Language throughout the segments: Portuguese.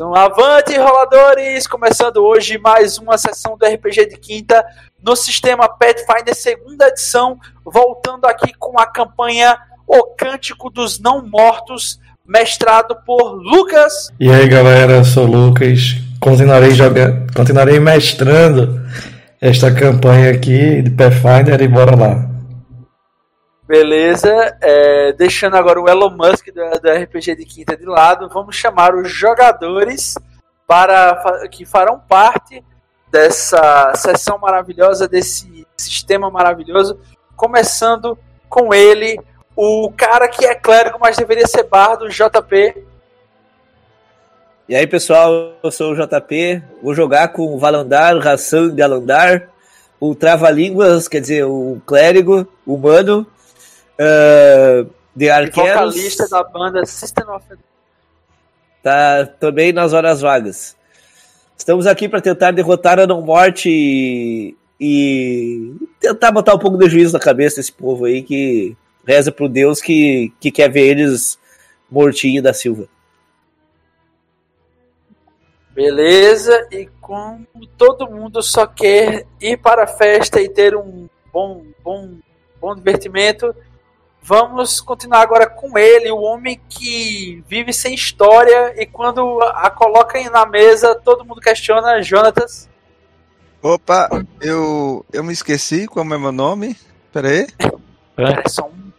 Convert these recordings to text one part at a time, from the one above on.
Um Avante Roladores! Começando hoje mais uma sessão do RPG de quinta no sistema Pathfinder, segunda edição, voltando aqui com a campanha O Cântico dos Não Mortos, mestrado por Lucas. E aí galera, sou Lucas, continuarei jogando, continuarei mestrando esta campanha aqui de Pathfinder e bora lá. Beleza, é, deixando agora o Elon Musk do, do, RPG de quinta de lado, vamos chamar os jogadores para que farão parte dessa sessão maravilhosa, desse sistema maravilhoso, começando com ele, o cara que é clérigo, mas deveria ser bardo, JP. E aí pessoal, eu sou o JP, vou jogar com o Valandar, Hassan Galandar, o Trava-Línguas, quer dizer, o clérigo humano, Uh, The Arqueiros. vocalista da banda System of Tá também nas horas vagas. Estamos aqui para tentar derrotar a não morte e, e, tentar botar um pouco de juízo na cabeça desse povo aí que reza pro Deus que, que quer ver eles mortinho da Silva. Beleza, e como todo mundo só quer ir para a festa e ter um bom, bom, bom divertimento, Vamos continuar agora com ele, o homem que vive sem história e quando a coloca na mesa, todo mundo questiona, Jonatas. Opa, eu, eu me esqueci como é meu nome. Pera aí. É só um...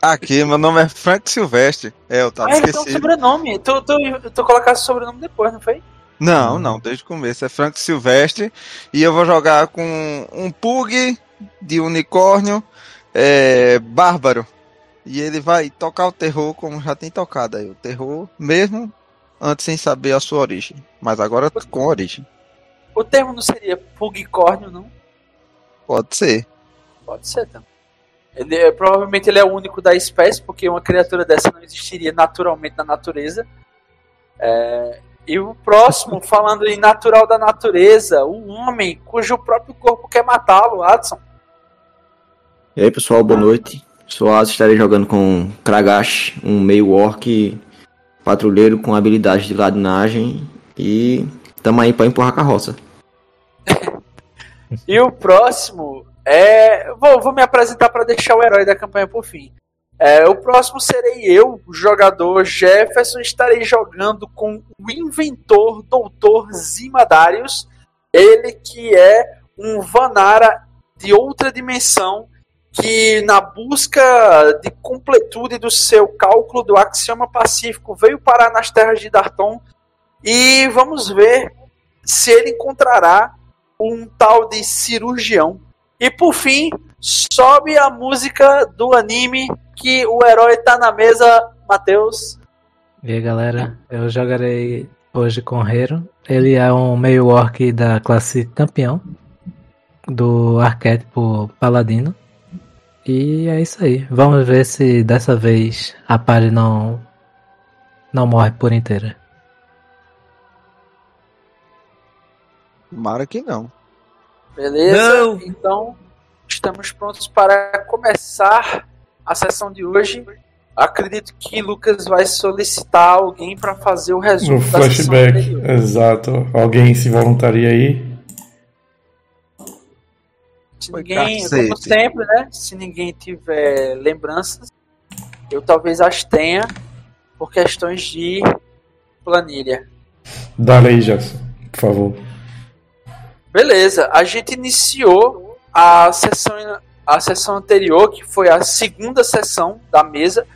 Aqui, meu nome é Frank Silvestre. É, eu tava ah, esquecido. Então sobrenome. Tu, tu, tu colocasse o sobrenome depois, não foi? Não, não, desde o começo. É Frank Silvestre. E eu vou jogar com um Pug de unicórnio é, bárbaro. E ele vai tocar o terror como já tem tocado aí. O terror mesmo antes sem saber a sua origem. Mas agora com origem. O termo não seria pugicórnio, não? Pode ser. Pode ser também. Ele, é, provavelmente ele é o único da espécie, porque uma criatura dessa não existiria naturalmente na natureza. É, e o próximo, falando em natural da natureza, o homem cujo próprio corpo quer matá-lo, Adson. E aí pessoal, boa noite. Sou Asa, estarei jogando com Kragash, um meio orc patrulheiro com habilidade de ladinagem e tamo aí para empurrar a carroça. e o próximo é. Vou, vou me apresentar para deixar o herói da campanha por fim. É, o próximo serei eu, o jogador Jefferson. Estarei jogando com o inventor Doutor Zimadarius. Ele que é um Vanara de outra dimensão que na busca de completude do seu cálculo do axioma pacífico veio parar nas terras de Darton e vamos ver se ele encontrará um tal de cirurgião. E por fim, sobe a música do anime que o herói tá na mesa, Matheus. E aí galera, eu jogarei hoje com Hero. Ele é um meio orc da classe campeão do arquétipo paladino. E é isso aí. Vamos ver se dessa vez a party não não morre por inteira. Tomara que não. Beleza? Não. Então, estamos prontos para começar a sessão de hoje. Acredito que Lucas vai solicitar alguém para fazer o resumo. O flashback, exato. Alguém se voluntaria aí? Se ninguém, como sempre, né? Se ninguém tiver lembranças, eu talvez as tenha por questões de planilha. Dá aí, Jackson, por favor. Beleza, a gente iniciou a sessão, a sessão anterior, que foi a segunda sessão da mesa,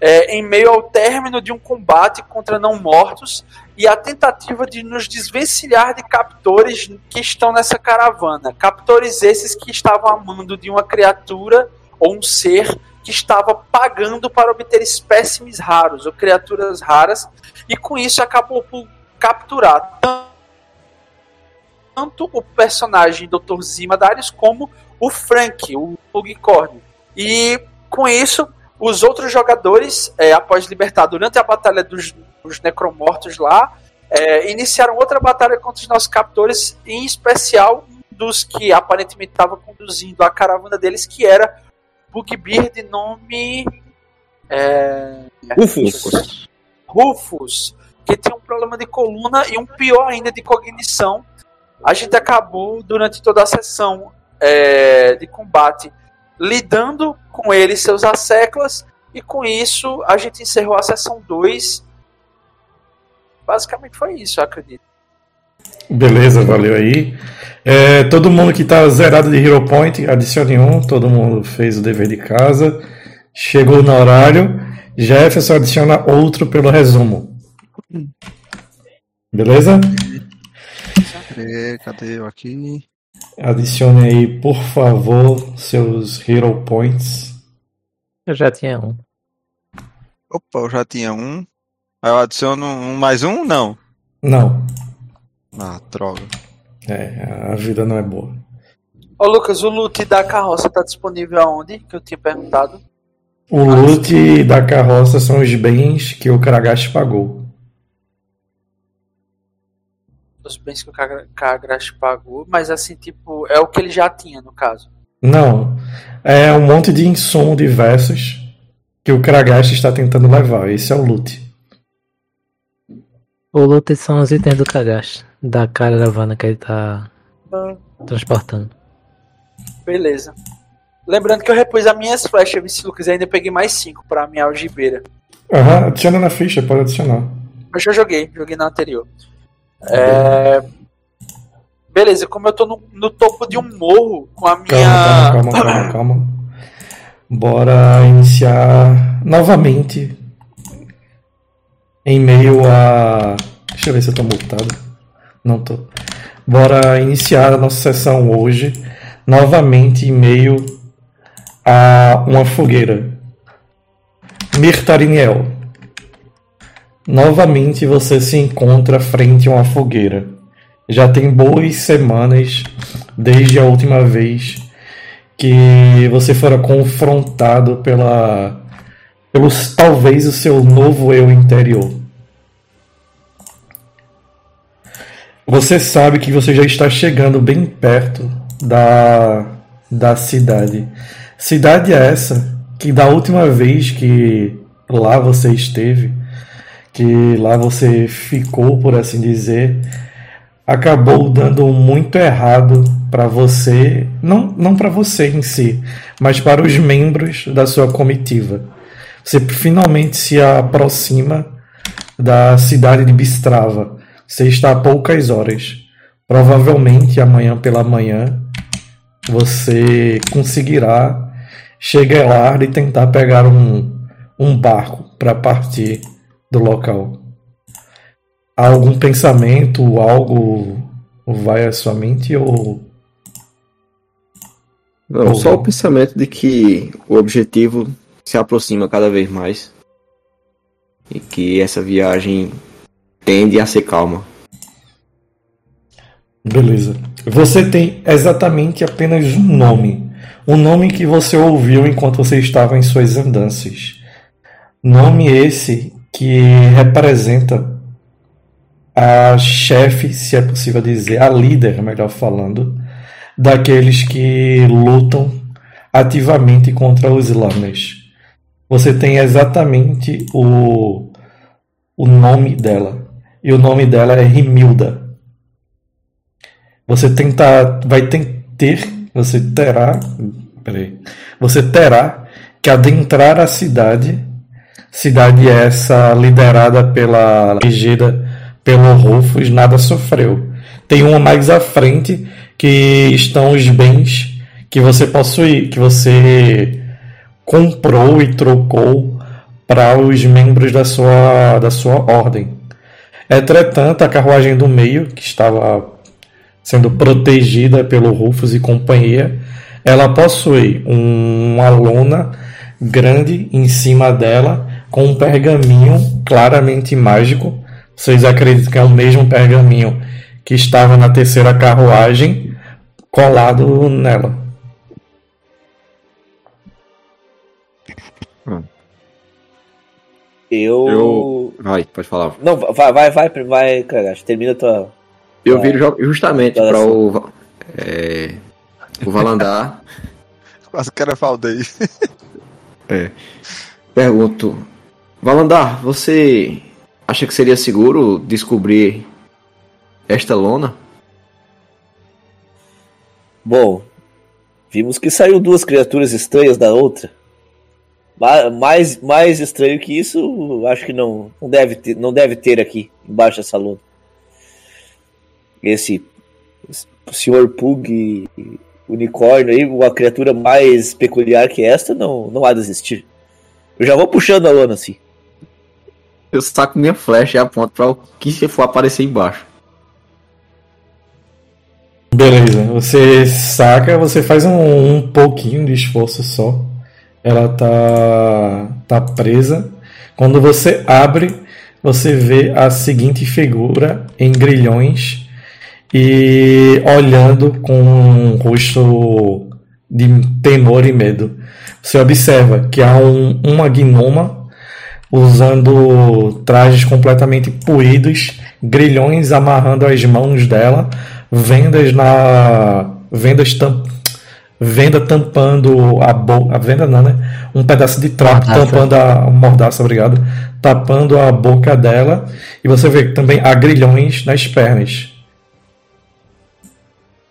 é, em meio ao término de um combate contra não-mortos e a tentativa de nos desvencilhar de captores que estão nessa caravana. Captores esses que estavam amando de uma criatura ou um ser que estava pagando para obter espécimes raros ou criaturas raras e com isso acabou por capturar tanto o personagem Dr. Zimadarius como o Frank, o Pugicórnio. E com isso os outros jogadores, é, após libertar durante a batalha dos, dos necromortos lá, é, iniciaram outra batalha contra os nossos captores, em especial um dos que aparentemente estava conduzindo a caravana deles, que era Bugbear de nome. É, Rufus. Rufus, que tinha um problema de coluna e um pior ainda de cognição. A gente acabou, durante toda a sessão é, de combate, lidando com ele e seus asseclas, e com isso a gente encerrou a sessão 2. Basicamente foi isso, eu acredito. Beleza, valeu aí. É, todo mundo que tá zerado de Hero Point, adicione um. Todo mundo fez o dever de casa. Chegou no horário. Jefferson adiciona outro pelo resumo. Beleza? Cadê, cadê eu aqui? Adicione aí, por favor, seus Hero Points. Eu já tinha um. Opa, eu já tinha um. Aí eu adiciono um mais um? Não. Não, Ah, droga. é, a vida não é boa. Ô Lucas, o loot da carroça tá disponível aonde? Que eu tinha perguntado. O loot da carroça são os bens que o Kragash pagou. Os bens que o Kagra- Kagrash pagou, mas assim, tipo, é o que ele já tinha, no caso. Não, é um monte de insumo diversos que o Kragash está tentando levar. Esse é o loot. O loot são os itens do Kagashi, da caravana que ele tá transportando. Beleza. Lembrando que eu repus as minhas flechas, vice Lucas, e ainda peguei mais 5 pra minha algibeira. Aham, adiciona na ficha, pode adicionar. Mas eu joguei, joguei na anterior. É... Beleza, como eu tô no, no topo de um morro com a minha. Calma, calma, calma, calma, calma. Bora iniciar novamente em meio a. Deixa eu ver se eu tô multado. Não tô. Bora iniciar a nossa sessão hoje novamente em meio a uma fogueira. Mirtariniel. Novamente você se encontra frente a uma fogueira. Já tem boas semanas desde a última vez que você fora confrontado pela pelo talvez o seu novo eu interior. Você sabe que você já está chegando bem perto da da cidade. Cidade é essa que da última vez que lá você esteve, que lá você ficou, por assim dizer, acabou dando muito errado para você, não, não para você em si, mas para os membros da sua comitiva. Você finalmente se aproxima da cidade de Bistrava. Você está a poucas horas. Provavelmente amanhã pela manhã você conseguirá chegar lá e tentar pegar um, um barco para partir do local. Há algum pensamento, algo vai à sua mente ou Não, Ou só o pensamento de que o objetivo se aproxima cada vez mais e que essa viagem tende a ser calma. Beleza. Você tem exatamente apenas um nome. Um nome que você ouviu enquanto você estava em suas andanças. Nome esse que representa a chefe, se é possível dizer, a líder, melhor falando, daqueles que lutam ativamente contra os Lamas. Você tem exatamente o, o nome dela. E o nome dela é Rimilda. Você tenta, vai ter, você terá, peraí, você terá que adentrar a cidade, cidade essa liderada pela regida pelo Rufus, nada sofreu. Tem uma mais à frente que estão os bens que você possui, que você comprou e trocou para os membros da sua, da sua ordem. Entretanto, a carruagem do meio, que estava sendo protegida pelo Rufus e companhia, ela possui um- uma lona grande em cima dela com um pergaminho claramente mágico. Vocês acreditam que é o mesmo pergaminho que estava na terceira carruagem colado nela. Eu. Eu. Vai, pode falar. Não, vai, vai, vai, vai. Termina a tua. Eu Vai. viro justamente para o. É, o Valandar. Quase que era Valdei. Pergunto: Valandar, você acha que seria seguro descobrir esta lona? Bom, vimos que saiu duas criaturas estranhas da outra. Ma- Mais, mais estranho que isso, acho que não, não, deve ter, não deve ter aqui, embaixo dessa lona. Esse senhor Pug unicórnio aí, uma criatura mais peculiar que esta, não, não há de existir. Eu já vou puxando a lona assim. Eu saco minha flecha e aponto para o que se for aparecer embaixo. Beleza, você saca, você faz um, um pouquinho de esforço só. Ela tá, tá presa. Quando você abre, você vê a seguinte figura em grilhões e olhando com um rosto de temor e medo. Você observa que há um, uma gnoma usando trajes completamente poídos, grilhões amarrando as mãos dela, vendas na vendas tam, venda tampando a boca, a venda não, né? Um pedaço de trapo Mordaça. tampando a mordaça, obrigado, tapando a boca dela e você vê que também há grilhões nas pernas.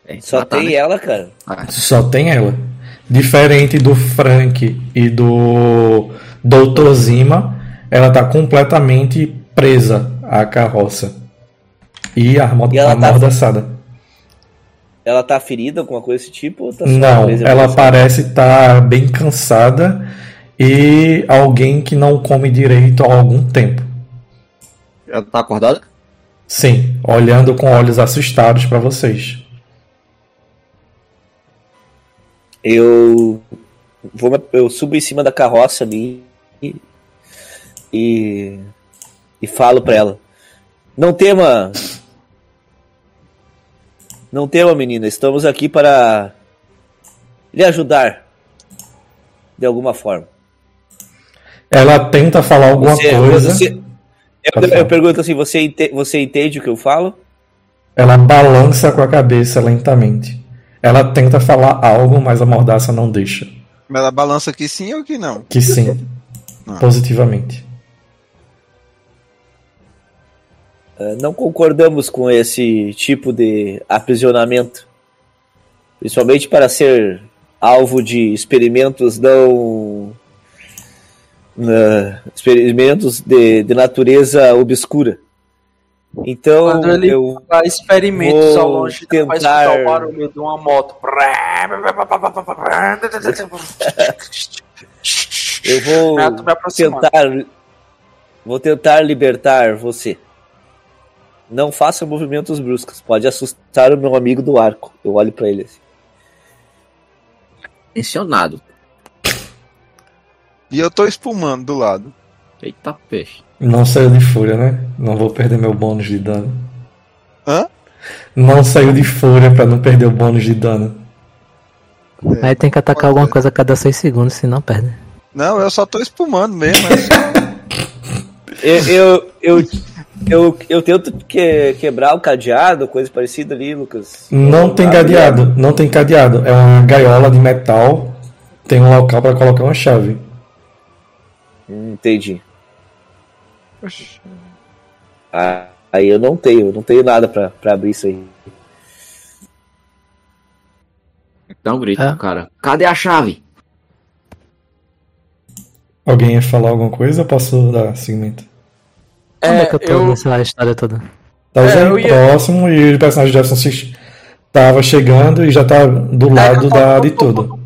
É, Só matar, tem né? ela, cara. Só tem ela. Diferente do Frank e do Dr. Zima, ela tá completamente presa à carroça. E, tá- amordaçada. Ela tá ferida, alguma coisa desse tipo? Ou tá Não, ela parece estar bem cansada e alguém que não come direito há algum tempo. Ela tá acordada? Sim, olhando com olhos assustados para vocês. Eu vou eu subo em cima da carroça ali e e, falo pra ela: "Não tema Não tema, menina, estamos aqui para lhe ajudar de alguma forma." Ela tenta falar alguma Você- coisa. você- eu, eu pergunto assim, você, ente- você entende o que eu falo? Ela balança com a cabeça lentamente. Ela tenta falar algo, mas a mordaça não deixa. Mas ela balança que sim ou que não? Que sim, Ah. positivamente. Não concordamos com esse tipo de aprisionamento, principalmente para ser alvo de experimentos não eh, experimentos de, de natureza obscura. Então Quando ele eu faz experimentos ao longe, tentar- o barulho de uma moto. eu vou Ah, tentar vou tentar libertar você. Não faça movimentos bruscos, pode assustar o meu amigo do arco. Eu olho para ele assim. Tensionado. E eu tô espumando do lado. Eita peixe. Não saiu de fúria, né? Não vou perder meu bônus de dano. Hã? Não saiu de fúria pra não perder o bônus de dano. Aí tem que atacar alguma coisa a cada 6 segundos, senão perde. Não, eu só tô espumando mesmo. mas- Eu, eu, eu, eu, eu tento que, quebrar o cadeado, coisa parecida ali, Lucas. Não tem cadeado, não tem cadeado. É uma gaiola de metal. Tem um local pra colocar uma chave. Hum, Entendi. Ah, aí eu não tenho, não tenho nada pra, pra abrir isso aí. Dá um grito É. pro cara. Cadê a chave? Alguém ia falar alguma coisa ou posso dar seguimento? Como é, É, que eu tô eu, nessa história toda? Tá É, já eu ia- próximo e o personagem de Jefferson se- tava chegando e já tá do lado eu da, de tudo.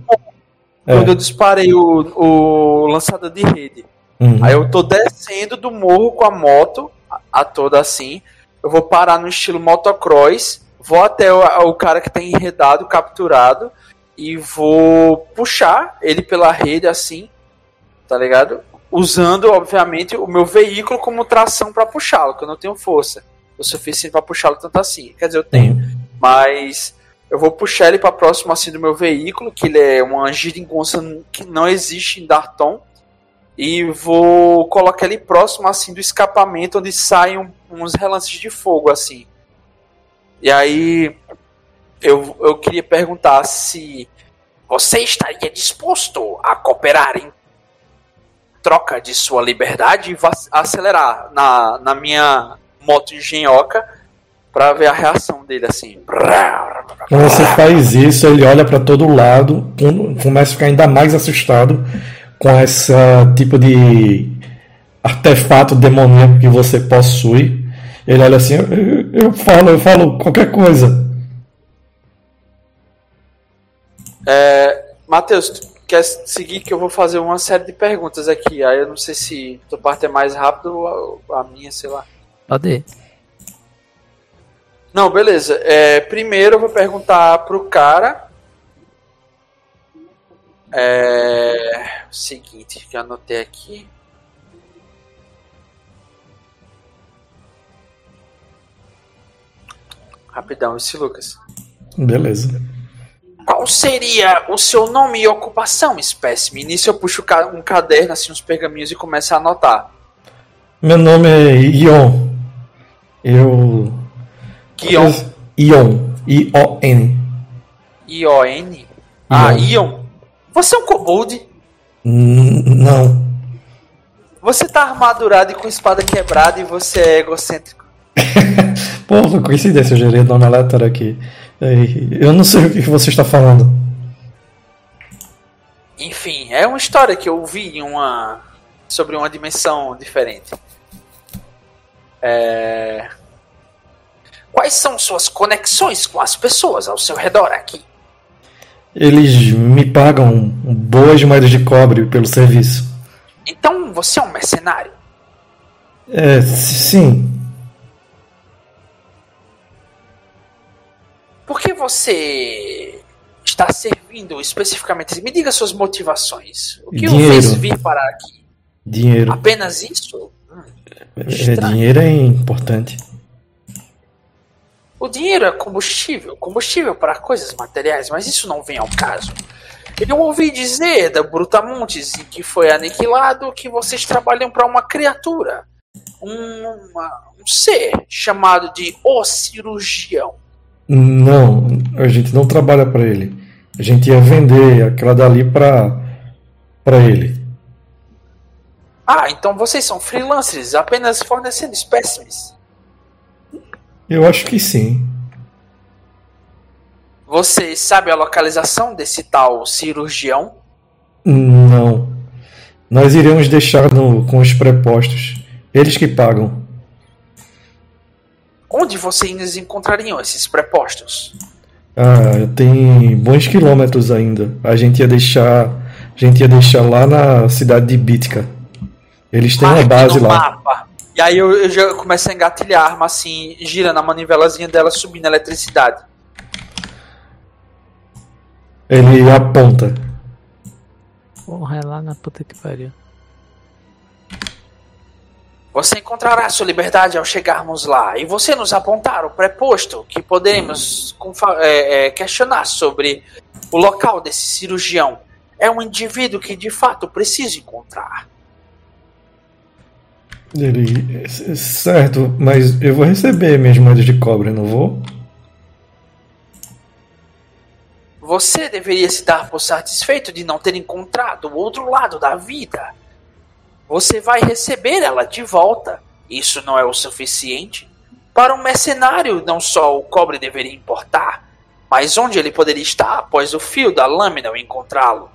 É. quando eu disparei o, o lançador de rede, Uhum. aí eu tô descendo do morro com a moto, a, a toda assim. Eu vou parar no estilo motocross, vou até o, o cara que tá enredado, capturado, e vou puxar ele pela rede assim, tá ligado? Usando, obviamente, o meu veículo como tração pra puxá-lo, que eu não tenho força o suficiente pra puxá-lo tanto assim. Quer dizer, eu tenho. Uhum. Mas eu vou puxar ele para próximo assim do meu veículo, que ele é uma geringonça que não existe em Darton. E vou colocar ele próximo assim do escapamento onde saem um- uns relances de fogo assim. E aí eu, eu queria perguntar se você estaria disposto a cooperar em troca de sua liberdade e vá acelerar na, na minha moto engenhoca pra ver a reação dele assim. Quando você faz isso, ele olha para todo lado, com- começa a ficar ainda mais assustado com esse tipo de artefato demoníaco que você possui. Ele olha assim, eu, eu falo, eu falo qualquer coisa. É, Matheus, quer seguir que eu vou fazer uma série de perguntas aqui. Aí eu não sei se tua parte é mais rápida ou a, minha, sei lá. Pode ir. Não, beleza. É, primeiro eu vou perguntar pro cara. É. O seguinte, que eu anotei aqui. Rapidão, esse Lucas. Beleza. Qual seria o seu nome e ocupação, espécime? Nisso eu puxo um caderno, assim, uns pergaminhos e começo a anotar. Meu nome é Ion. Eu. Guion. Ion. I-O-N. I-O-N? Ah, Ion. Você é um kobold? Não. Você tá armadurado e com espada quebrada e você é egocêntrico. Pô, coincidência, eu gerei o nome aleatório aqui. Ei, Eu não sei o que você está falando. Enfim, é uma história que eu ouvi em uma. sobre uma dimensão diferente. É... Quais são suas conexões com as pessoas ao seu redor aqui? Eles me pagam boas moedas de cobre pelo serviço. Então você é um mercenário. É, sim. Por que você está servindo especificamente? Me diga suas motivações. O que o Dinheiro. fez vir para aqui? Dinheiro. Apenas isso? Hum. É, estranho. dinheiro é importante. O dinheiro é combustível, combustível para coisas materiais, mas isso não vem ao caso. Eu ouvi dizer da Brutamontes em que foi aniquilado que vocês trabalham para uma criatura, um, uma- um ser chamado de O Cirurgião. Não, a gente não trabalha para ele. A gente ia vender aquela dali para para ele. Ah, então vocês são freelancers, apenas fornecendo espécimes. Eu acho que sim. Você sabe a localização desse tal cirurgião? Não. Nós iremos deixar no, com os prepostos. Eles que pagam. Onde vocês encontrariam esses prepostos? Ah, tem bons quilômetros ainda. A gente ia deixar, a gente ia deixar lá na cidade de Bitka. Eles têm uma base no lá. mapa. E aí eu, eu já começo a engatilhar a arma assim, girando a manivelazinha dela, subindo a eletricidade. Ele aponta. Porra, é lá na puta que pariu. Você encontrará sua liberdade ao chegarmos lá. E você nos apontar o preposto que poderemos é, é, questionar sobre o local desse cirurgião. É um indivíduo que de fato preciso encontrar. Ele, "C- certo, mas eu vou receber minhas moedas de cobre, não vou? Você deveria se dar por satisfeito de não ter encontrado o outro lado da vida. Você vai receber ela de volta. Isso não é o suficiente? Para um mercenário, não só o cobre deveria importar, mas onde ele poderia estar após o fio da lâmina ao encontrá-lo.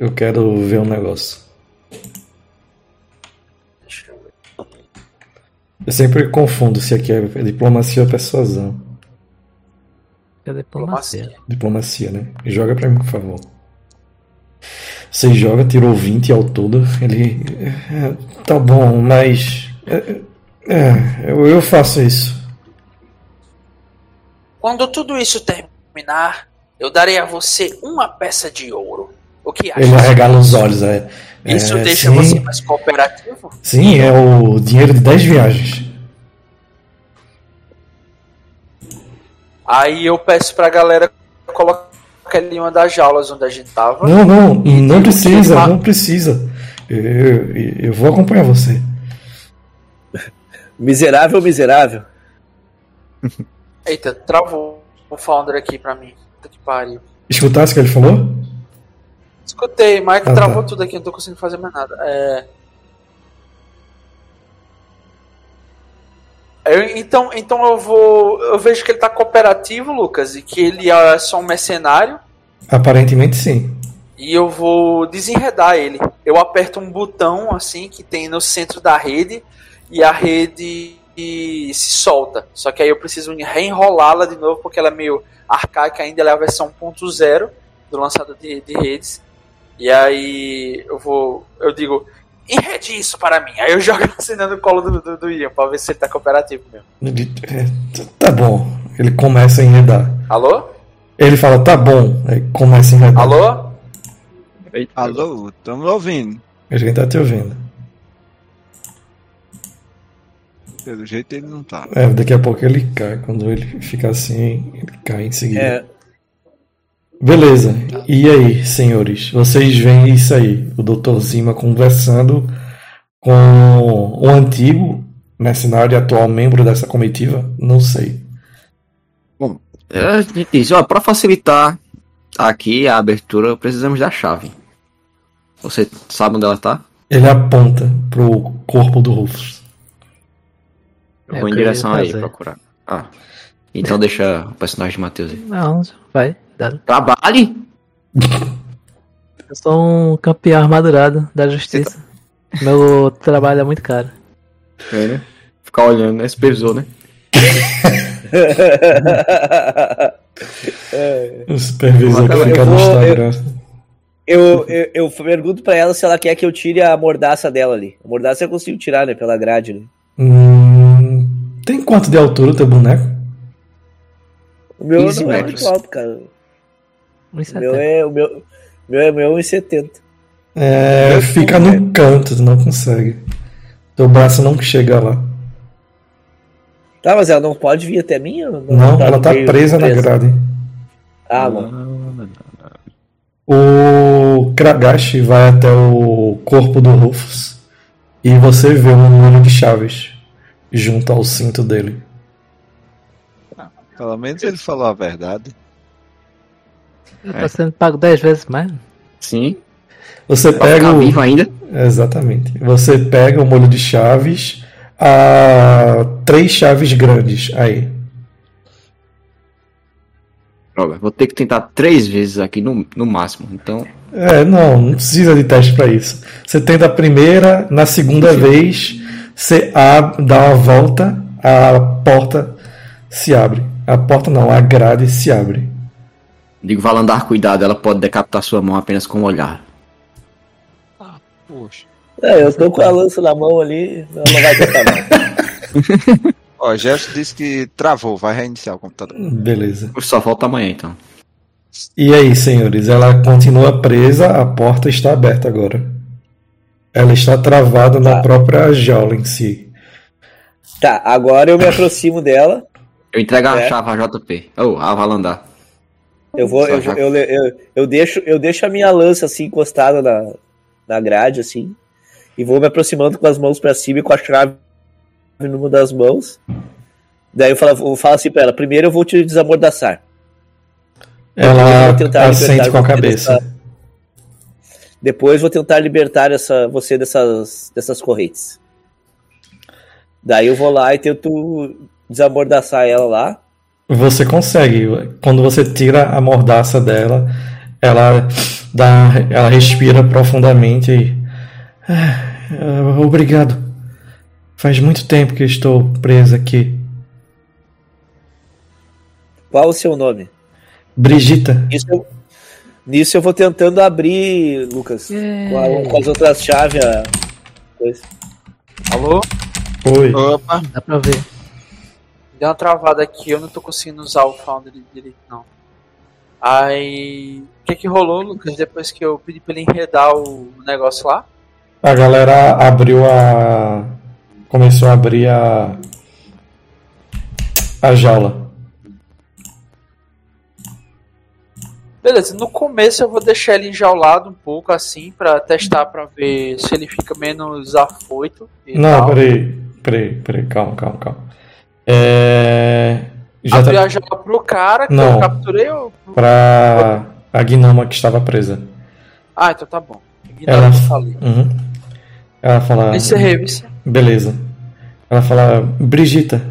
Eu quero ver um negócio. Deixa eu ver. Eu sempre confundo se aqui é diplomacia ou persuasão. É diplomacia. Diplomacia. Né? Joga pra mim, por favor. Você joga, tirou 20 ao todo. Ele. é, Tá bom, mas. É, é, eu, eu faço isso. Quando tudo isso terminar, eu darei a você uma peça de ouro. O que acha? Ele arregala os olhos. É, Isso é, deixa sim, você mais cooperativo? Sim, é o dinheiro de 10 viagens. Aí eu peço pra galera colocar ali uma das jaulas onde a gente tava. Não, não, E não precisa, que- não precisa. Eu, eu, eu vou acompanhar você. Miserável, miserável. Eita, travou. o Founder aqui pra mim. Puta que pariu. Escutasse o que ele falou? Escutei, mas Ah, travou tá. tudo aqui, não tô conseguindo fazer mais nada. É. Eu- então, então eu vou. Eu vejo que ele tá cooperativo, Lucas, e que ele é só um mercenário. Aparentemente sim. E eu vou desenredar ele. Eu aperto um botão assim que tem no centro da rede e a rede se solta. Só que aí eu preciso reenrolá-la de novo porque ela é meio arcaica ainda, ela é a versão 1.0 do lançador de, de redes. E aí eu vou. Eu digo, enrede isso para mim. Aí eu jogo assim no colo do, do, do Ian pra ver se ele tá cooperativo mesmo. Ele, é, tá bom. Ele começa a enredar. Alô? Ele fala, tá bom. Aí começa a enredar. Alô? Alô, estamos ouvindo. A gente tá te ouvindo. Pelo jeito ele não tá. É, daqui a pouco ele cai. Quando ele fica assim, ele cai em seguida. É, Beleza. E aí, senhores? Vocês veem isso aí? O Dr. Zima conversando com o antigo mercenário e atual membro dessa comitiva? Não sei. É, A gente diz, ó, pra facilitar aqui a abertura, precisamos da chave. Você sabe onde ela tá? Ele aponta pro corpo do Rufus. Eu É vou o em eu direção aí procurar. Ah. Então deixa o personagem de Matheus aí. Não, vai. Trabalhe! Eu sou um campeão armadurado da justiça. Meu trabalho é muito caro. É, né? Ficar olhando, né? Supervisor, né? O supervisor que Eu fica no Instagram. eu, eu, eu pergunto pra ela se ela quer que eu tire a mordaça dela ali. A mordaça eu consigo tirar, né? Pela grade, né? Hum, tem quanto de altura o teu boneco? O meu 15 não é metros. muito alto, cara. 1,70. meu é o meu, meu é meu 1,70. É, fica no canto, tu não consegue. Teu braço não chega lá. Tá, mas ela não pode vir até mim? ou Não, ela no tá meio- presa na grade. Ah, mano. O Kragashi vai até o corpo do Rufus e você vê um número de chaves junto ao cinto dele. Pelo menos ele falou a verdade. Tá sendo pago 10 vezes mais. Sim. Você Pra pega ficar o... vivo ainda? Exatamente. Você pega o molho de chaves, a três chaves grandes aí. Droga, vou ter que tentar três vezes aqui no, no máximo. Então, É, não, não precisa de teste pra isso. Você tenta a primeira, na segunda vez, você ab- dá uma volta, a porta se abre. A porta não, a grade se abre. Digo Valandar, cuidado, ela pode decapitar sua mão apenas com um olhar. Poxa. É, eu tô com a lança na mão ali, ela não vai tentar não. Ó, Gerson disse que travou, vai reiniciar o computador. Beleza. Só volta amanhã, então. E aí, senhores, ela continua presa, a porta está aberta agora. Ela está travada na Tá. própria jaula em si. Tá, agora eu me aproximo dela. Eu entrego a É. chave a JP. Oh, a Valandar. Eu vou, eu, eu, eu, eu deixo, eu deixo a minha lança assim encostada na, na grade assim e vou me aproximando com as mãos pra cima e com a chave numa das mãos. Daí eu falo, eu falo assim pra ela: primeiro eu vou te desamordaçar. Ela Eu vou tentar assente libertar com a cabeça. dessa- Depois vou tentar libertar essa, você dessas, dessas correntes. Daí eu vou lá e tento desamordaçar ela lá. Você consegue. Quando você tira a mordaça dela, ela dá, ela respira profundamente e "Ah, ah, obrigado. Faz muito tempo que estou presa aqui. Qual o seu nome? Brigita, Isso eu- nisso eu vou tentando abrir, Lucas, com, a- com as outras chaves. a coisa. Alô? oi. Opa, Dá pra ver. Deu uma travada aqui, eu não tô conseguindo usar o Founder direito, não. Aí. O que que rolou, Lucas, depois que eu pedi pra ele enredar o negócio lá? A galera abriu a. Começou a abrir a. A jaula. Beleza, no começo eu vou deixar ele enjaulado um pouco assim, pra testar pra ver se ele fica menos afoito Não, tal. peraí. Peraí, peraí, calma, calma, calma. É... Já Abri tá a jaula pro cara que Não. eu capturei ou. pra a gnoma que estava presa. Ah, então tá bom. Ela, falei. Uhum. Ela fala. Encerrei, vice. Beleza. Ela fala, Brigita,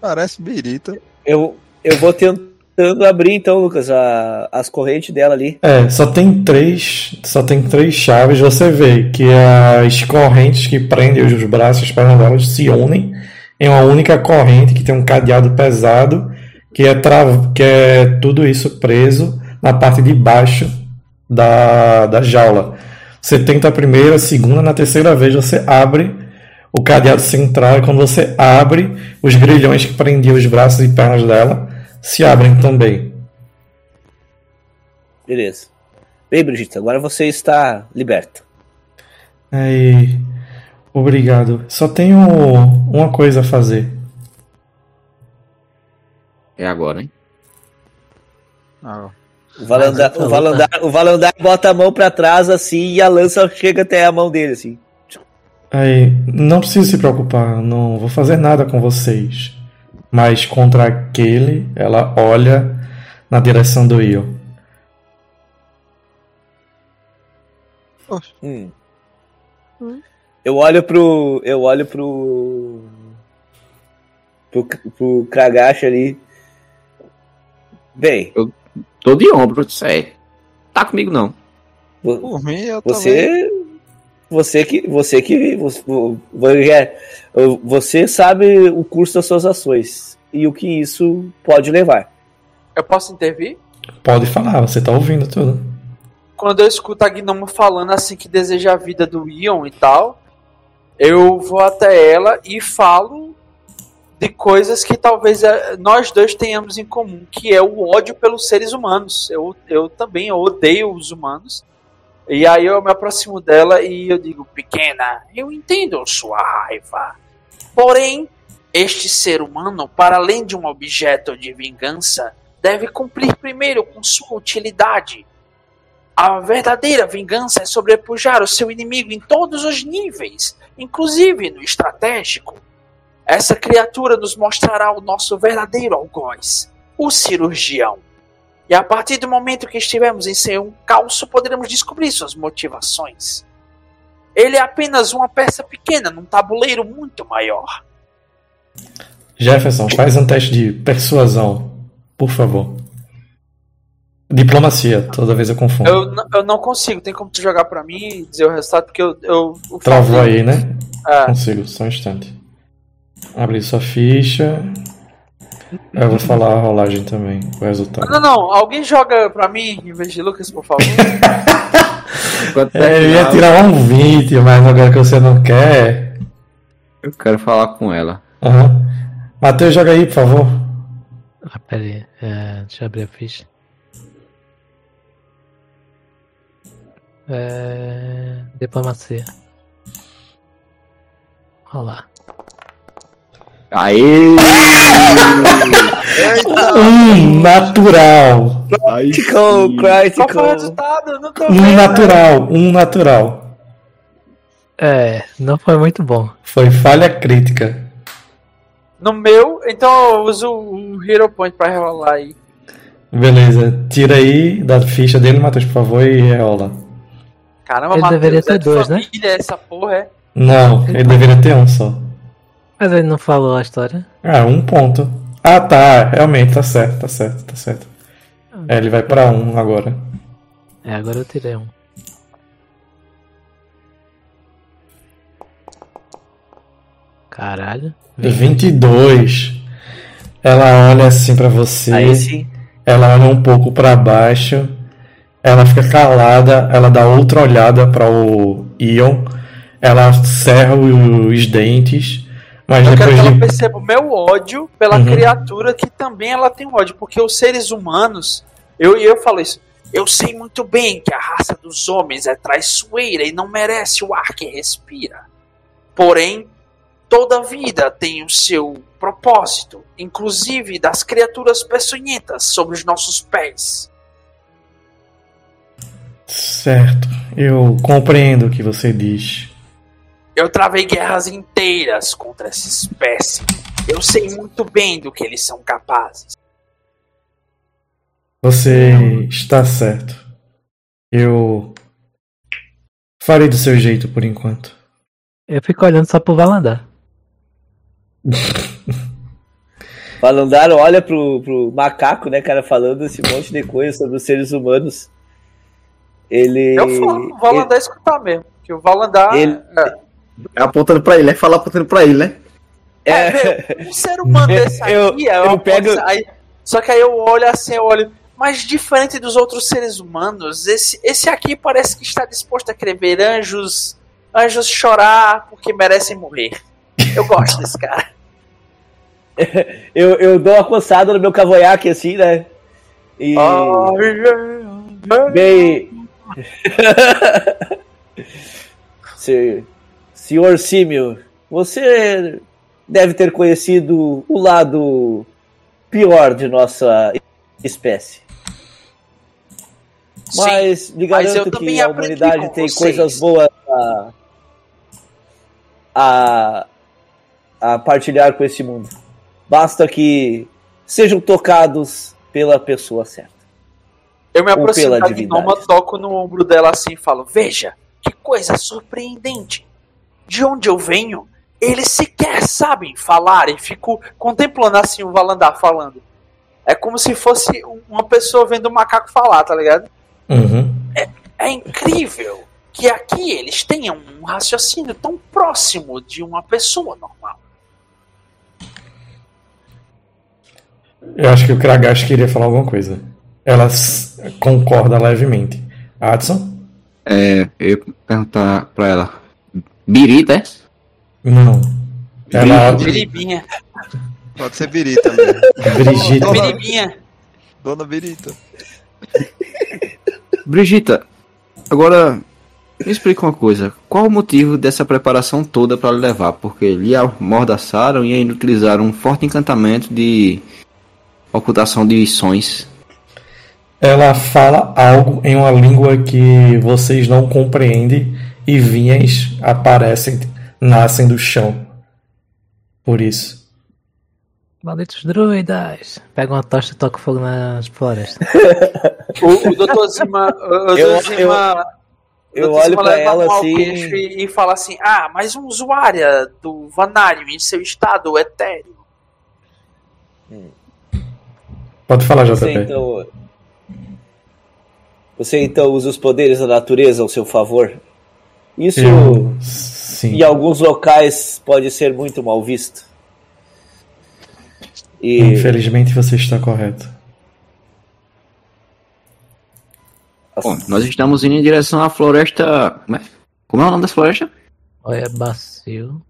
Parece birita. Eu, eu vou tentando abrir então, Lucas, a- as correntes dela ali. É, só tem três, só tem três chaves. Você vê que as correntes que prendem os braços e as pernas delas se unem em uma única corrente que tem um cadeado pesado que é, tra... que é tudo isso preso na parte de baixo da, da jaula. Você tenta a primeira, a segunda, na terceira vez você abre o cadeado central e quando você abre, os grilhões que prendiam os braços e pernas dela se abrem também. Beleza. Bem, Brigitte, agora você está liberta. Aí, obrigado. Só tenho uma coisa a fazer. É agora, hein? Ah, O Valandar, o, Valandar, o Valandar bota a mão pra trás assim e a lança chega até a mão dele assim. Aí, não precisa se preocupar, não vou fazer nada com vocês. Mas contra aquele, ela olha na direção do Io. Hum. Eu olho pro. Eu olho pro. Pro, pro Kragash ali. Bem, Tô de ombro, isso é. Tá comigo não. por mim, eu também. Você. Que. Você que. Você, você sabe o curso das suas ações. E o que isso pode levar. Eu posso intervir? Pode falar, você tá ouvindo tudo. Quando eu escuto a Gnoma falando assim que deseja a vida do Ion e tal, eu vou até ela e falo de coisas que talvez eh, nós dois tenhamos em comum, que é o ódio pelos seres humanos. Eu, eu também odeio os humanos. E aí eu me aproximo dela e eu digo, pequena, eu entendo sua raiva. Porém, este ser humano, para além de um objeto de vingança, deve cumprir primeiro com sua utilidade. A verdadeira vingança é sobrepujar o seu inimigo em todos os níveis, inclusive no estratégico. Essa criatura nos mostrará o nosso verdadeiro algoz, o cirurgião. E a partir do momento que estivermos em seu calço, poderemos descobrir suas motivações. Ele é apenas uma peça pequena num tabuleiro muito maior. Jefferson, faz um teste de persuasão, por favor. Diplomacia, toda vez eu confundo. Eu, eu não consigo, tem como tu jogar pra mim e dizer o resultado, porque eu. eu Travou aí, né? É. Consigo, só um instante. Abrir sua ficha. Eu vou falar a rolagem também, o resultado. Não, não, alguém joga pra mim em vez de Lucas, por favor. É, eu ia tirar um 20, mas agora que você não quer. eu quero falar com ela. Aham. Matheus, joga aí, por favor. Ah, pera aí, é, deixa eu abrir a ficha. É, diplomacia. Olha lá. Aê! Um natural. Critical, sim. Qual foi o critical. Um vendo. natural. Um natural. É, não foi muito bom. Foi falha crítica. No meu, então eu uso o Hero Point pra rerolar aí. Beleza. Tira aí da ficha dele, Matheus, por favor, e rola. Caramba, Ele Matheus, deveria é ter de dois, né? família essa porra, é? Não, ele deveria ter um só. Mas ele não falou a história. Ah, um ponto. Ah, tá. Realmente, tá certo, tá certo, tá certo. É, ele vai pra um agora. É, agora eu tirei um. Caralho. 22. Ela olha assim pra você. Aí sim. Ela olha um pouco pra baixo. Ela fica calada. Ela dá outra olhada para o Ion. Ela cerra os dentes. Mas Eu quero que ela perceba o meu ódio pela Uhum. criatura que também ela tem ódio. Porque os seres humanos, eu e eu falo isso. Eu sei muito bem que a raça dos homens é traiçoeira e não merece o ar que respira. Porém, toda vida tem o seu propósito, inclusive das criaturas peçonhentas sobre os nossos pés. Certo. Eu compreendo o que você diz. Eu travei guerras inteiras contra essa espécie. Eu sei muito bem do que eles são capazes. Você está certo. Eu farei do seu jeito por enquanto. Eu fico olhando só pro Valandar. Valandar olha pro, pro macaco, né, cara, falando esse monte de coisa sobre os seres humanos. Ele. Eu falo, o Valandar escutar mesmo. Que o Valandar. Ele- É apontando pra ele, é falar apontando pra ele, né? É, meu, um ser humano desse Eu- aqui é eu uma pego- coisa- aí- Só que aí eu olho assim, eu olho. Mas diferente dos outros seres humanos, esse, esse aqui parece que está disposto a querer ver anjos, anjos chorar porque merecem morrer. Eu gosto desse cara. Eu, eu dou uma coçada no meu cavanhaque, assim, né? E. Bem. Se- Senhor Símio, você deve ter conhecido o lado pior de nossa espécie. Sim, Mas mas eu garanto também que a humanidade tem vocês. coisas boas a, a, a partilhar com esse mundo. Basta que sejam tocados pela pessoa certa. Eu me aproximo da. Gnoma, toco no ombro dela assim e falo: Veja, que coisa surpreendente. De onde eu venho, eles sequer sabem falar e fico contemplando assim o Valandar falando. É como se fosse uma pessoa vendo um macaco falar, tá ligado? Uhum. É incrível que aqui eles tenham um raciocínio tão próximo de uma pessoa normal. Eu acho que o Kragash queria falar alguma coisa. Ela concorda levemente. Adson? É, eu ia perguntar pra ela. Birita, é? Não. Ela. Biribinha, Pode ser Birita mesmo. Brigitte. biribinha. Dona Birita. Brigitta, agora me explica uma coisa. Qual o motivo dessa preparação toda pra lhe levar? Porque lhe amordaçaram e ainda utilizaram um forte encantamento de ocultação de sons. Ela fala algo em uma língua que vocês não compreendem e vinhas aparecem, nascem do chão. Por isso. Malditos druidas. Pega uma tocha e toca fogo nas florestas. O, o Dr. Zima. O, Eu-. Zima Eu Dr. olho Zima pra leva a ela assim. E, e fala assim: Ah, mas um usuária do Vanarium em seu estado etéreo. Pode falar, Você JP. então, você então usa os poderes da natureza ao seu favor. Isso Eu. Sim. em alguns locais pode ser muito mal visto. E Infelizmente você está correto. Bom, nós estamos indo em direção à floresta. Como é, como é o nome dessa floresta? Olha, bacio.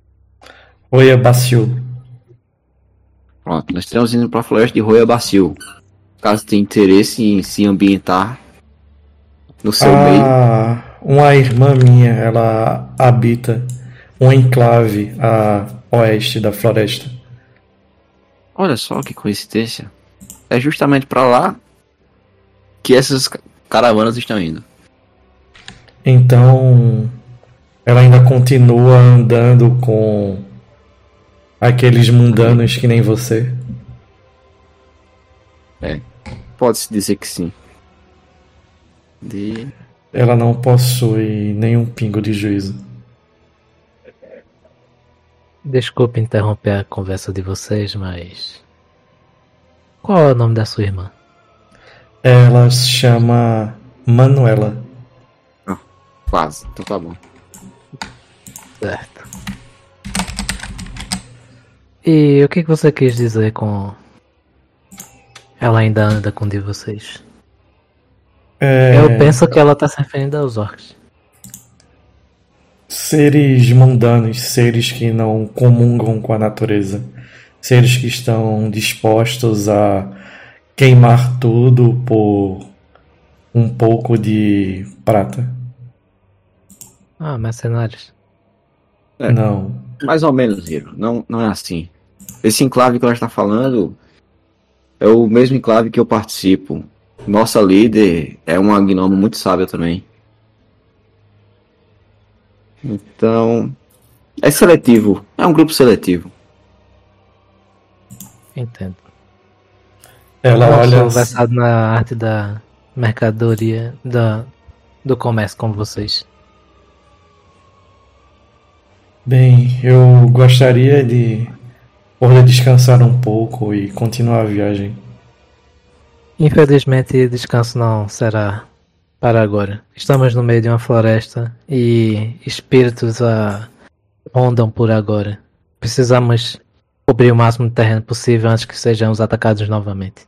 Oi, Abaciu. Pronto, nós estamos indo para a floresta de Bacil. Caso tenha interesse em se ambientar no seu meio. Uma irmã minha, ela habita um enclave a oeste da floresta. Olha só que coincidência. É justamente para lá que essas ca- caravanas estão indo. Então, ela ainda continua andando com aqueles mundanos que nem você. Pode-se dizer que sim. De... Ela não possui nenhum pingo de juízo. Desculpe interromper a conversa de vocês, mas. Qual é o nome da sua irmã? Ela se chama Manuela. Quase, então tá bom. Certo. E o que que você quis dizer com. Ela ainda anda com um de vocês? É, Eu penso que ela tá se referindo aos orcs. Seres mundanos, seres que não comungam com a natureza, seres que estão dispostos a queimar tudo por um pouco de prata. Ah, mercenários. É. Não. Mais ou menos, Hiro. Não, não é assim. Esse enclave que ela está falando é o mesmo enclave que eu participo. Nossa líder é uma gnome muito sábia também. Então, É seletivo. É um grupo seletivo. Entendo. Ela Eu olha. sou versado na arte da mercadoria, da, do comércio com vocês. Bem, eu gostaria de poder descansar um pouco e continuar a viagem. Infelizmente, descanso não será para agora. Estamos no meio de uma floresta e espíritos a rondam por agora. Precisamos cobrir o máximo de terreno possível antes que sejamos atacados novamente.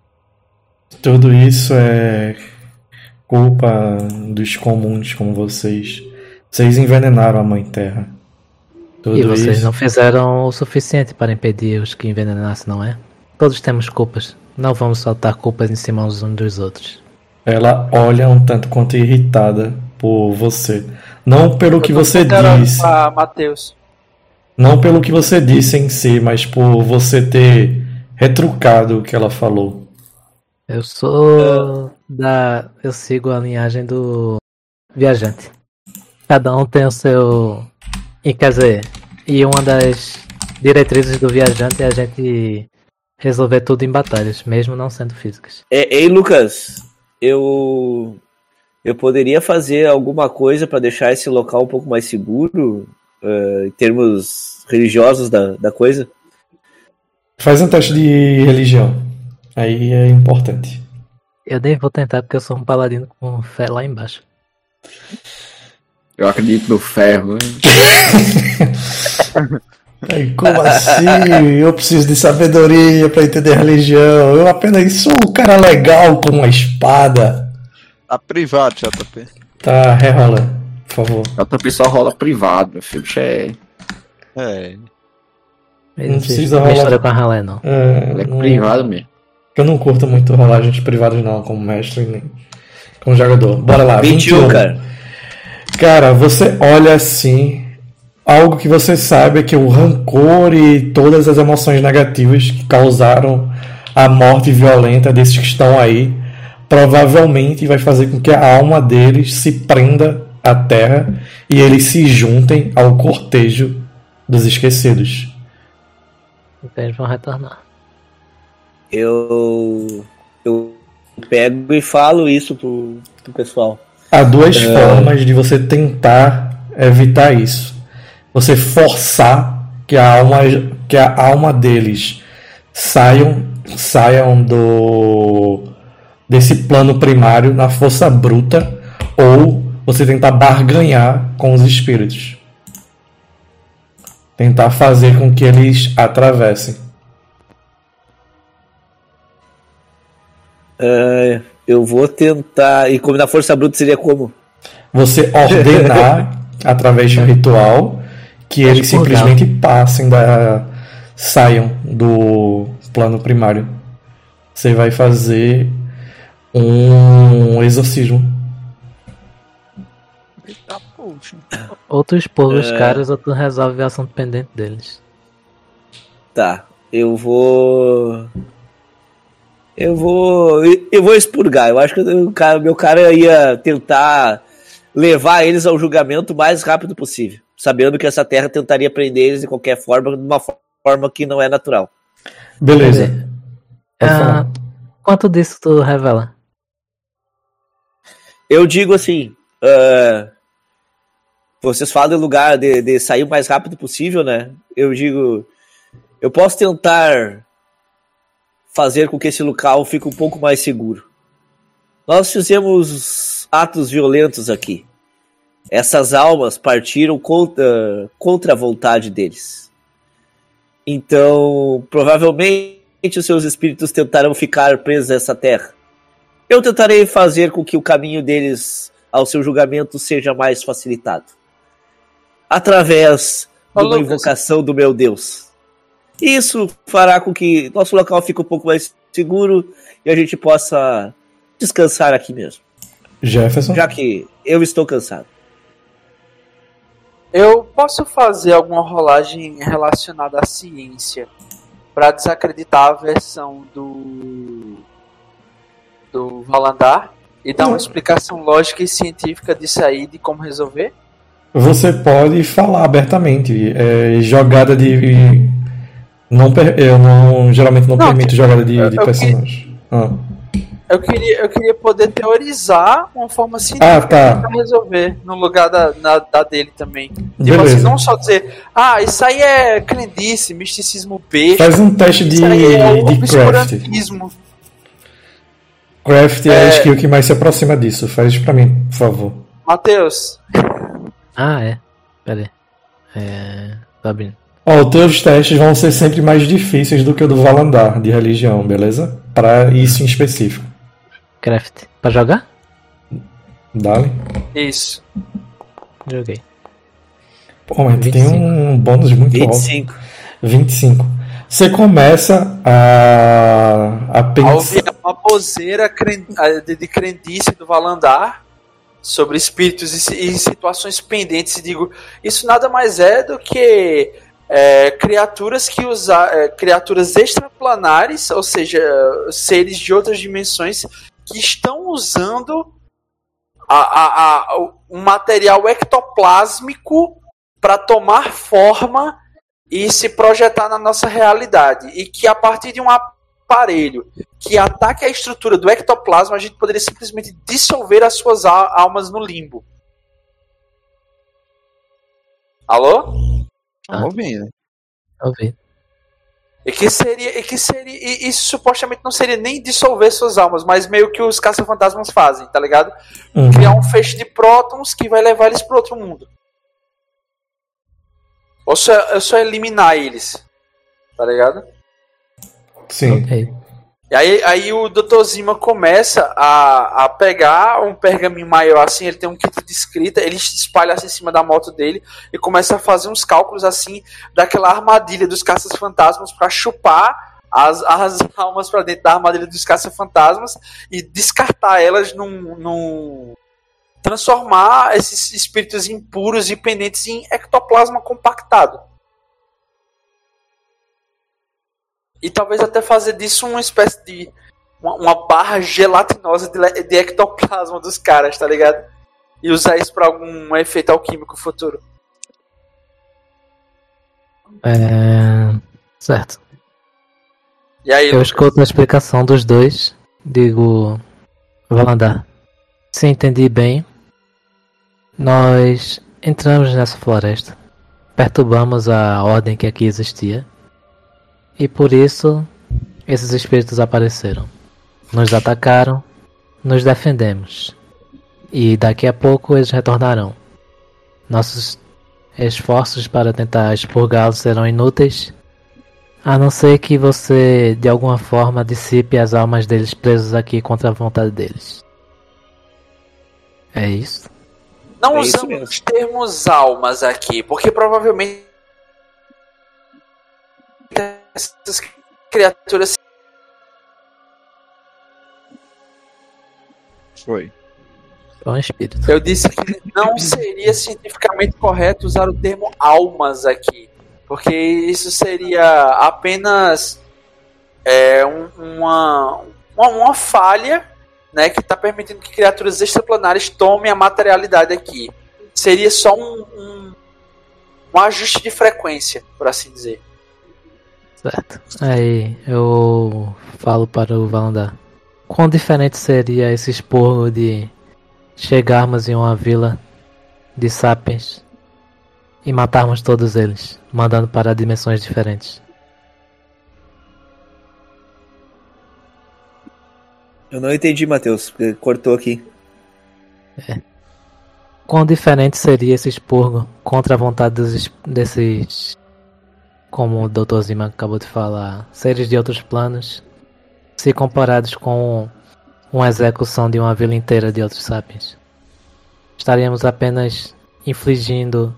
Tudo isso é culpa dos comuns como vocês. Vocês envenenaram a Mãe Terra. Tudo e vocês isso. não fizeram o suficiente para impedir os que envenenassem, não é? Todos temos culpas. Não vamos soltar culpas em cima uns dos outros. Ela olha um tanto quanto irritada por você. Não pelo que você disse. Matheus. Não pelo que você disse em si, mas por você ter retrucado o que ela falou. Eu sou da. Eu sigo a linhagem do viajante. Cada um tem o seu. E quer dizer, e uma das diretrizes do viajante é a gente resolver tudo em batalhas, mesmo não sendo físicas. É, ei, Lucas, eu eu poderia fazer alguma coisa para deixar esse local um pouco mais seguro eh, em termos religiosos da, da coisa? Faz um teste de religião. Aí é importante. Eu nem vou tentar porque eu sou um paladino com fé lá embaixo. Eu acredito no ferro. Ai, como assim? Eu preciso de sabedoria pra entender religião. Eu apenas sou um cara legal com uma espada. Tá privado, JP. Tá, rerola, por favor. O pessoal rola privado, meu filho. É, É. Eu Não precisa mistura rolar. com a ralé, não. É, é não- privado mesmo. Eu não curto muito rolagens privadas não, como mestre nem como jogador. Bora lá, 21, 21. cara. Cara, você olha assim, algo que você sabe é que o rancor e todas as emoções negativas que causaram a morte violenta desses que estão aí, provavelmente vai fazer com que a alma deles se prenda à terra e eles se juntem ao cortejo dos esquecidos. Então eles vão retornar. Eu eu pego e falo isso pro, pro pessoal. Há duas É. formas de você tentar evitar isso. Você forçar que a alma, que a alma deles saiam, saiam do desse plano primário na força bruta, ou você tentar barganhar com os espíritos. Tentar fazer com que eles atravessem. É, eu vou tentar. E como na força bruta seria como? Você ordenar através de um ritual que eles expurgar. simplesmente passem da saiam do plano primário. Você vai fazer um exorcismo. Eita, poxa. Ou tu expor os É. caras ou tu resolve o assunto pendente deles. Tá, eu vou. Eu vou. Eu vou expurgar. Eu acho que o cara, meu cara ia tentar levar eles ao julgamento o mais rápido possível. Sabendo que essa terra tentaria prender eles de qualquer forma, de uma forma que não é natural. Beleza. Ah, quanto disso tu revela? Eu digo assim. ah, vocês falam em lugar de, de sair o mais rápido possível, né? Eu digo. Eu posso tentar fazer com que esse local fique um pouco mais seguro. Nós fizemos atos violentos aqui. Essas almas partiram contra, contra a vontade deles. Então, provavelmente os seus espíritos tentarão ficar presos a essa terra. Eu tentarei fazer com que o caminho deles ao seu julgamento seja mais facilitado. Através de uma invocação do meu Deus. Isso fará com que nosso local fique um pouco mais seguro e a gente possa descansar aqui mesmo. Jefferson. Já que eu estou cansado. Eu posso fazer alguma rolagem relacionada à ciência para desacreditar a versão do do Valandar e dar uma explicação lógica e científica disso aí de como resolver? Você pode falar abertamente. É, jogada de. Não, eu não, geralmente não, Não, permito jogada de, de personagem. Ah. Eu queria, eu queria poder teorizar uma forma Ah, científica tá. pra resolver no lugar da, na- da dele também. Tipo Beleza. assim, não só dizer, ah, isso aí é crendice, misticismo besta. Faz um teste de, isso aí é de craft. Craft é, a É. skill que mais se aproxima disso. Faz isso pra mim, por favor. Matheus, Ah, é. Pera aí. É. Tá abrindo. Ó, os teus testes vão ser sempre mais difíceis do que o do Valandar, de religião, beleza? Pra isso em específico. Craft. Pra jogar? Dale. isso. Joguei. Pô, mas tem 25. um bônus muito alto. 25. 25. Você começa a, a pensar. cren- a- de, de crendice do Valandar sobre espíritos e, e situações pendentes, e digo, isso nada mais é do que é, criaturas que usa, é, criaturas extraplanares, ou seja, seres de outras dimensões que estão usando a, a, a, material ectoplásmico para tomar forma e se projetar na nossa realidade. E que a partir de um aparelho que ataque a estrutura do ectoplasma, a gente poderia simplesmente dissolver as suas al- almas no limbo. Alô? Ah. ouvindo. Ouvi. E que seria, e que seria, e isso supostamente não seria nem dissolver suas almas, mas meio que os caça-fantasmas fazem, tá ligado? Uhum. Criar um feixe de prótons que vai levar eles para outro mundo. Ou só, ou só eliminar eles, tá ligado? Sim. Ok. E aí, aí o Dr. Zima começa a, a pegar um pergaminho maior assim, ele tem um kit de escrita, ele espalha assim em cima da moto dele e começa a fazer uns cálculos assim daquela armadilha dos caças-fantasmas para chupar as, as almas para dentro da armadilha dos caça-fantasmas e descartar elas num, num. transformar esses espíritos impuros e pendentes em ectoplasma compactado. E talvez até fazer disso uma espécie de. Uma, uma barra gelatinosa de, de ectoplasma dos caras, tá ligado? E usar isso pra algum efeito alquímico futuro. É. Certo. E aí, Eu escuto a explicação dos dois. Digo. Valandar. Se entendi bem, nós entramos nessa floresta. Perturbamos a ordem que aqui existia. E por isso, esses espíritos apareceram. Nos atacaram, nos defendemos. E daqui a pouco eles retornarão. Nossos esforços para tentar expurgá-los serão inúteis a não ser que você, de alguma forma, dissipe as almas deles presas aqui contra a vontade deles. É isso? não é usamos termos almas aqui, porque provavelmente essas criaturas Foi. É um espírito. Eu disse que não seria cientificamente correto usar o termo almas aqui, porque isso seria apenas é, um- uma, uma, uma falha né, que está permitindo que criaturas extraplanares tomem a materialidade aqui. Seria só um, um, um ajuste de frequência, por assim dizer. Certo. Aí eu falo para o Valandar. Quão diferente seria esse expurgo de chegarmos em uma vila de sapiens e matarmos todos eles, mandando para dimensões diferentes? Eu não entendi, Matheus, cortou aqui. Quão diferente seria esse expurgo contra a vontade dos, es- desses, como o Dr. Zima acabou de falar, seres de outros planos, se comparados com uma execução de uma vila inteira de outros sapiens? Estaríamos apenas infligindo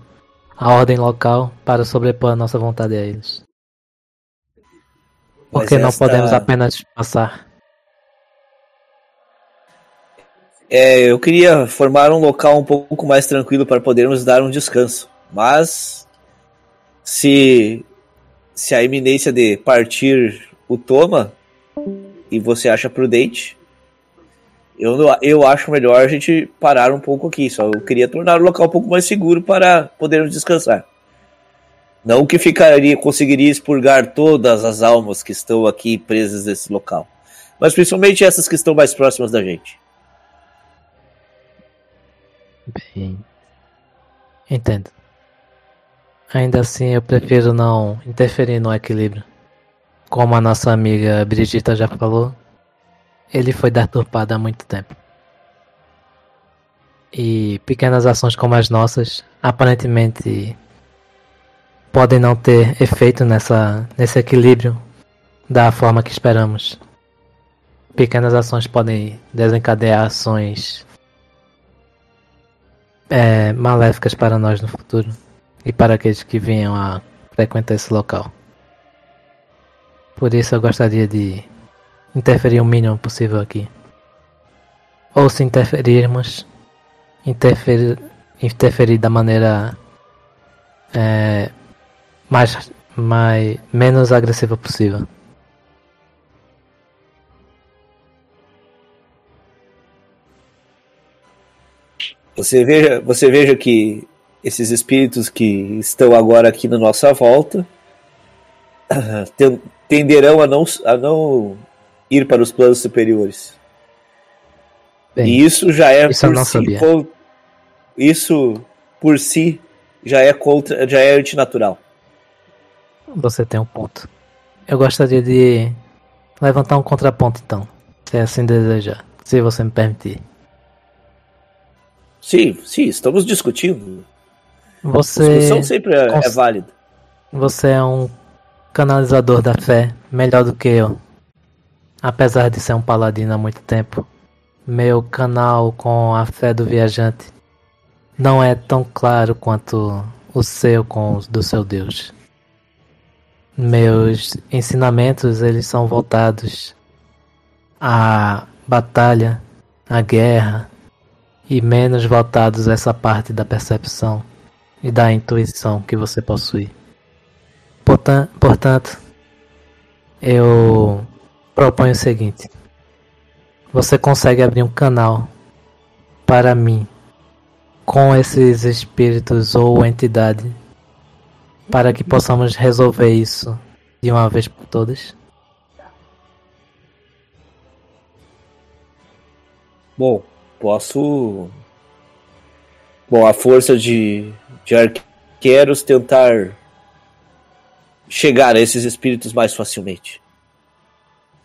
a ordem local para sobrepor a nossa vontade a eles. Porque não esta- podemos apenas passar. É, eu queria formar um local um pouco mais tranquilo para podermos dar um descanso. Mas se se a iminência de partir o toma e você acha prudente, Eu, eu acho melhor a gente parar um pouco aqui. Só eu queria tornar o local um pouco mais seguro para podermos descansar. Não que ficaria, conseguiria expurgar todas as almas que estão aqui presas nesse local. Mas principalmente essas que estão mais próximas da gente. Bem. Entendo. Ainda assim, eu prefiro não interferir no equilíbrio. Como a nossa amiga Brigitta já falou, ele foi deturpado há muito tempo. E pequenas ações como as nossas, aparentemente, podem não ter efeito nessa, nesse equilíbrio da forma que esperamos. Pequenas ações podem desencadear ações é, maléficas para nós no futuro e para aqueles que venham a frequentar esse local. Por isso eu gostaria de interferir o mínimo possível aqui. Ou se interferirmos, interferir, interferir da maneira é, mais, mais menos agressiva possível. Você veja, você veja que esses espíritos que estão agora aqui na nossa volta ten- tenderão a não, a não ir para os planos superiores. Bem, e isso já é isso por si sabia. isso por si já é contra, já é antinatural. Você tem um ponto. Eu gostaria de levantar um contraponto então, se assim desejar, se você me permitir. Sim, sim, estamos discutindo. A Você, discussão sempre é, é cons- válida. você é um canalizador da fé melhor do que eu. Apesar de ser um paladino há muito tempo, meu canal com a fé do viajante não é tão claro quanto o seu com os do seu Deus. Meus ensinamentos eles são voltados à batalha, à guerra e menos voltados a essa parte da percepção e da intuição que você possui. Portan- Portanto, eu proponho o seguinte: você consegue abrir um canal para mim com esses espíritos ou entidade para que possamos resolver isso de uma vez por todas? Bom, posso. Bom, a força de, de arqueiros tentar chegar a esses espíritos mais facilmente.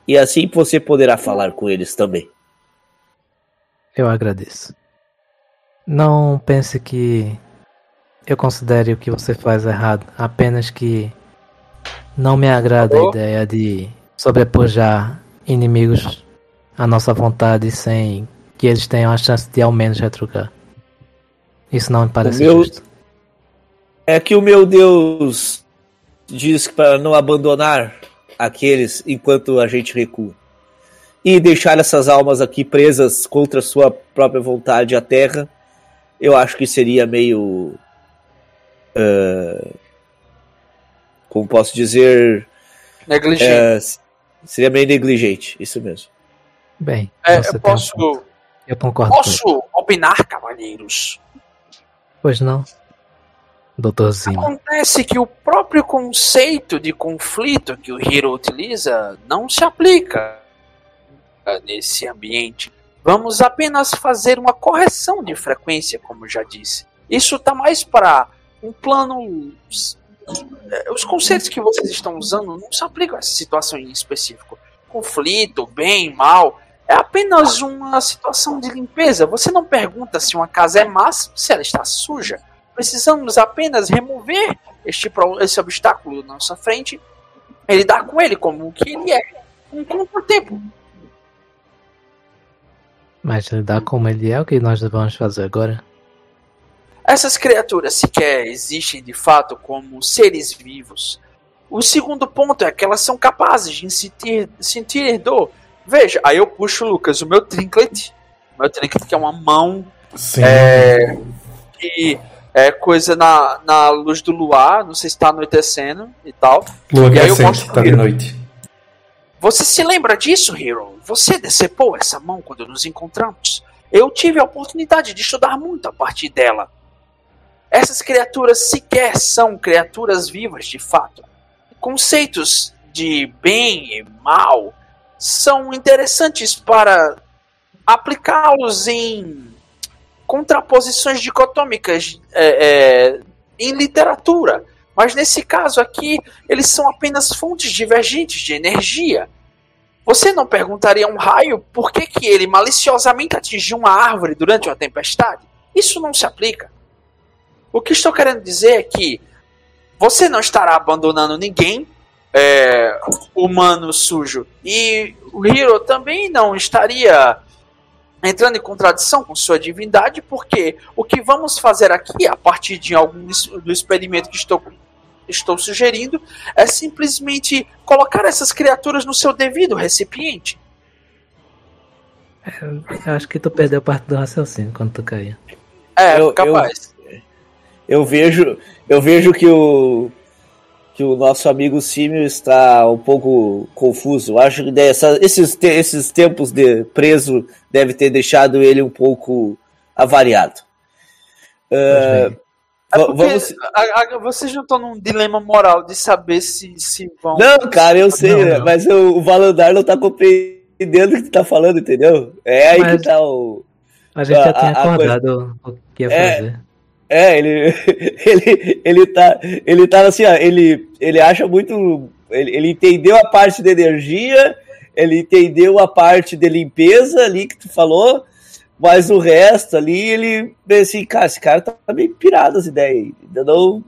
E assim você poderá falar com eles também. Eu agradeço. Não pense que eu considere o que você faz errado, apenas que não me agrada a Alô? ideia de sobrepujar inimigos à nossa vontade sem que eles tenham a chance de ao menos retrucar. Isso não me parece meu- justo. É que o meu Deus diz para não abandonar aqueles enquanto a gente recua. E deixar essas almas aqui presas contra sua própria vontade à terra, eu acho que seria meio. ah, como posso dizer? Negligente. é, seria meio negligente, isso mesmo. Bem, É, eu um posso, ponto. Eu concordo posso opinar, cavalheiros? Pois não, Doutor Zima. Acontece que o próprio conceito de conflito que o Hiro utiliza não se aplica nesse ambiente. Vamos apenas fazer uma correção de frequência, como já disse. Isso está mais para um plano. eh, Os conceitos que vocês estão usando não se aplicam a essa situação em específico. Conflito, bem, mal, é apenas uma situação de limpeza. Você não pergunta se uma casa é massa, se ela está suja. Precisamos apenas remover este, esse obstáculo na nossa frente e lidar com ele como o que ele é. Um contratempo. Mas lidar como ele é o que nós vamos fazer agora. Essas criaturas sequer existem de fato como seres vivos. O segundo ponto é que elas são capazes de sentir, sentir dor. Veja, aí eu puxo, Lucas, o meu trinket. O meu trinket que é uma mão Sim. É, que é coisa na, na luz do luar, não sei se está anoitecendo e tal. Lua e aí eu mostro tá de noite. Você se lembra disso, Hero? Você decepou essa mão quando nos encontramos. Eu tive a oportunidade de estudar muito a partir dela. Essas criaturas sequer são criaturas vivas de fato. Conceitos de bem e mal são interessantes para aplicá-los em contraposições dicotômicas é, é, em literatura. Mas nesse caso aqui, eles são apenas fontes divergentes de energia. Você não perguntaria a um raio por que, que ele maliciosamente atingiu uma árvore durante uma tempestade? Isso não se aplica. O que estou querendo dizer é que você não estará abandonando ninguém, é, humano sujo, e o Hiro também não estaria entrando em contradição com sua divindade, porque o que vamos fazer aqui, a partir de algum do experimento que estou, estou sugerindo, é simplesmente colocar essas criaturas no seu devido recipiente. Eu acho que tu perdeu parte do raciocínio quando tu caiu. É, Eu- capaz. Eu vejo, eu vejo que o que o nosso amigo Símio está um pouco confuso. Eu acho que dessa, esses, te- esses tempos de preso deve ter deixado ele um pouco avariado. Bem. É vamos- a- a- vocês não estão num dilema moral de saber se, se vão. Não, cara, eu sei, Não, né, não. mas o, o Valandar não tá compreendendo o que tu tá falando, entendeu? É aí Mas- que tá o. A gente já A- tinha a- a acordado o que ia É. fazer. É, ele, ele, ele tá, ele tá assim, ó, ele, ele acha muito, ele, ele entendeu a parte da energia, ele entendeu a parte de limpeza ali que tu falou, mas o resto ali, ele, assim, cara, esse cara tá meio pirado as ideias aí, ainda não,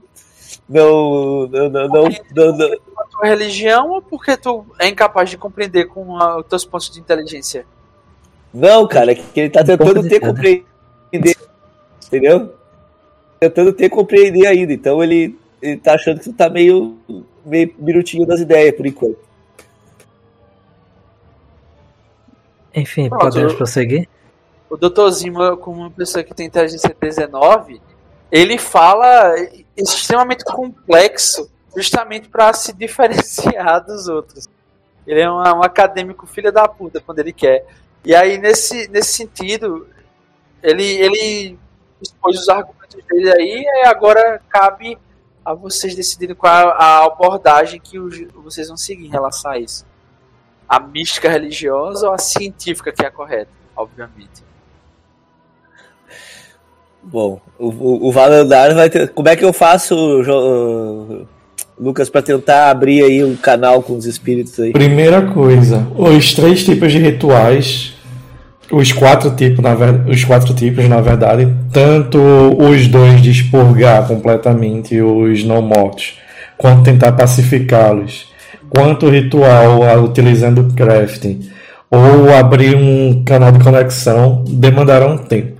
não, não, não, não, não, não, a tua religião ou porque tu é incapaz de compreender com a- os teus pontos de inteligência? não, cara, que ele tá tentando de ter cada. compreender, entendeu? Tentando ter compreender ainda, então ele, ele tá achando que tu tá meio, meio minutinho das ideias, por enquanto. Enfim, Pronto, podemos prosseguir? O Dr. Zima, como uma pessoa que tem inteligência 19, ele fala extremamente complexo justamente para se diferenciar dos outros. Ele é um, um acadêmico filho da puta quando ele quer. E aí, nesse, nesse sentido, ele, ele expôs os argumentos dele aí e agora cabe a vocês decidirem qual a a abordagem que os- vocês vão seguir em relação a isso. A mística religiosa ou a científica que é a correta, obviamente. Bom, o, o, o Valandar vai ter. Como é que eu faço, Jo- Lucas, para tentar abrir aí um canal com os espíritos aí? Primeira coisa, os três tipos de rituais, os quatro tipos, na ver- os quatro tipos, na verdade, tanto os dois de expurgar completamente os não mortos, quanto tentar pacificá-los, quanto o ritual utilizando o crafting, ou abrir um canal de conexão, demandarão tempo.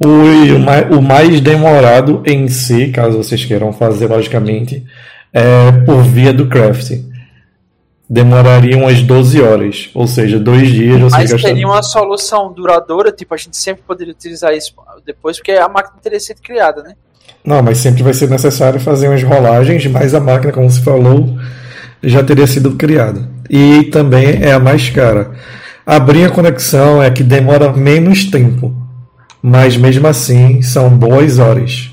O o mais demorado em si, caso vocês queiram fazer, logicamente, é por via do crafting demoraria umas 12 horas, ou seja, dois dias você Mas gastaria. teria uma solução duradoura, tipo, a gente sempre poderia utilizar isso depois, porque a máquina teria sido criada, né? Não, mas sempre vai ser necessário fazer umas rolagens, mas a máquina, como se falou, já teria sido criada. E também é a mais cara. Abrir a conexão é que demora menos tempo, mas mesmo assim são boas horas.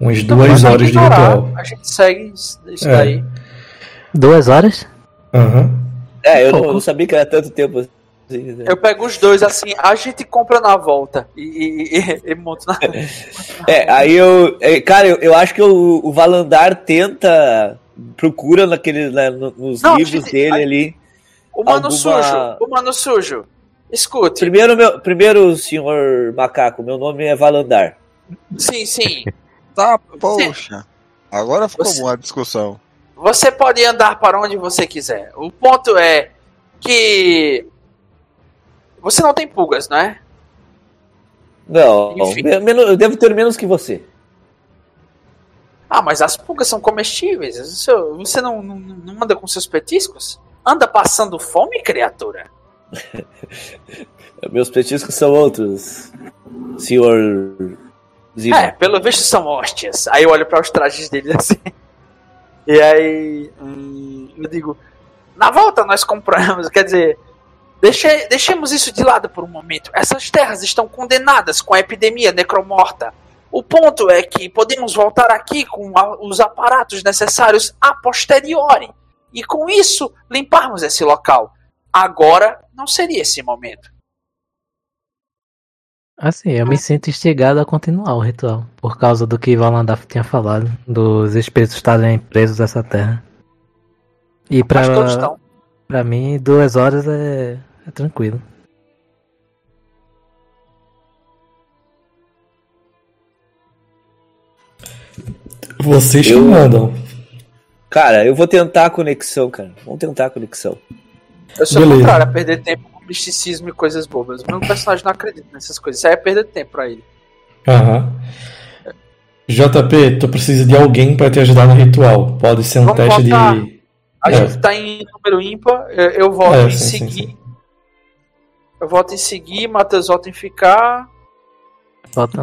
Umas duas Então, horas de ritual. A gente segue isso isso É. daí. Duas horas? Aham. É, eu não, não sabia que era tanto tempo assim. né? Eu pego os dois assim, a gente compra na volta e, e, e, e monta na. É, aí eu. é, Cara, eu, eu acho que o, o Valandar tenta. Procura naquele, né, no- nos Não, livros gente, dele a- ali. O mano Alguma- sujo, o mano sujo. Escute. Primeiro, meu, primeiro, senhor macaco, meu nome é Valandar. Sim, sim. Tá, poxa. Agora ficou Você- boa a discussão. Você pode andar para onde você quiser. O ponto é que você não tem pulgas, não é? Não, menos- eu devo ter menos que você. Ah, mas as pulgas são comestíveis. Você não, não, não anda com seus petiscos? Anda passando fome, criatura? Meus petiscos são outros, senhor Zima. É, pelo visto são hóstias. Aí eu olho para os trajes dele assim. E aí hum, eu digo: Na volta nós compramos, quer dizer, deixe, deixemos isso de lado por um momento. Essas terras estão condenadas com a epidemia necromorta. O ponto é que podemos voltar aqui com os aparatos necessários a posteriori. E com isso, limparmos esse local. Agora não seria esse momento. Assim, eu me sinto instigado a continuar o ritual. Por causa do que Valandaf tinha falado. Dos espíritos estarem presos nessa terra. E pra, Acho que todos estão. pra mim, duas horas é, é tranquilo. Vocês que Eu- mandam. Cara, eu vou tentar a conexão, cara. Vamos tentar a conexão. Eu sou Beleza. contrário a perder tempo misticismo e coisas bobas. Meu personagem não acredita nessas coisas. Isso aí é perder tempo pra ele. Aham. JP, tu precisa de alguém pra te ajudar no ritual. Pode ser um Vamos teste voltar. de. A É. gente tá em número ímpar. Eu, eu volto É, em sim, sim, seguir. sim. Eu volto em seguir, Matheus volta em ficar.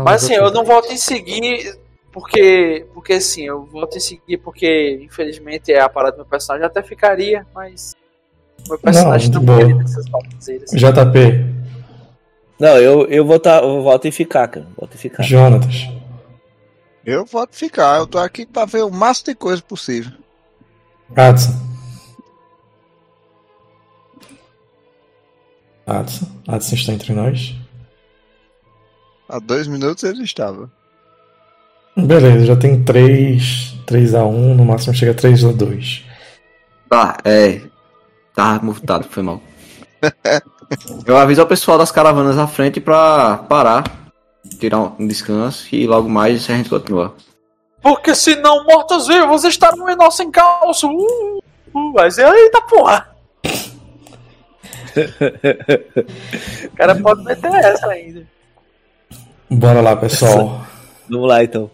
Mas assim, eu não volto em seguir porque. Porque assim, eu volto em seguir porque, infelizmente, é a parada do meu personagem. Eu até ficaria, mas. Meu personagem não queria nessas balbuzeiras. JP, Não, eu, eu vou tá, eu volto em ficar, cara. Volto em ficar. Jonatas, Eu vou ficar, eu tô aqui pra ver o máximo de coisa possível. Adson. Adson. Adson está entre nós. Há dois minutos ele estava. Beleza, já tem 3, 3 a 1, no máximo chega a 3 a 2. Tá, é. Tava mutado, foi mal. Eu aviso ao pessoal das caravanas à frente pra parar, tirar um descanso e logo mais a gente continua. Porque senão mortos-vivos estarão em nosso encalço. Uh, uh, mas eita porra! o cara pode meter essa ainda. Bora lá, pessoal. Vamos lá, então.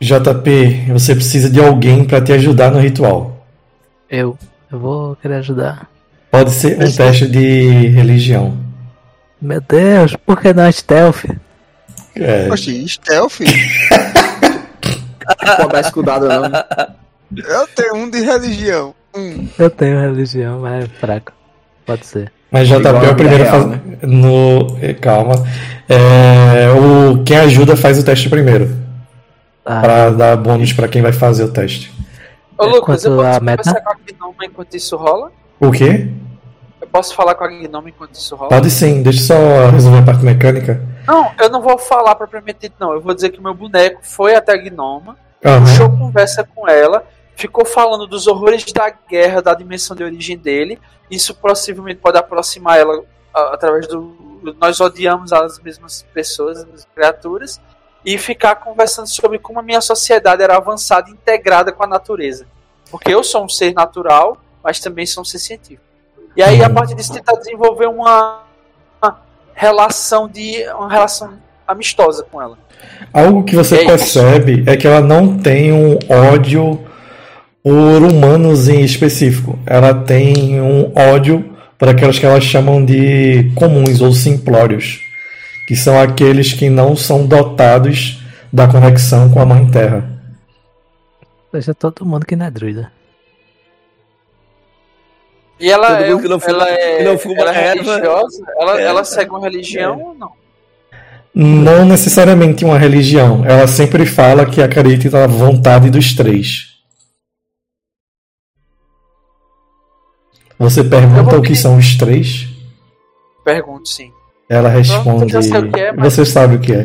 JP, você precisa de alguém pra te ajudar no ritual. Eu, eu vou querer ajudar. Pode ser um teste de religião. Meu Deus, por que não stealth? É, Oxi, stealth? Não pode dar escudado não. eu tenho um de religião. Um. Eu tenho religião, mas é fraco. Pode ser. mas JP é o primeiro a fazer. No... eh, Calma. É, o... Quem ajuda faz o teste primeiro. Ah, Pra dar bônus pra quem vai fazer o teste. Ô Lucas, eu posso a meta? conversar com a Gnoma enquanto isso rola? O quê? Eu posso falar com a Gnoma enquanto isso rola? Pode sim, deixa eu só resolver a parte mecânica. Não, eu não vou falar propriamente dito, não. Eu vou dizer que o meu boneco foi até a Gnoma, Aham. puxou conversa com ela, ficou falando dos horrores da guerra, da dimensão de origem dele. Isso possivelmente pode aproximar ela a- através do. Nós odiamos as mesmas pessoas, as mesmas criaturas, e ficar conversando sobre como a minha sociedade era avançada e integrada com a natureza. Porque eu sou um ser natural, mas também sou um ser científico. E aí, a partir disso, tentar desenvolver uma, uma relação de. uma relação amistosa com ela. Algo que você É percebe é que ela não tem um ódio por humanos em específico. Ela tem um ódio por aquelas que elas chamam de comuns ou simplórios, que são aqueles que não são dotados da conexão com a Mãe Terra. deixa todo mundo que não é druida. E ela Todo é, que não fuma- ela é, não fuma ela é religiosa? Ela, É. ela segue uma religião ou não? Não necessariamente uma religião. Ela sempre fala que acredita na vontade dos três. Você pergunta o que são os três? Pergunto sim. Ela responde. o é, mas- Você sabe o que é.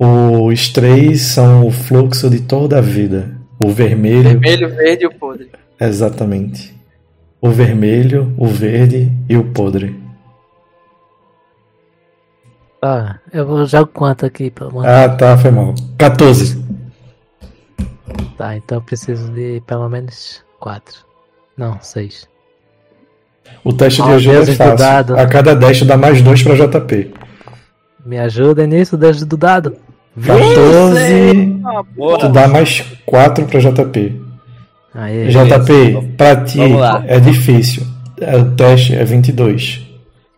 Os três são o fluxo de toda a vida. O vermelho, Vermelho, verde e o podre. exatamente. O vermelho, o verde e o podre. Tá, eu vou jogar quanto aqui pra mandar. Ah, tá, foi mal. 14. Tá, então eu preciso de pelo menos quatro. Não, seis. O teste de ajuda é fácil. dado. A cada 10 dá mais 2 pra JP. Me ajuda nisso, Deus do dado. 14. Ah. Tu dá mais 4 pra JP. Aí, JP, pra ti é difícil. É, O teste é 22.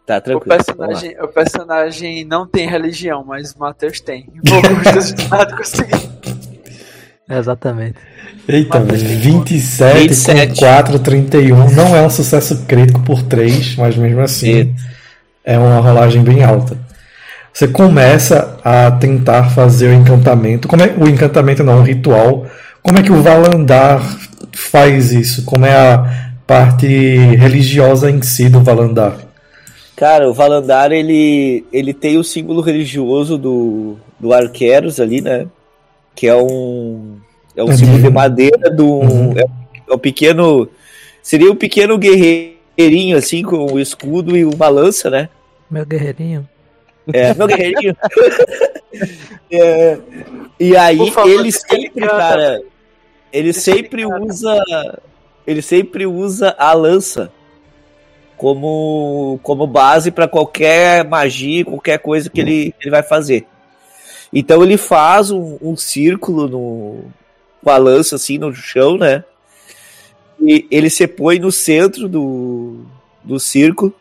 Tá, o tranquilo. Lá. personagem, o personagem não tem religião, mas o Matheus tem. Vou com os dois dados conseguir. Exatamente. Eita, velho, 27, 27. com 4, 31. Não é um sucesso crítico por 3, mas mesmo assim é uma rolagem bem alta. Você começa a tentar fazer o encantamento. Como é, o encantamento não, o ritual. Como é que o Valandar faz isso? Como é a parte religiosa em si do Valandar? Cara, o Valandar, ele, ele tem o símbolo religioso do, do Arqueros ali, né? Que é um, é um Uhum. símbolo de madeira do. Uhum. É, é um pequeno. Seria um pequeno guerreirinho, assim, com o escudo e uma lança, né? Meu guerreirinho. É, meu guerreirinho. É, e aí, favor, ele sempre, cara. Ele sempre usa. Ele sempre usa a lança como, como base para qualquer magia, qualquer coisa que ele, ele vai fazer. Então ele faz um, um círculo no, com a lança assim no chão, né? E ele se põe no centro do, do círculo.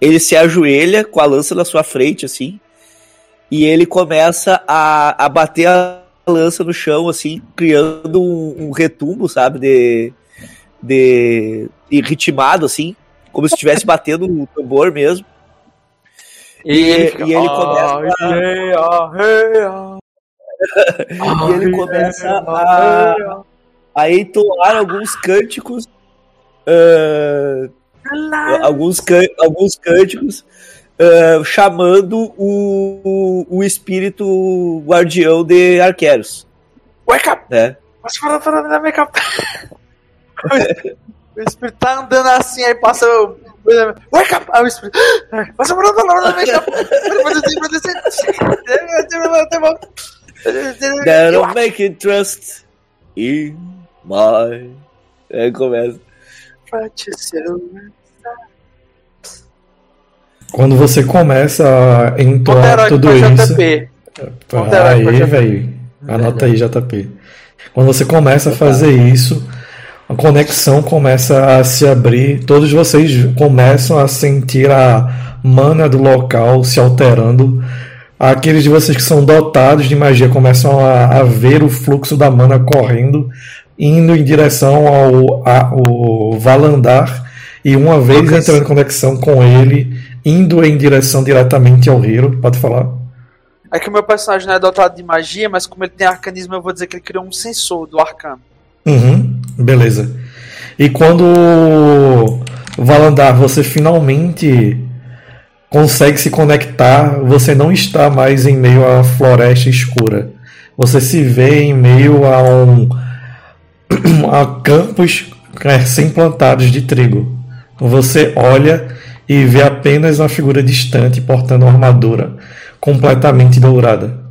Ele se ajoelha com a lança na sua frente, assim. E ele começa a, a bater a lança no chão, assim, criando um, um retumbo, sabe? De, de, ritmado, assim. Como se estivesse batendo o tambor mesmo. E, E- ele, fica, e ele começa "Ah, a- yeah, yeah, E ele começa a, a entoar alguns cânticos. ah, alguns, alguns cânticos ah, chamando o, o espírito guardião de arqueiros, Wake up! né? Da minha capa. O espírito tá andando assim, aí passa. Wake up! Aí o espírito. Passa fora fora da minha capa. Pode descer, pode descer. That'll make it trust in my. Aí começa. Quando você começa a entoar tudo isso. JP. Aí, velho. Anota aí, JP. Quando você começa a fazer isso, a conexão começa a se abrir. Todos vocês começam a sentir a mana do local se alterando. Aqueles de vocês que são dotados de magia começam a, a ver o fluxo da mana correndo, indo em direção ao, a- ao Valandar. E uma vez Lucas. entrando em conexão com ele, indo em direção diretamente ao Hiro. Pode falar? É que o meu personagem não é dotado de magia, mas como ele tem arcanismo, eu vou dizer que ele criou um sensor do arcano. Uhum, beleza. E quando Valandar, você finalmente consegue se conectar, você não está mais em meio à floresta escura. Você se vê em meio a um a campos recém-plantados de trigo. Você olha e vê apenas uma figura distante portando uma armadura completamente dourada.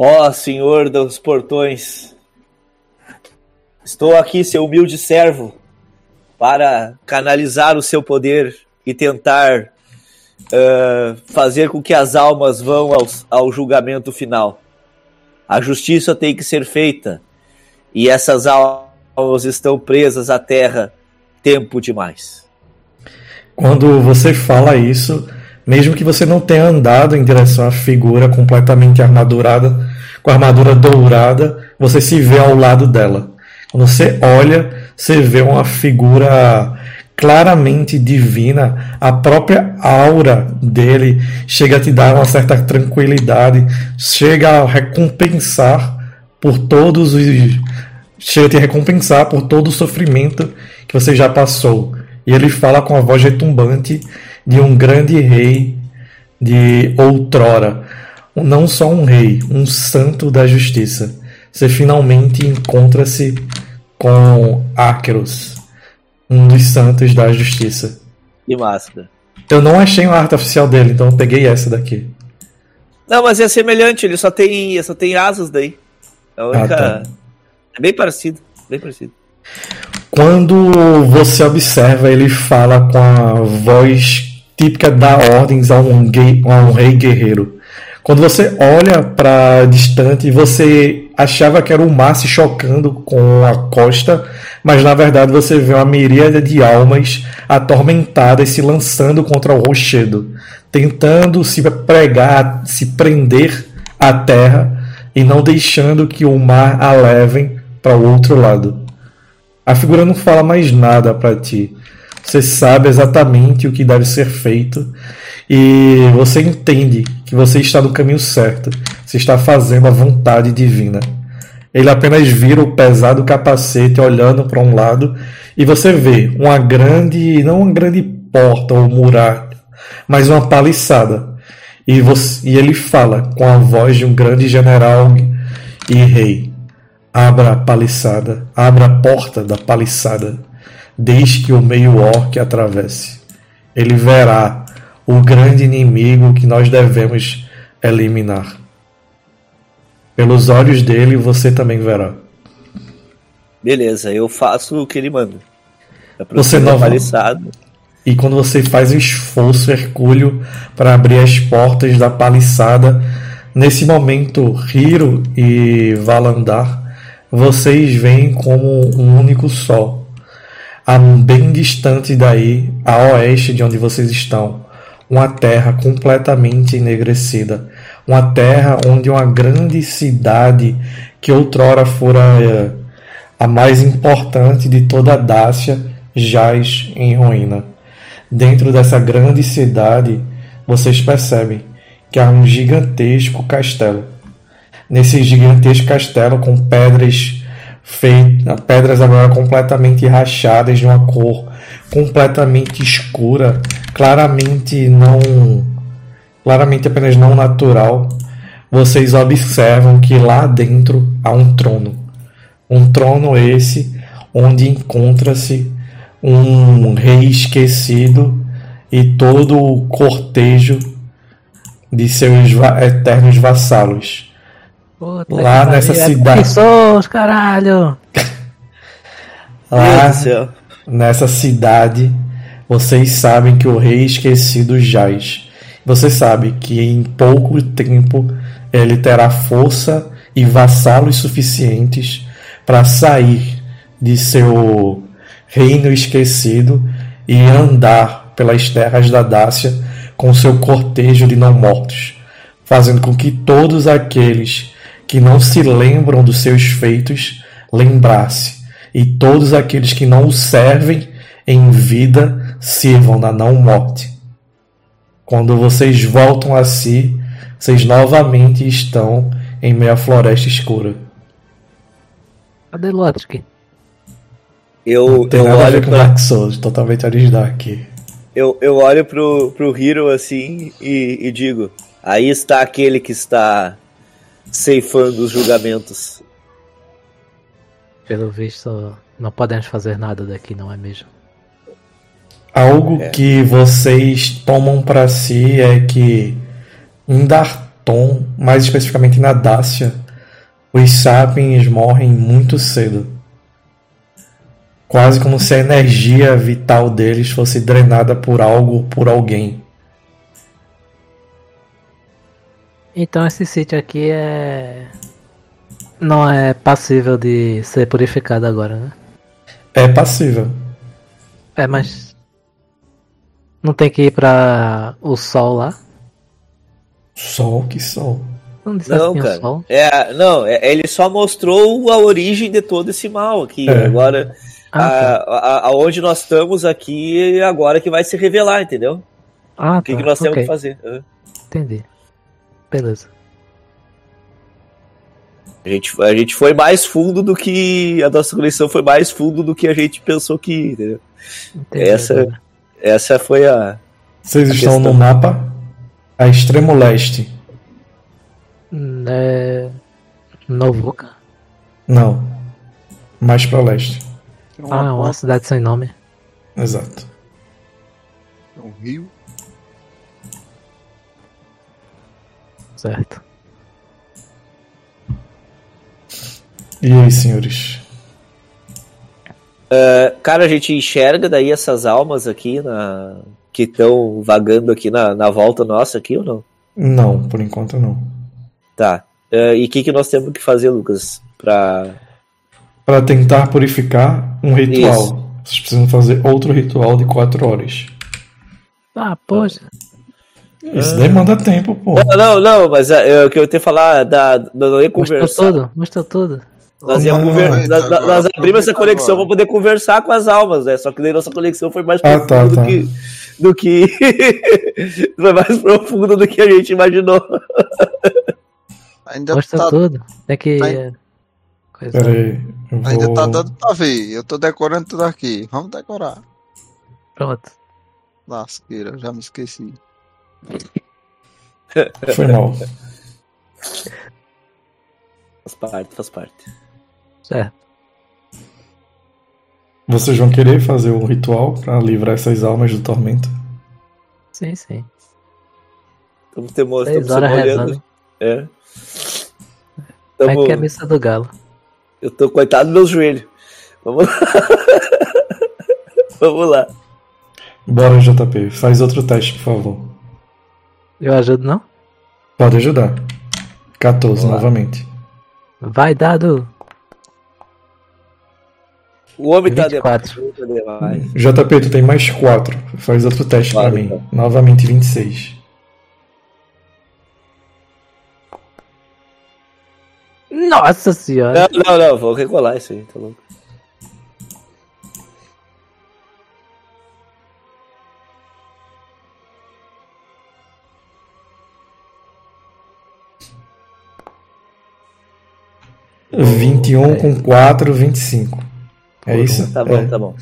Ó Senhor dos portões, estou aqui, seu humilde servo, para canalizar o seu poder e tentar ah, fazer com que as almas vão ao julgamento final. A justiça tem que ser feita e essas almas estão presas à terra tempo demais. Quando você fala isso, mesmo que você não tenha andado em direção à figura completamente armadurada, com a armadura dourada, você se vê ao lado dela. Quando você olha, você vê uma figura claramente divina, a própria aura dele chega a te dar uma certa tranquilidade, chega a recompensar por todos os chega a te recompensar por todo o sofrimento que você já passou. E ele fala com a voz retumbante de um grande rei de outrora. Não só um rei, um santo da justiça. Você finalmente encontra-se com Arqueros, um dos santos da justiça. Que máscara. Eu não achei uma arte oficial dele, então eu peguei essa daqui. Não, mas é semelhante, ele só tem, só tem asas daí. É a única. tá. É bem parecido, bem parecido. Quando você observa, ele fala com a voz típica da ordens a um, a um rei guerreiro. Quando você olha para distante, você achava que era o mar se chocando com a costa, mas na verdade você vê uma miríade de almas atormentadas se lançando contra o rochedo, tentando se pregar, se prender à terra e não deixando que o mar a levem para o outro lado. A figura não fala mais nada para ti. Você sabe exatamente o que deve ser feito e você entende que você está no caminho certo. Você está fazendo a vontade divina. Ele apenas vira o pesado capacete olhando para um lado e você vê uma grande, não uma grande porta ou muralha, mas uma paliçada. E, você, e ele fala com a voz de um grande general e rei: Abra a paliçada, abra a porta da paliçada, desde que o meio-orc atravesse. Ele verá o grande inimigo que nós devemos eliminar. Pelos olhos dele você também verá. Beleza, eu faço o que ele manda. Você não paliçada. E quando você faz o esforço hercúleo para abrir as portas da paliçada, nesse momento Hiro e Valandar, vocês veem como um único sol. A bem distante daí, a oeste de onde vocês estão, uma terra completamente enegrecida, uma terra onde uma grande cidade que outrora fora eh, a mais importante de toda a Dácia jaz em ruína. Dentro dessa grande cidade, vocês percebem que há um gigantesco castelo. Nesse gigantesco castelo com pedras feitas, pedras agora completamente rachadas de uma cor completamente escura, claramente não claramente apenas não natural, vocês observam que lá dentro há um trono. Um trono esse onde encontra-se um rei esquecido e todo o cortejo de seus eternos vassalos. Puta lá nessa cidade. Pessoas, caralho! Lá nessa cidade, vocês sabem que o rei esquecido jaz. Você sabe que em pouco tempo ele terá força e vassalos suficientes para sair de seu reino esquecido e andar pelas terras da Dácia com seu cortejo de não mortos, fazendo com que todos aqueles que não se lembram dos seus feitos lembrasse, e todos aqueles que não o servem em vida sirvam na não morte. Quando vocês voltam a si, vocês novamente estão em meia floresta escura. Cadê Lotrick? Eu, eu olho pra, Dark Souls, totalmente original aqui. eu, eu olho pro, pro Hero assim e, e digo: aí está aquele que está ceifando os julgamentos. Pelo visto, não podemos fazer nada daqui, não é mesmo? Algo É. que vocês tomam para si é que em Darton, mais especificamente na Dácia, os sapiens morrem muito cedo. Quase como se a energia vital deles fosse drenada por algo ou por alguém. Então esse sítio aqui é. Não é passível de ser purificado agora, né? É passível. É, mas. Não tem que ir pra o sol lá? Sol que sol. Não disse Não, assim o cara. sol? É, não, é- ele só mostrou a origem de todo esse mal aqui. É. Agora, Ah, tá. a- a- aonde nós estamos aqui, agora que vai se revelar, entendeu? Ah, O que, tá. que nós temos ok, que fazer? Hã? Entendi. Beleza. A gente, a gente foi mais fundo do que. A nossa coleção foi mais fundo do que a gente pensou que ia, entendeu? Entendi Essa-. Essa foi a. Vocês A estão questão. no mapa a extremo leste. Hum, É. Novuca? Não. Mais para leste. Ah, uma cidade sem nome. Exato. tem um rio. Certo. E aí, senhores? Cara, a gente enxerga daí essas almas aqui na. Que estão vagando aqui na, na volta nossa aqui ou não? Não, por enquanto não. Tá. É, e o que, que nós temos que fazer, Lucas? Pra. Para tentar purificar um ritual. Isso. Vocês precisam fazer outro ritual de 4 horas. Ah, poxa. Isso demanda tempo, pô. Não, não, não, mas é, o que eu ia te falar da, da ia Mostrou conversar. tudo, mostrou tudo. Nós, conver- nós, nós abrimos essa conexão para poder conversar com as almas, né? Só que daí nossa conexão foi mais Ah, profunda tá, tá. do que. Do que foi mais profunda do que a gente imaginou. Ainda Mostrou tá, tudo. Tem que. tá- é, coisa. Pera aí. Eu ainda vou... tá dando pra ver. Eu tô decorando tudo aqui. Vamos decorar. Pronto. Lasqueira, já me esqueci. Foi mal. Faz parte, faz parte. Certo. Vocês vão querer fazer um ritual para livrar essas almas do tormento? Sim, sim. Estamos te mo- Seis estamos rezando. É. Como Tamo- é que é a missa do galo? Eu tô coitado dos meus joelhos. Vamos lá. Vamos lá. Bora, JP. Faz outro teste, por favor. Eu ajudo, não? Pode ajudar. 14, Vamos lá. novamente. Vai, dado. O homem tá 24. demais. JP, tu tem mais 4. Faz outro teste Claro, pra mim. então. Novamente 26. Nossa senhora. Não, não, não, vou recolar isso aí, tá louco. Não. 21 com 4, 25. É isso? Tá bom, É. tá bom.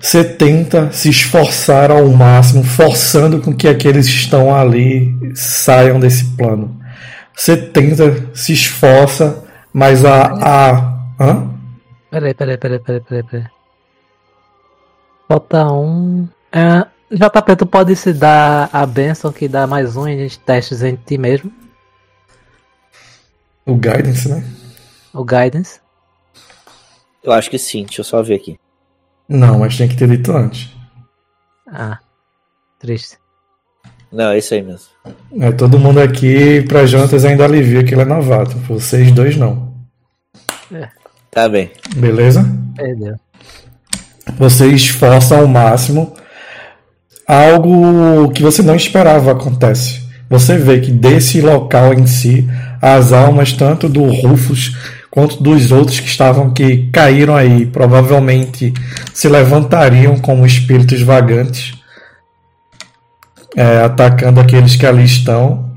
Você tenta se esforçar ao máximo, forçando com que aqueles que estão ali saiam desse plano. Você tenta, se esforça, mas a. a hã? Peraí, peraí, peraí, peraí, peraí, peraí. Falta um. É, JP, tu pode se dar a benção que dá mais um em testes em ti mesmo. O guidance, né? O guidance. Eu acho que sim, deixa eu só ver aqui. Não, mas tinha que ter dito antes. Ah, triste. Não, é isso aí mesmo. É, todo mundo aqui pra Jantas ainda alivia que ele é novato. Vocês dois não. Tá bem. Beleza? Perdeu. Você esforça ao máximo. Algo que você não esperava acontece. Você vê que desse local em si, as almas tanto do Rufus quanto dos outros que estavam que caíram aí, provavelmente se levantariam como espíritos vagantes, é, atacando aqueles que ali estão.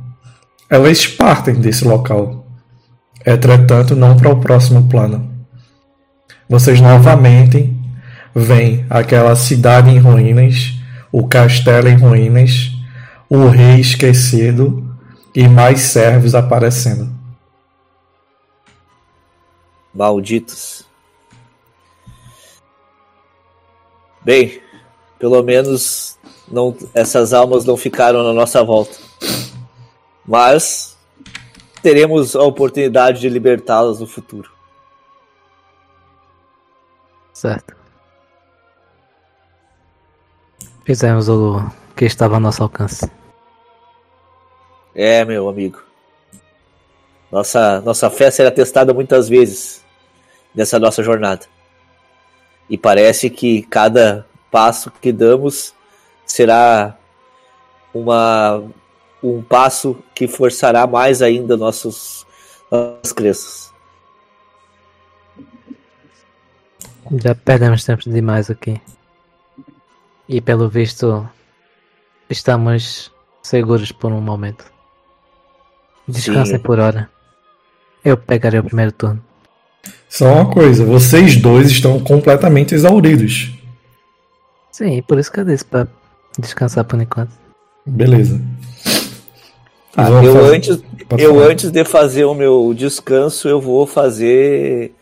Elas partem desse local. Entretanto, não para o próximo plano. Vocês novamente vem aquela cidade em ruínas, o castelo em ruínas, o rei esquecido e mais servos aparecendo. Malditos. Bem, pelo menos não, essas almas não ficaram na nossa volta. Mas teremos a oportunidade de libertá-las no futuro. Certo. Fizemos o que estava ao nosso alcance. É, meu amigo. Nossa, nossa fé será testada muitas vezes nessa nossa jornada. E parece que cada passo que damos será uma, um passo que forçará mais ainda nossos, nossas crenças. Já perdemos tempo demais aqui. E pelo visto, estamos seguros por um momento. Descansem Sim. por hora. Eu pegarei o primeiro turno. Só uma coisa, vocês dois estão completamente exauridos. Sim, por isso que eu disse pra descansar por enquanto. Beleza. Ah, eu, fazer- antes, pode eu falar. antes de fazer o meu descanso, eu vou fazer.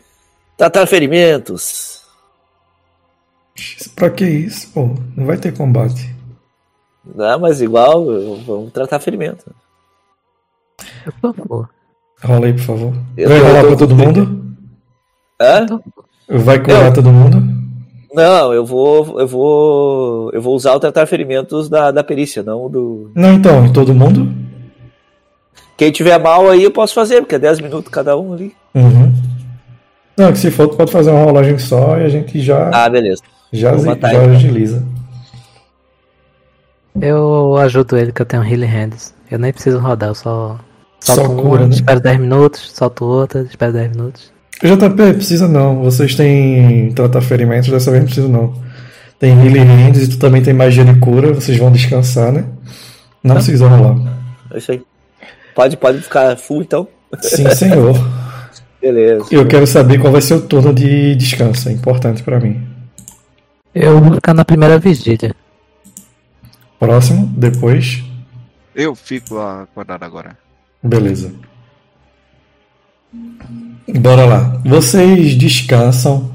tratar ferimentos. Pra que isso? Pô, não vai ter combate. Não, mas igual, eu- vamos tratar ferimento. Por favor. Rola aí, por favor. Eu vai tô- rolar pra todo mundo? Hã? Vai curar Eu- todo mundo? Não, eu vou. Eu vou. Eu vou usar o tratar ferimentos da, da perícia, não do. Não, então, em todo mundo? Quem tiver mal aí eu posso fazer, porque é 10 minutos cada um ali. Uhum. Não, que se for, tu pode fazer uma rolagem só e a gente já, Ah, beleza. já, zi- já ele. agiliza. Eu ajudo ele que eu tenho Healing Hands. Eu nem preciso rodar, eu só Só solto cura, né? espero 10 minutos, solto outra, espero 10 minutos. JP, precisa não. Vocês têm tratar ferimentos, dessa vez não precisa não. Tem Healing Hands e tu também tem magia de cura, vocês vão descansar, né? Não precisa rolar. É isso aí. Pode, pode ficar full então? Sim, senhor. Beleza. Eu quero saber qual vai ser o turno de descanso, é importante pra mim. Eu vou ficar na primeira vigília. Próximo, depois. Eu fico acordado agora. Beleza. Bora lá. Vocês descansam.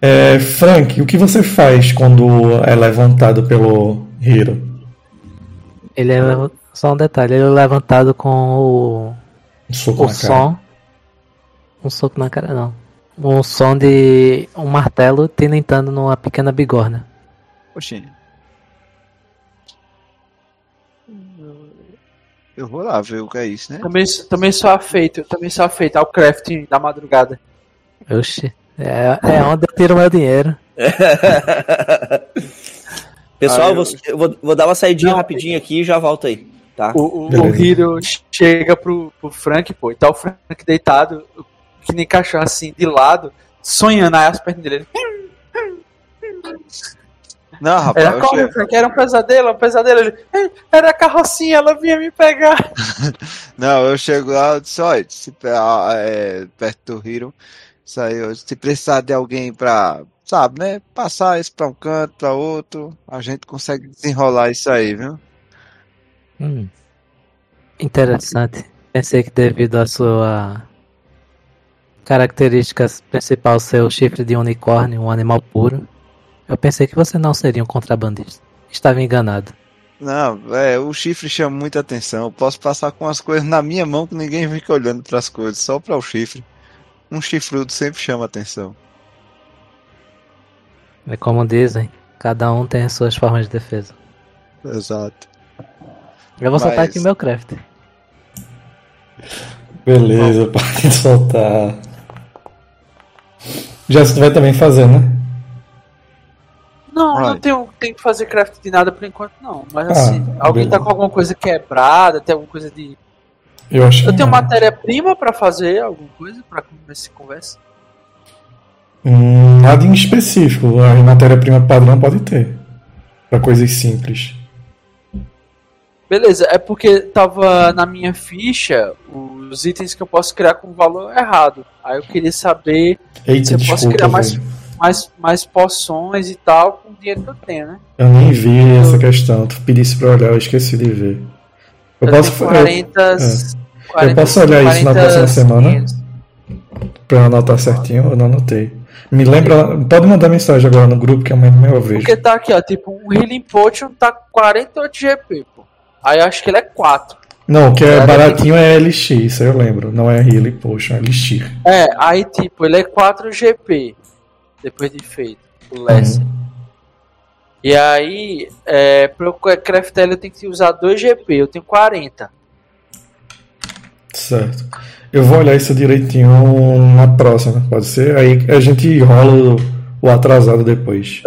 É, Frank, o que você faz quando é levantado pelo Hiro? Ele é. Só um detalhe, ele é levantado com o, Um soco o na cara. som. Um soco na cara não. Um som de um martelo tinentando numa pequena bigorna. Oxi. Eu vou lá ver o que é isso, né? Também, também sou afeito, também sou afeito ao crafting da madrugada. Oxi. É, é onde eu tiro meu dinheiro. Pessoal, Ah, eu vou, eu vou, vou dar uma saidinha rapidinho aqui e já volto aí. Tá? O, o, o. Hiro chega pro, pro Frank, pô, e tá o Frank deitado, que nem cachorro assim, de lado, sonhando aí as pernas dele. Não, rapaz, Era eu como, Frank? Era um pesadelo, um pesadelo. Ele, "É, era a carrocinha, ela vinha me pegar. Não, eu chego lá e disse, olha, se, é, perto do Hiro, isso aí, eu- se precisar de alguém pra, sabe, né, passar isso pra um canto, pra outro, a gente consegue desenrolar isso aí, viu? Hum. Interessante. Pensei que devido à sua característica principal ser o chifre de unicórnio, um animal puro, eu pensei que você não seria um contrabandista. Estava enganado. Não, é, o chifre chama muita atenção, eu posso passar com as coisas na minha mão que ninguém fica olhando pras coisas, só para o chifre. Um chifrudo sempre chama atenção. É como dizem, cada um tem as suas formas de defesa. Exato. Eu vou soltar Mas- aqui meu craft. Beleza, pode soltar. Já você vai também fazer, né? Não, não Right. tenho, tenho que fazer craft de nada por enquanto, não. Mas Ah, assim, alguém tá beleza. com alguma coisa quebrada, tem alguma coisa de. Eu acho que Eu tenho não. matéria-prima pra fazer alguma coisa, pra começar essa conversa. Hum, nada em específico. A matéria-prima padrão pode ter. Pra coisas simples. Beleza, é porque tava na minha ficha os itens que eu posso criar com valor errado. Aí eu queria saber Eita, se eu posso desculpa, criar mais, velho. Mais, mais poções e tal com o dinheiro que eu tenho, né? Eu nem vi essa questão. Tu pedisse pra olhar, eu esqueci de ver. Eu, Eu posso, tenho eu, 40, Eu posso olhar isso na 40, próxima semana? 500. pra eu anotar certinho, eu não anotei. Me lembra. Pode mandar mensagem agora no grupo que amanhã eu vejo. Porque tá aqui, ó, tipo, um Healing Potion tá 48 GP, pô. Aí eu acho que ele é 4. Não, o que é Cara, baratinho é LX, isso eu lembro. Não é Healing Potion, é Elixir. É, aí tipo, ele é 4 GP. Depois de feito. O Lesser. Uhum. E aí, é, pra eu craftar ele eu tenho que usar 2 GP, eu tenho 40. Certo. Eu vou olhar isso direitinho na próxima, pode ser? Aí a gente rola o, atrasado depois.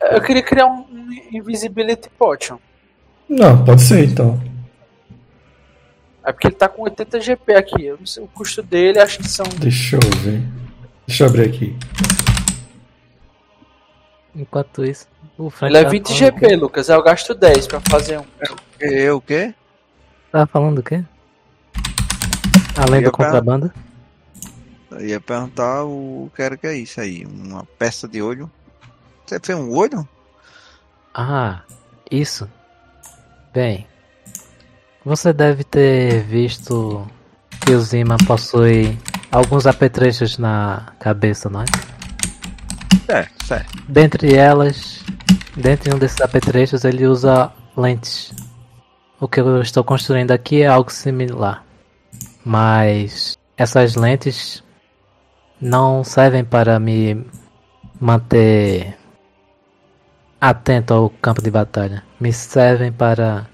Eu queria criar um, um Invisibility Potion. Não, pode ser então. É porque ele tá com 80 GP aqui. Eu não sei o custo dele, acho que são. Deixa eu ver. Deixa eu abrir aqui. Enquanto isso, o Frank Ele é tava 20 falando GP? Lucas. Eu gasto 10 pra fazer um. Eu o quê? Tava falando o quê? Além do contrabando? Eu ia perguntar o que era que é isso aí. Uma peça de olho. Você fez um olho? Ah, isso. Bem, você deve ter visto que o Zima possui alguns apetrechos na cabeça, não é? É, certo. Dentre elas, dentre um desses apetrechos, ele usa lentes. O que eu estou construindo aqui é algo similar. Mas essas lentes não servem para me manter atento ao campo de batalha. Me servem para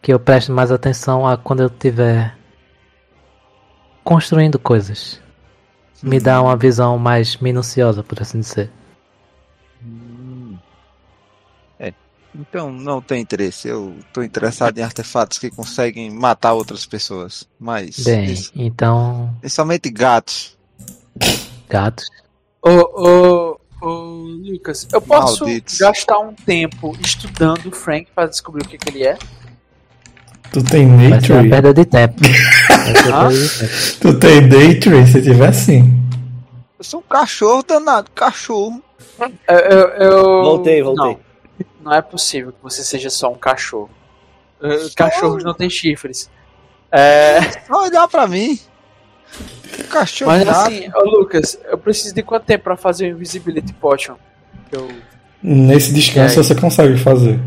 que eu preste mais atenção a quando eu estiver construindo coisas. Me dá uma visão mais minuciosa, por assim dizer. Então não tem interesse. Eu tô interessado em artefatos que conseguem matar outras pessoas. Mas. Bem, pris- então, Principalmente gatos. gatos. Ô, ô, ô, Lucas, eu posso Malditos. gastar um tempo estudando o Frank para descobrir o que, que ele é? Tu tem Vai Nature? perda de tempo. Vai ser uma perda de tempo. Tu tem Nature? Se tiver sim. Eu sou um cachorro danado, cachorro. Eu, eu, eu- Voltei, voltei. Não, não é possível que você seja só um cachorro. Uh, Cachorros não têm chifres. É, Só olhar pra mim. Cachorro mas assim, ô Lucas, eu preciso de quanto tempo pra fazer o Invisibility Potion? Eu... Nesse descanso você consegue fazer.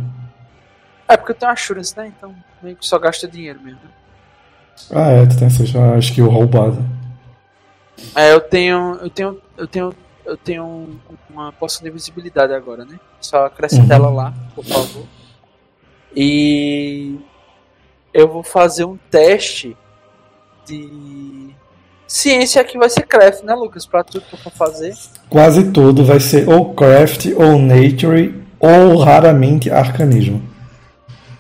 É porque eu tenho Assurance, né? Então meio que só gasta dinheiro mesmo. né? Ah, é, tu tem essa a skill roubada. É, eu tenho. Eu tenho. Eu tenho. Eu tenho um- uma poção de invisibilidade agora, né? Só acrescenta Uhum. ela lá, por favor. E eu vou fazer um teste de ciência que vai ser craft, né, Lucas? Pra tudo que eu for fazer. Quase tudo vai ser ou craft, ou nature, ou raramente arcanismo.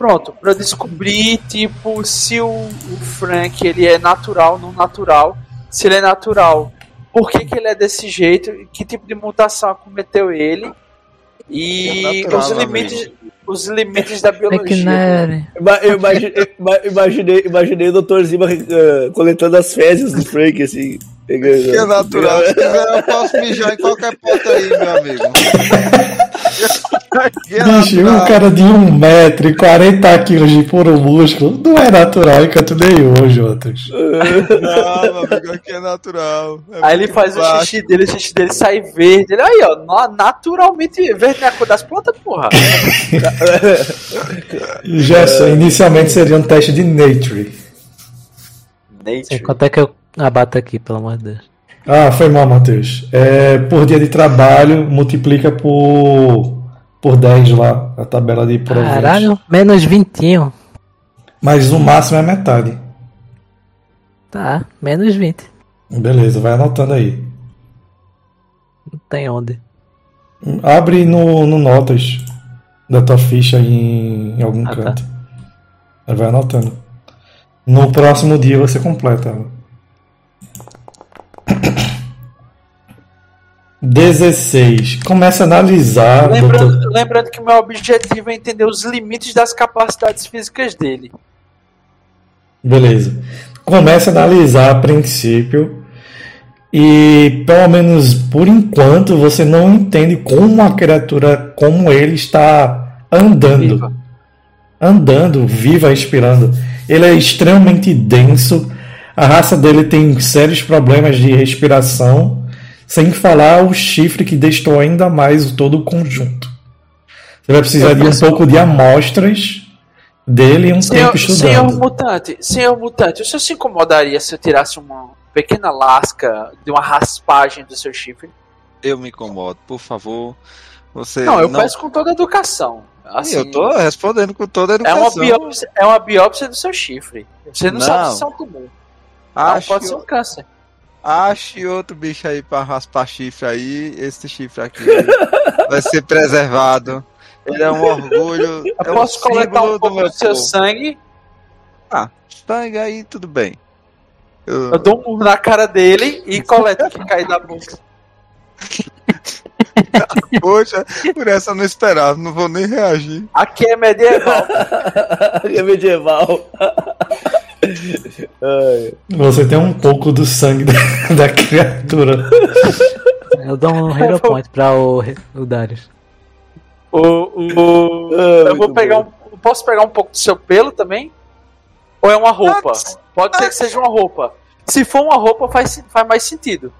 Pronto, pra descobrir, tipo, se o, o Frank ele é natural, não natural. Se ele é natural, por que, que ele é desse jeito? Que tipo de mutação acometeu ele? E É os, limites, os limites da É biologia. Ima- Eu imaginei, ima- imaginei, imaginei o Dr. Zima eh, coletando as fezes do Frank, assim. Que é natural. Se quiser, eu posso mijar em qualquer ponto aí, meu amigo. É Bicho, um cara de 1,40m de puro músculo não é natural em canto nenhum, Jotas. Não, meu amigo, aqui é natural. É Aí ele faz o baixo. xixi dele, o xixi dele sai verde. Ele, aí, ó, na- naturalmente verde na cor das plantas, porra. Gerson, inicialmente seria um teste de nature. Sim, quanto é que eu abato aqui, pelo amor de Deus? Ah, foi mal, Matheus. É, por dia de trabalho, multiplica por, por 10 lá, a tabela de proventos. Caralho, menos 20. Mas o máximo é metade. Tá, menos 20. Beleza, vai anotando aí. Não tem onde. Abre no, no notas da tua ficha em, em algum Ah, tá. canto. Aí vai anotando. No próximo dia você completa ela. 16. Começa a analisar. Lembrando, lembrando que meu objetivo é entender os limites das capacidades físicas dele. Beleza. Começa a analisar a princípio. E pelo menos por enquanto você não entende como uma criatura como ele está andando. Viva. andando, viva, respirando. Ele é extremamente denso. A raça dele tem sérios problemas de respiração, sem falar o chifre que destou ainda mais todo o conjunto. Você vai precisar de um pouco de amostras dele e um Senhor, tempo senhor estudando. mutante, senhor mutante, o senhor se incomodaria se eu tirasse uma pequena lasca de uma raspagem do seu chifre? Eu me incomodo, por favor. Você Não, eu peço com toda a educação. Assim, eu tô respondendo com toda a é uma, educação. biópsia, é uma biópsia do seu chifre. Você não, Não. sabe se é um tumor. Não, Ache, pode ser um câncer. Ache outro bicho aí pra raspar chifre aí. Esse chifre aqui vai ser preservado. Ele é um orgulho. Eu é posso um coletar símbolo um pouco meu do seu povo. sangue, Ah, sangue aí, tudo bem. Eu- eu dou um murro na cara dele e coleto o que cair da boca. Poxa, por essa eu não esperava, não vou nem reagir. Aqui é medieval. é medieval. Você tem um pouco do sangue da, da criatura. Eu dou um Hero Point pra o, o Darius. O, o, Ah, eu vou pegar bom. um. Posso pegar um pouco do seu pelo também? Ou é uma roupa? Pode ser que seja uma roupa. Se for uma roupa, faz, faz mais sentido.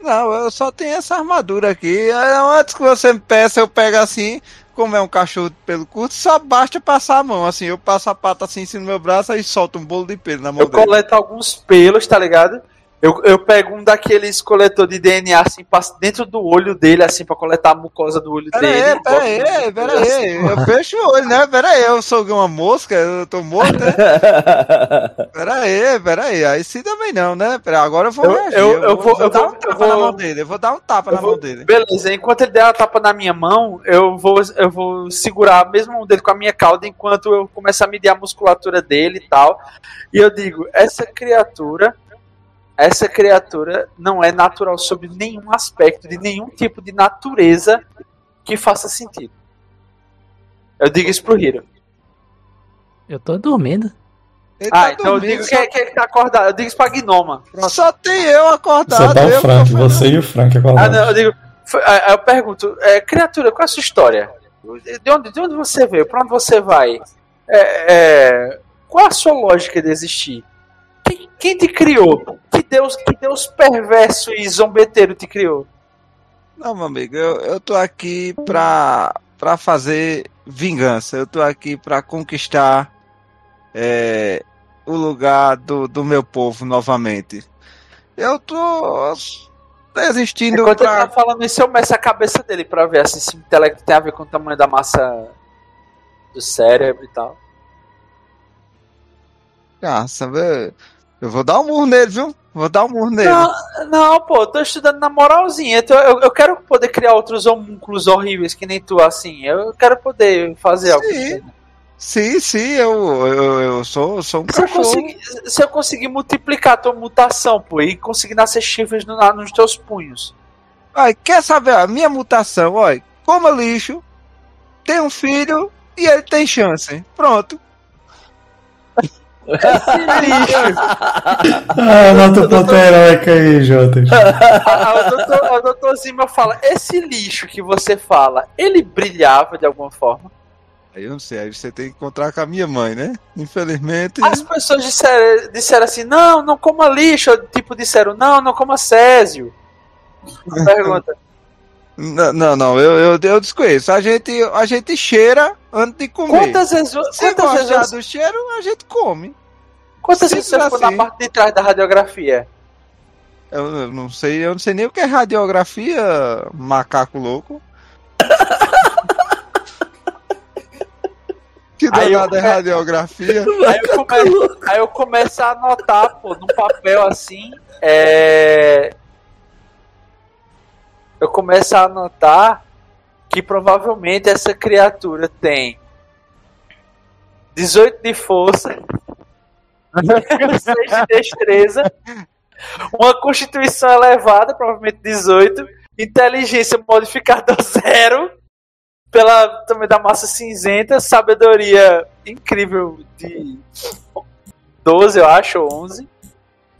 Não, eu só tenho essa armadura aqui. Aí, Antes que você me peça, eu pego assim. Como é um cachorro de pelo curto, só basta passar a mão. Assim, eu passo a pata assim em cima do meu braço e solto um bolo de pelo na mão Eu dele. coleto alguns pelos, tá ligado? Eu, eu pego um daqueles coletor de DNA assim, dentro do olho dele, assim, pra coletar a mucosa do olho Pera dele. aí, pera aí, pera aí. Eu fecho o olho, né? Pera aí, eu sou uma mosca, eu tô morto, né? Pera aí, pera aí. Aí sim também não, né? Pera, agora eu vou Eu- reagir. eu- eu vou- eu dar vou- um tapa vou- na mão dele. Eu vou dar um tapa na mão dele. Beleza, enquanto ele der a tapa na minha mão, eu vou, eu vou segurar a mesma mão dele com a minha cauda enquanto eu começar a medir a musculatura dele e tal. E eu digo, essa criatura, essa criatura não é natural sobre nenhum aspecto, de nenhum tipo de natureza que faça sentido. Eu digo isso pro Hiro. Eu tô dormindo. Ele Ah, tá então eu dormindo, digo que, é- que ele tá acordado. Eu digo isso pra Gnoma. só, só tem eu acordado. Você dá eu o Frank, você e o Frank Ah, acordados. não, eu digo. Eu pergunto, é, criatura, qual é a sua história? De onde, de onde você veio? Pra onde você vai? É, é, qual a sua lógica de existir? Quem, quem te criou? Deus, que Deus perverso e zombeteiro te criou? Não, meu amigo, eu, eu tô aqui pra, pra fazer vingança. Eu tô aqui pra conquistar é, o lugar do, do meu povo novamente. Eu tô desistindo Enquanto ele pra. tá falando isso, eu meço a cabeça dele pra ver assim, se o intelecto tem a ver com o tamanho da massa do cérebro e tal. Nossa, velho. Eu vou dar um murro nele, viu? Vou dar um murro nele. Não, não, pô, eu tô estudando na moralzinha. Então eu, eu quero poder criar outros homúnculos horríveis que nem tu, assim. Eu quero poder fazer algo. Sim. Sim, sim, eu, eu, eu sou, sou um Se eu, cachorro. conseguir, se eu conseguir multiplicar a tua mutação, pô, e conseguir nascer chifres no- nos teus punhos. Ai, quer saber a minha mutação? Olha, coma lixo, tem um filho e ele tem chance. Pronto. Ah, nota o ponto heróica aí, Jotas. Ah, o, doutor, o doutor Zima fala: esse lixo que você fala, ele brilhava de alguma forma? Aí eu não sei, aí você tem que encontrar com a minha mãe, né? Infelizmente. As pessoas disseram, disseram assim: não, não coma lixo. Tipo, disseram: não, não coma césio. Pergunta. Não, não, não, eu, eu, eu desconheço. A gente, a gente cheira antes de comer. Quantas vezes, Se quantas vezes, você- do cheiro, a gente come. quantas vezes você Simples ficou na assim. parte de trás da radiografia? Eu, eu não sei, eu não sei nem o que é radiografia, macaco louco. que danada é radiografia? Aí eu, come- aí eu começo a anotar, pô, num papel assim. É... Eu começo a anotar que provavelmente essa criatura tem 18 de força, 6 de destreza, uma constituição elevada, provavelmente 18, inteligência modificada zero, pela também da massa cinzenta, sabedoria incrível de 12, eu acho, ou 11.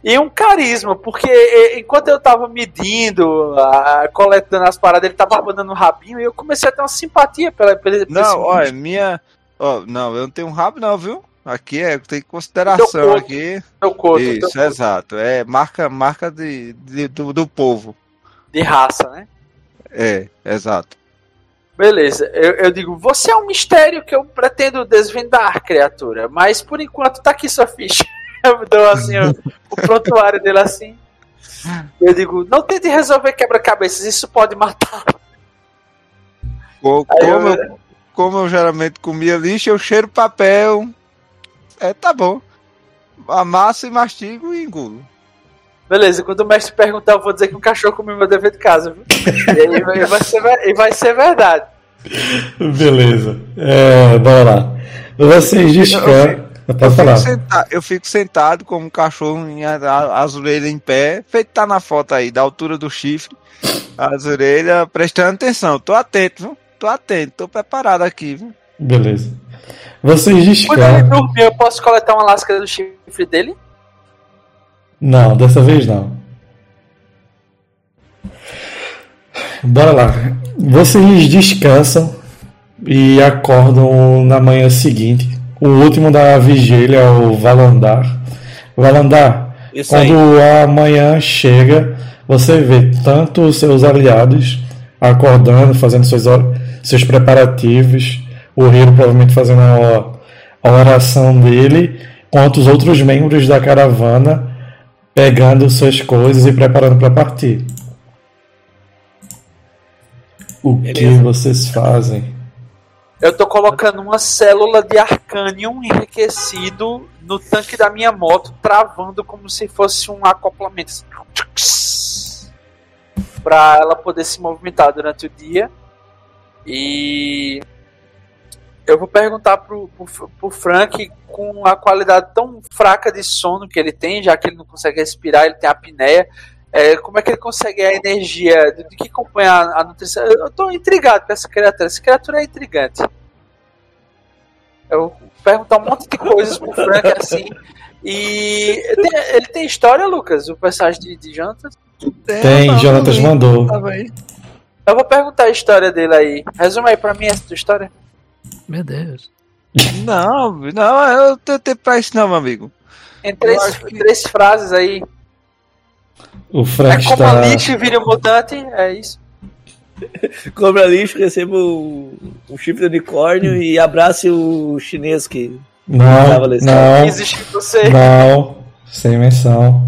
E um carisma, porque enquanto eu tava medindo, ah, coletando as paradas, ele tava abandonando o rabinho e eu comecei a ter uma simpatia pela, pela Não, olha, minha. Não, eu não tenho rabo, não, viu? Aqui é, tem consideração corpo, aqui. Corpo, Isso, exato. É marca, marca de, de- do, do povo. de raça, né? É, exato. Beleza, eu, eu digo, você é um mistério que eu pretendo desvendar, criatura, mas por enquanto tá aqui sua ficha. Eu dou assim o, o prontuário dele assim. Eu digo, não tente resolver quebra-cabeças, isso pode matar. Como eu- eu, como eu geralmente comia lixo, eu cheiro papel. É, tá bom. Amasso e mastigo e engulo. Beleza, quando o mestre perguntar, eu vou dizer que um cachorro comeu meu dever de casa, viu? E aí vai, vai ser, e vai ser verdade. Beleza. É, bora lá. Vocês descansam. Eu fico, senta- eu fico sentado como um cachorro, em a- a- as orelhas em pé, feito tá na foto aí, da altura do chifre, as orelhas prestando atenção. Tô atento, viu? Tô atento, tô preparado aqui, viu? Beleza. Vocês Quando ele descansam. dormir, eu posso coletar uma lasca do chifre dele? Não, dessa vez não. Bora lá. Vocês descansam e acordam na manhã seguinte. O último da vigília é o Valandar. Valandar, Isso aí. quando a manhã chega, você vê tanto os seus aliados acordando, fazendo seus, seus preparativos, o Hiro provavelmente fazendo a, a oração dele, quanto os outros membros da caravana pegando suas coisas e preparando para partir. O que Beleza. vocês fazem? Eu tô colocando uma célula de arcanium enriquecido no tanque da minha moto, travando como se fosse um acoplamento. Pra ela poder se movimentar durante o dia. E eu vou perguntar pro, pro, pro Frank, com a qualidade tão fraca de sono que ele tem, já que ele não consegue respirar, ele tem apneia. É, como é que ele consegue a energia do, do que acompanha a, a nutrição? Eu, eu tô intrigado com essa criatura. Essa criatura é intrigante. Eu vou perguntar um monte de coisas pro Frank assim. E tem- ele tem história, Lucas? O personagem de, de Jonathan? Tem, Jonatas também. mandou. Aí. Eu vou perguntar a história dele aí. Resume aí pra mim essa tua história. Meu Deus. Não, não, eu tenho tempo pra isso não, meu amigo. Em três, que- três frases aí. O É Frank como está. a lixo vira um mutante, é isso. Cobra lixo, receba um, um chifre de unicórnio e abrace o chinês que. Não, nesse- não, Existe você. não. Sem menção.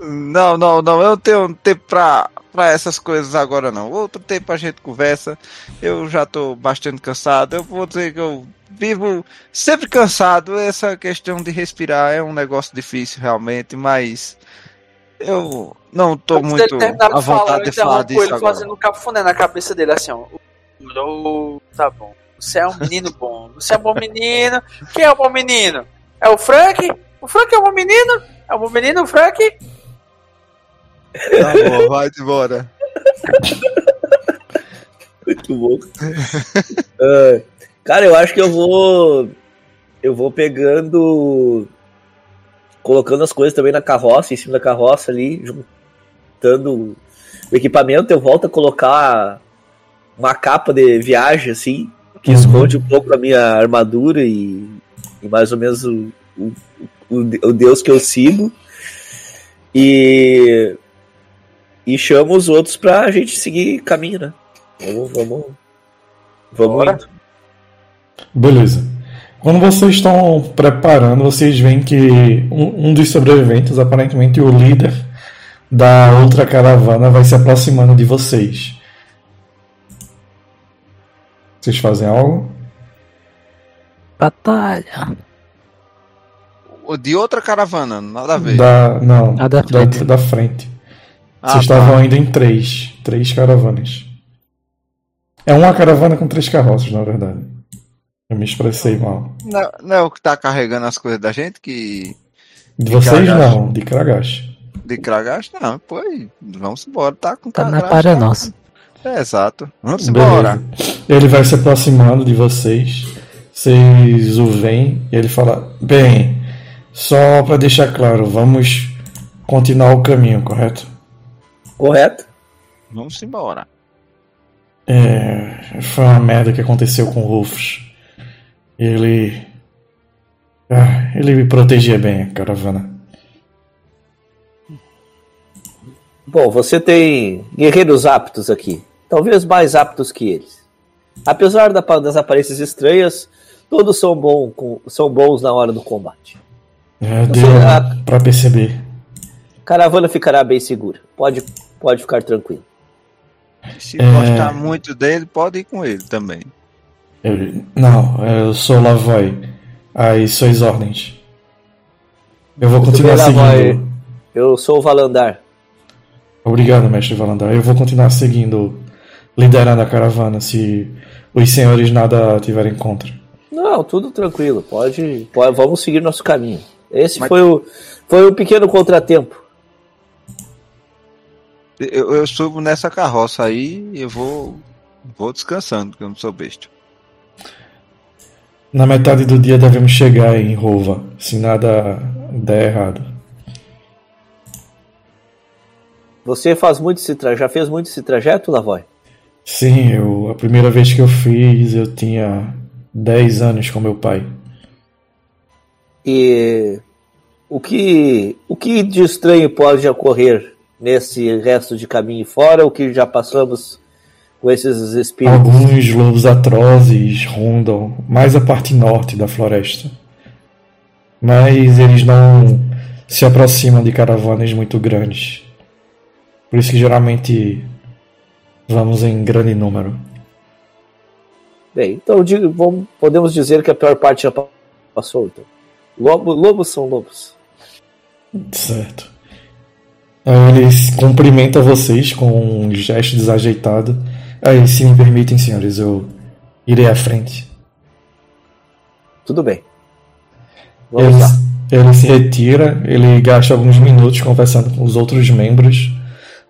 Não, não, não, eu não tenho tempo pra, pra essas coisas agora não. Outro tempo a gente conversa. Eu já tô bastante cansado. Eu vou dizer que eu vivo sempre cansado. Essa questão de respirar é um negócio difícil realmente, mas eu não tô Antes muito à de falar, vontade de falar disso ele agora. fazendo um cafuné na cabeça dele assim, ó. "Ô, Tá bom. Você é um menino bom. Você é um bom menino. Quem é o bom menino? É o Frank? O Frank é um bom menino? É um bom menino, o Frank? Tá bom, vai embora. Muito bom. Ah, cara, eu acho que eu vou. Eu vou pegando. Colocando as coisas também na carroça, em cima da carroça ali, juntando o equipamento. Eu volto a colocar uma capa de viagem, assim, que Uhum. esconde um pouco a minha armadura e, e mais ou menos o, o, o, o Deus que eu sigo. E. E chamo os outros pra gente seguir caminho, né? Vamos, vamos. Vamos Bora. indo. Beleza. Quando vocês estão preparando, vocês veem que um, um dos sobreviventes, aparentemente o líder da outra caravana, vai se aproximando de vocês. Vocês fazem algo? Batalha. O De outra caravana, nada a ver. Da, não, A da da, frente. da frente. Ah, Vocês tá. estavam indo em três. Três caravanas. É uma caravana com três carroças, na verdade. Eu me expressei mal. Não, não é o que tá carregando as coisas da gente que. De vocês Kragash. não, de Kragash. De Kragash? Não, pô, vamos embora, tá com Tá na Kragash, para tá? nossa. É, exato. Vamos Beleza. embora. Ele vai se aproximando de vocês. Vocês o veem e ele fala: Bem, só para deixar claro, vamos continuar o caminho, correto? Correto? Vamos embora. É, foi uma merda que aconteceu com o Rufus. Ele. Ah, ele me protegia bem, a caravana. Bom, você tem guerreiros aptos aqui. Talvez mais aptos que eles. Apesar da- das aparências estranhas, todos são, bom, com- são bons na hora do combate. É, deu a pra perceber. caravana ficará bem segura. Pode, pode ficar tranquilo. Se É. gostar muito dele, pode ir com ele também. Ele, não, eu sou Lavoy. As suas ordens. Eu vou continuar bem, Lavoy. seguindo. Eu sou o Valandar. Obrigado, mestre Valandar. Eu vou continuar seguindo, liderando a caravana, se os senhores nada tiverem contra. Não, tudo tranquilo. Pode, pode vamos seguir nosso caminho. Esse Mas- foi, o, foi um pequeno contratempo. Eu, eu subo nessa carroça aí e eu vou, vou descansando, porque eu não sou besta. Na metade do dia devemos chegar em Rova, se nada der errado. Você faz muito esse tra... já fez muito esse trajeto, Lavoy? Sim, eu, a primeira vez que eu fiz, eu tinha 10 anos com meu pai. E o que, o que de estranho pode ocorrer nesse resto de caminho fora, o que já passamos com esses espíritos? Alguns lobos atrozes rondam mais a parte norte da floresta. Mas eles não se aproximam de caravanas muito grandes. Por isso que geralmente vamos em grande número. Bem, então digo, vamos, podemos dizer que a pior parte já pa- passou. Então. Lobo, lobos são lobos. Certo. Aí ele s- cumprimenta vocês com um gesto desajeitado. Aí, se me permitem, senhores, eu irei à frente. Tudo bem. Vamos Ele, lá. ele se retira, ele gasta alguns minutos conversando com os outros membros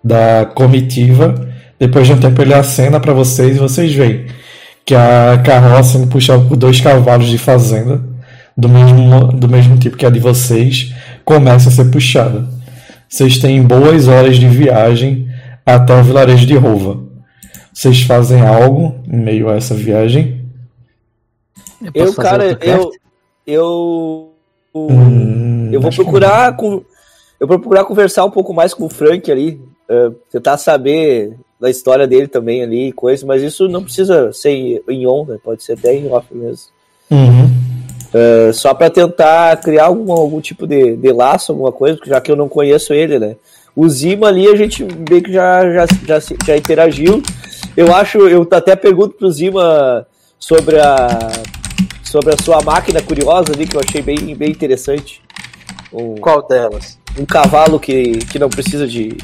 da comitiva. Depois de um tempo ele acena para vocês e vocês veem que a carroça sendo puxada por dois cavalos de fazenda do mesmo, do mesmo tipo que a de vocês começa a ser puxada. Vocês têm boas horas de viagem até o vilarejo de Rova. Vocês fazem algo em meio a essa viagem? Eu, fazer cara, eu. Eu. Hum, eu vou procurar. Com, eu vou procurar conversar um pouco mais com o Frank ali. eh, tentar saber da história dele também ali e coisa, mas isso não precisa ser em on, né? Pode ser até em off mesmo. Uhum. Eh, só pra tentar criar algum, algum tipo de, de laço, alguma coisa, já que eu não conheço ele, né? O Zima ali a gente meio que já, já, já, já interagiu. Eu acho, eu até pergunto pro Zima sobre a sobre a sua máquina curiosa ali, que eu achei bem, bem interessante. Um, Qual delas? um cavalo que, que não precisa de.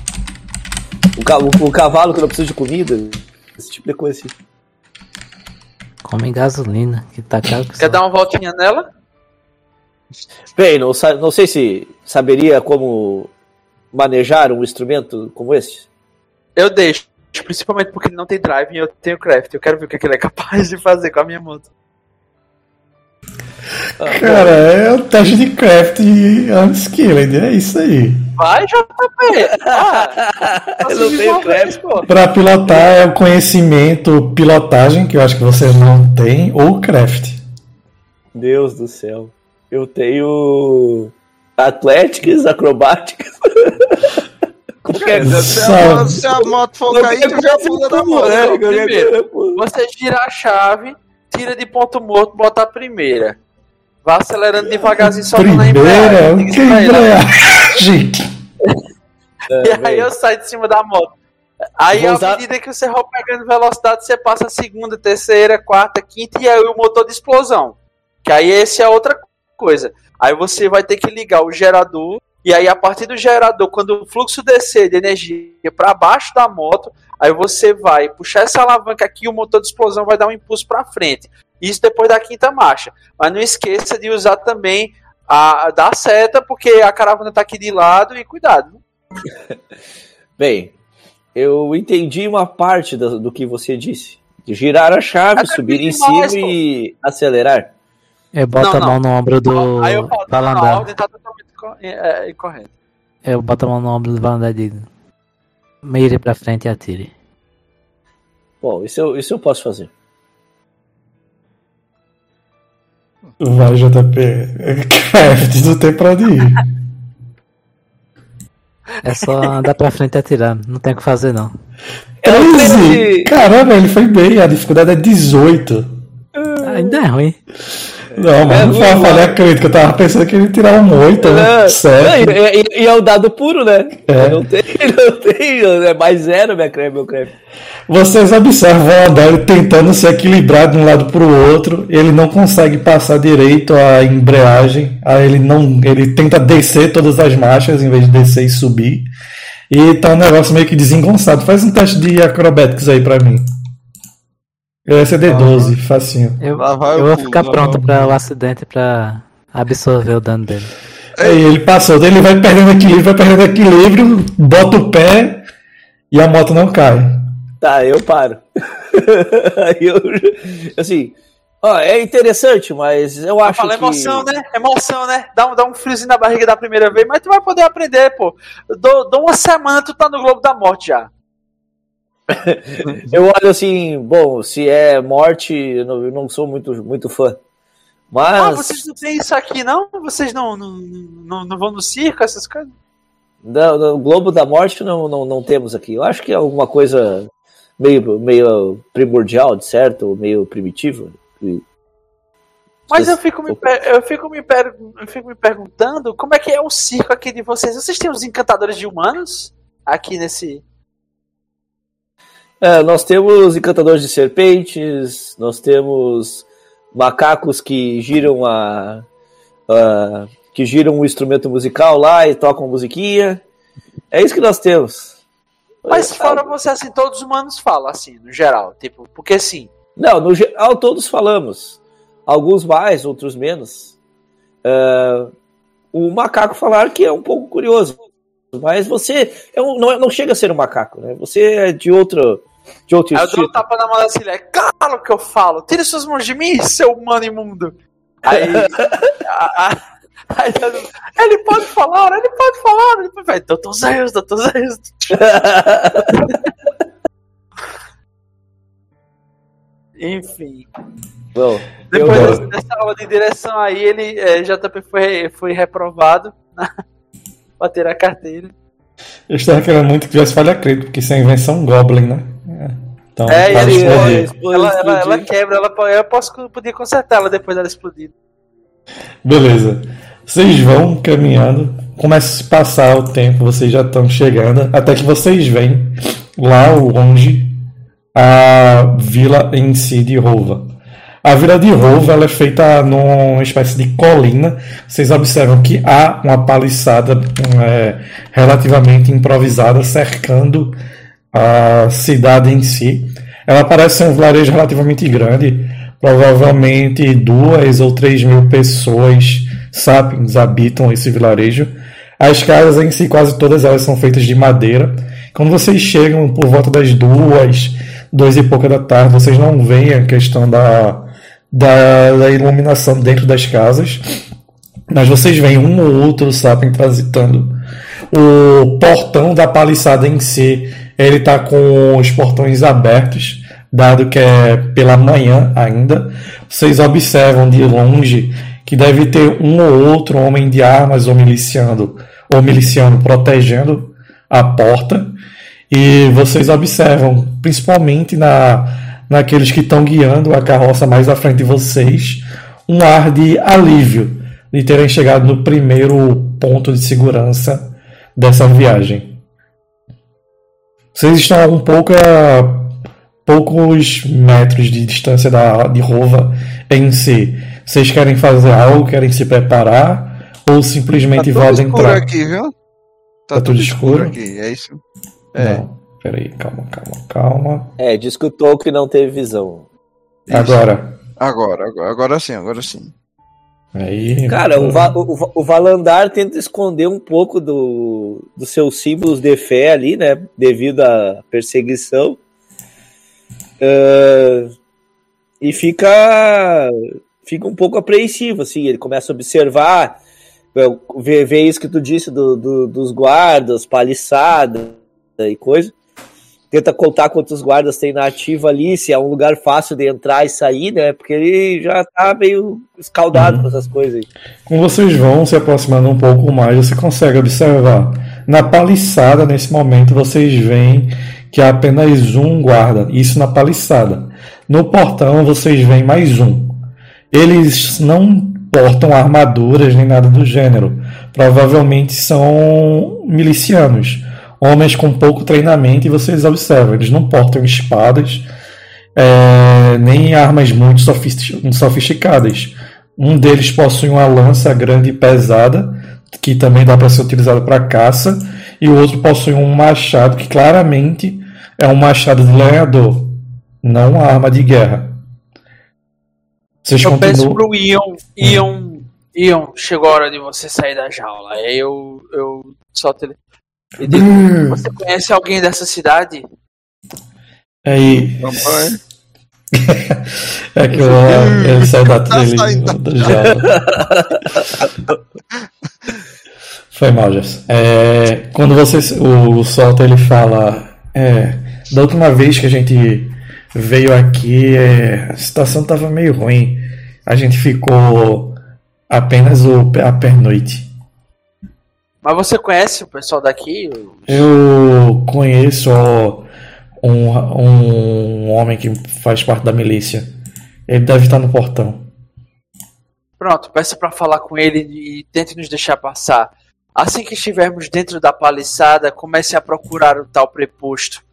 Um, um cavalo que não precisa de comida. Esse tipo de coisa assim. Come gasolina, que tá caro que Quer só. dar uma voltinha nela? Bem, não, não sei se saberia como manejar um instrumento como esse. Eu deixo. Principalmente porque ele não tem drive e eu tenho craft. Eu quero ver o que, ele é capaz de fazer com a minha moto. Cara, é o teste de craft unskilled, é isso aí. Vai, JP! Ah, Eu não tenho craft. pô. Pra pilotar é o conhecimento pilotagem, que eu acho que você não tem, ou craft. Deus do céu. Eu tenho atléticas, acrobáticas. Sabe. a, se a moto for cair, tu já pula da moto. né? Primeiro. Você gira a chave, tira de ponto morto, bota a primeira. Vai acelerando devagarzinho, soltando a Primeira, embreagem. que embreagem? E aí eu saio de cima da moto. Aí, Vou à usar- medida que você vai pegando velocidade, você passa a segunda, terceira, quarta, quinta e aí o motor de explosão. Que aí esse é outra coisa. Aí você vai ter que ligar o gerador. E aí, a partir do gerador, quando o fluxo descer de energia para baixo da moto, aí você vai puxar essa alavanca aqui e o motor de explosão vai dar um impulso para frente. Isso depois da quinta marcha. Mas não esqueça de usar também a da seta, porque a caravana tá aqui de lado e cuidado. Bem, eu entendi uma parte do, do que você disse. De girar a chave, Até subir em demais, cima pô. e acelerar. Eu boto Não, a mão no ombro do Aí eu falo, não, não, a ordem tá totalmente é, é, incorreta. Eu boto a mão no ombro do Valandar e digo: Mire pra frente e atire. Bom, isso eu, isso eu posso fazer. Vai, JP. É Craft, não tem pra onde ir. É só andar pra frente e atirar. Não tem o que fazer, não. É um 13! treino de- Caramba, ele foi bem, a dificuldade é 18. Ainda é ruim. Não, mas É não ruim, foi uma falha crítica, eu tava pensando que ele tirar um 8, né? Certo. e, e- e é o dado puro, né? É. Não tem, não tem, é mais zero minha creme, meu creme. Vocês observam o ele tentando se equilibrar de um lado para o outro, ele não consegue passar direito a embreagem, aí ele não, ele tenta descer todas as marchas em vez de descer e subir, e tá um negócio meio que desengonçado. Faz um teste de acrobatics aí pra mim. Esse é D12, facinho. Eu, Lá vai eu vou pulo, ficar lá pronto para o acidente pra absorver o dano dele. Aí ele passou, ele vai perdendo equilíbrio, vai perdendo equilíbrio, bota o pé e a moto não cai. Tá, eu paro. Eu, assim, ó, é interessante, mas eu acho Fala que... emoção, né? Emoção, né? Dá um, dá um friozinho na barriga da primeira vez, mas tu vai poder aprender, pô. Dou, dou uma semana, tu tá no Globo da Morte já. Eu olho assim, bom, se é morte, eu não, eu não sou muito, muito fã. Ah, Mas vocês não têm isso aqui, não? Vocês não, não, não, não vão no circo, essas coisas? no, no Globo da Morte não, não, não temos aqui. Eu acho que é alguma coisa meio, meio primordial, de certo? Ou meio primitiva. E Mas eu fico, me, eu, fico me eu fico me perguntando como é que é o circo aqui de vocês. Vocês têm os encantadores de humanos aqui nesse. É, nós temos encantadores de serpentes, nós temos macacos que giram a, a- que giram o instrumento musical lá e tocam musiquinha. É isso que nós temos. Mas É, fora você, assim, todos os humanos falam, assim, no geral. Tipo, porque assim. Não, no geral todos falamos. Alguns mais, outros menos. É, o macaco falar que é um pouco curioso. Mas você é um- não, é- não chega a ser um macaco, né? Você é de outro, de outro Aí eu dou um tapa na mão da Cília. Cala o que eu falo. Tire suas mãos de mim, seu humano imundo. Aí. a- a- aí eu- ele pode falar, ele pode falar. Ele pode... Doutor Zeus, doutor Zeus. Enfim. Bom, Depois eu- dessa aula de direção aí, ele, é, JP foi, foi reprovado pra ter a carteira. Eu estava querendo muito que tivesse falha crítica, porque isso é invenção Goblin, né? É. Então, É, explodir. Explode, Ela, ela, ela quebra, ela, eu posso, podia consertar ela depois dela explodir. Beleza. Vocês vão caminhando, começa a se passar o tempo, vocês já estão chegando, até que vocês veem lá longe a vila em si de Rova. A vila de Rova ela é feita numa espécie de colina. Vocês observam que há uma paliçada é, relativamente improvisada cercando a cidade em si. Ela parece ser um vilarejo relativamente grande, provavelmente duas ou três mil pessoas sapiens habitam esse vilarejo. As casas em si, quase todas elas são feitas de madeira. Quando vocês chegam por volta das duas, duas e pouca da tarde, vocês não veem a questão da, da, da iluminação dentro das casas, mas vocês veem um ou outro sapien transitando. O portão da paliçada em si, ele está com os portões abertos, dado que é pela manhã ainda. Vocês observam de longe que deve ter um ou outro homem de armas ou miliciano, ou miliciano protegendo a porta. E vocês observam, principalmente na, naqueles que estão guiando a carroça mais à frente de vocês, um ar de alívio de terem chegado no primeiro ponto de segurança dessa viagem. Vocês estão um pouco a poucos metros de distância da, de Rova em si. Vocês querem fazer algo, querem se preparar ou Tá simplesmente tudo vão escuro entrar? aqui, viu? Tá, Tá tudo escuro? aqui, é isso. É. Não, peraí, calma, calma, calma. É, diz que o Tolkien não teve visão. Isso. Agora. Agora, agora, agora sim, agora sim. Aí. Cara, o, Va- o, o Valandar tenta esconder um pouco do, dos seus símbolos de fé ali, né? Devido à perseguição. Ah, e fica fica um pouco apreensivo, assim. Ele começa a observar, vê, vê isso que tu disse do, do- dos guardas, paliçada e coisa. Tenta contar quantos guardas tem na ativa ali, se é um lugar fácil de entrar e sair, né? Porque ele já tá meio escaldado com essas coisas aí. Quando vocês vão se aproximando um pouco mais, você consegue observar. Na paliçada, nesse momento, vocês veem que há apenas um guarda. Isso na paliçada. No portão, vocês veem mais um. Eles não portam armaduras nem nada do gênero. Provavelmente são milicianos. Homens com pouco treinamento, e vocês observam, eles não portam espadas, é, nem armas muito sofistic- sofisticadas. Um deles possui uma lança grande e pesada, que também dá para ser utilizada para caça, e o outro possui um machado que claramente é um machado de lenhador, não uma arma de guerra. Vocês Eu peço continuam. pro Ion, Ion, Ion, chegou a hora de você sair da jaula. Eu, eu solto ele. Digo, você conhece alguém dessa cidade? Aí, é que eu, ele sai da Tá trilha da jaula. Foi mal, Jess. É, quando você o solta ele fala, é, da última vez que a gente veio aqui, é, a situação estava meio ruim. A gente ficou apenas o, a pernoite. Mas você conhece o pessoal daqui? Eu conheço um, um homem que faz parte da milícia. Ele deve estar no portão. Pronto, peça pra falar com ele e tente nos deixar passar. Assim que estivermos dentro da paliçada, comece a procurar o tal preposto.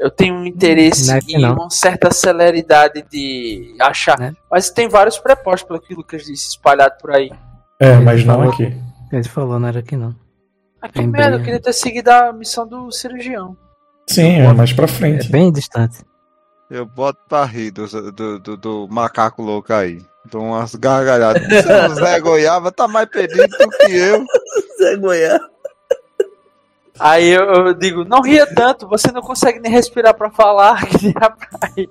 Eu tenho um interesse é em não. uma certa celeridade de achar. Né? Mas tem vários prepostos, pelo que o Lucas disse, espalhado por aí. É, mas não falou- aqui. Ele falou, não era aqui não. Ah, que merda, bem- eu queria ter seguido a missão do cirurgião. Sim, é mais pra É frente. bem distante. Eu boto pra rir do, do, do, do macaco louco aí. Dou umas gargalhadas. O Zé Goiaba tá mais perdido do que eu. Zé Goiás. Aí eu, eu digo, não ria tanto, você não consegue nem respirar pra falar. Que aí.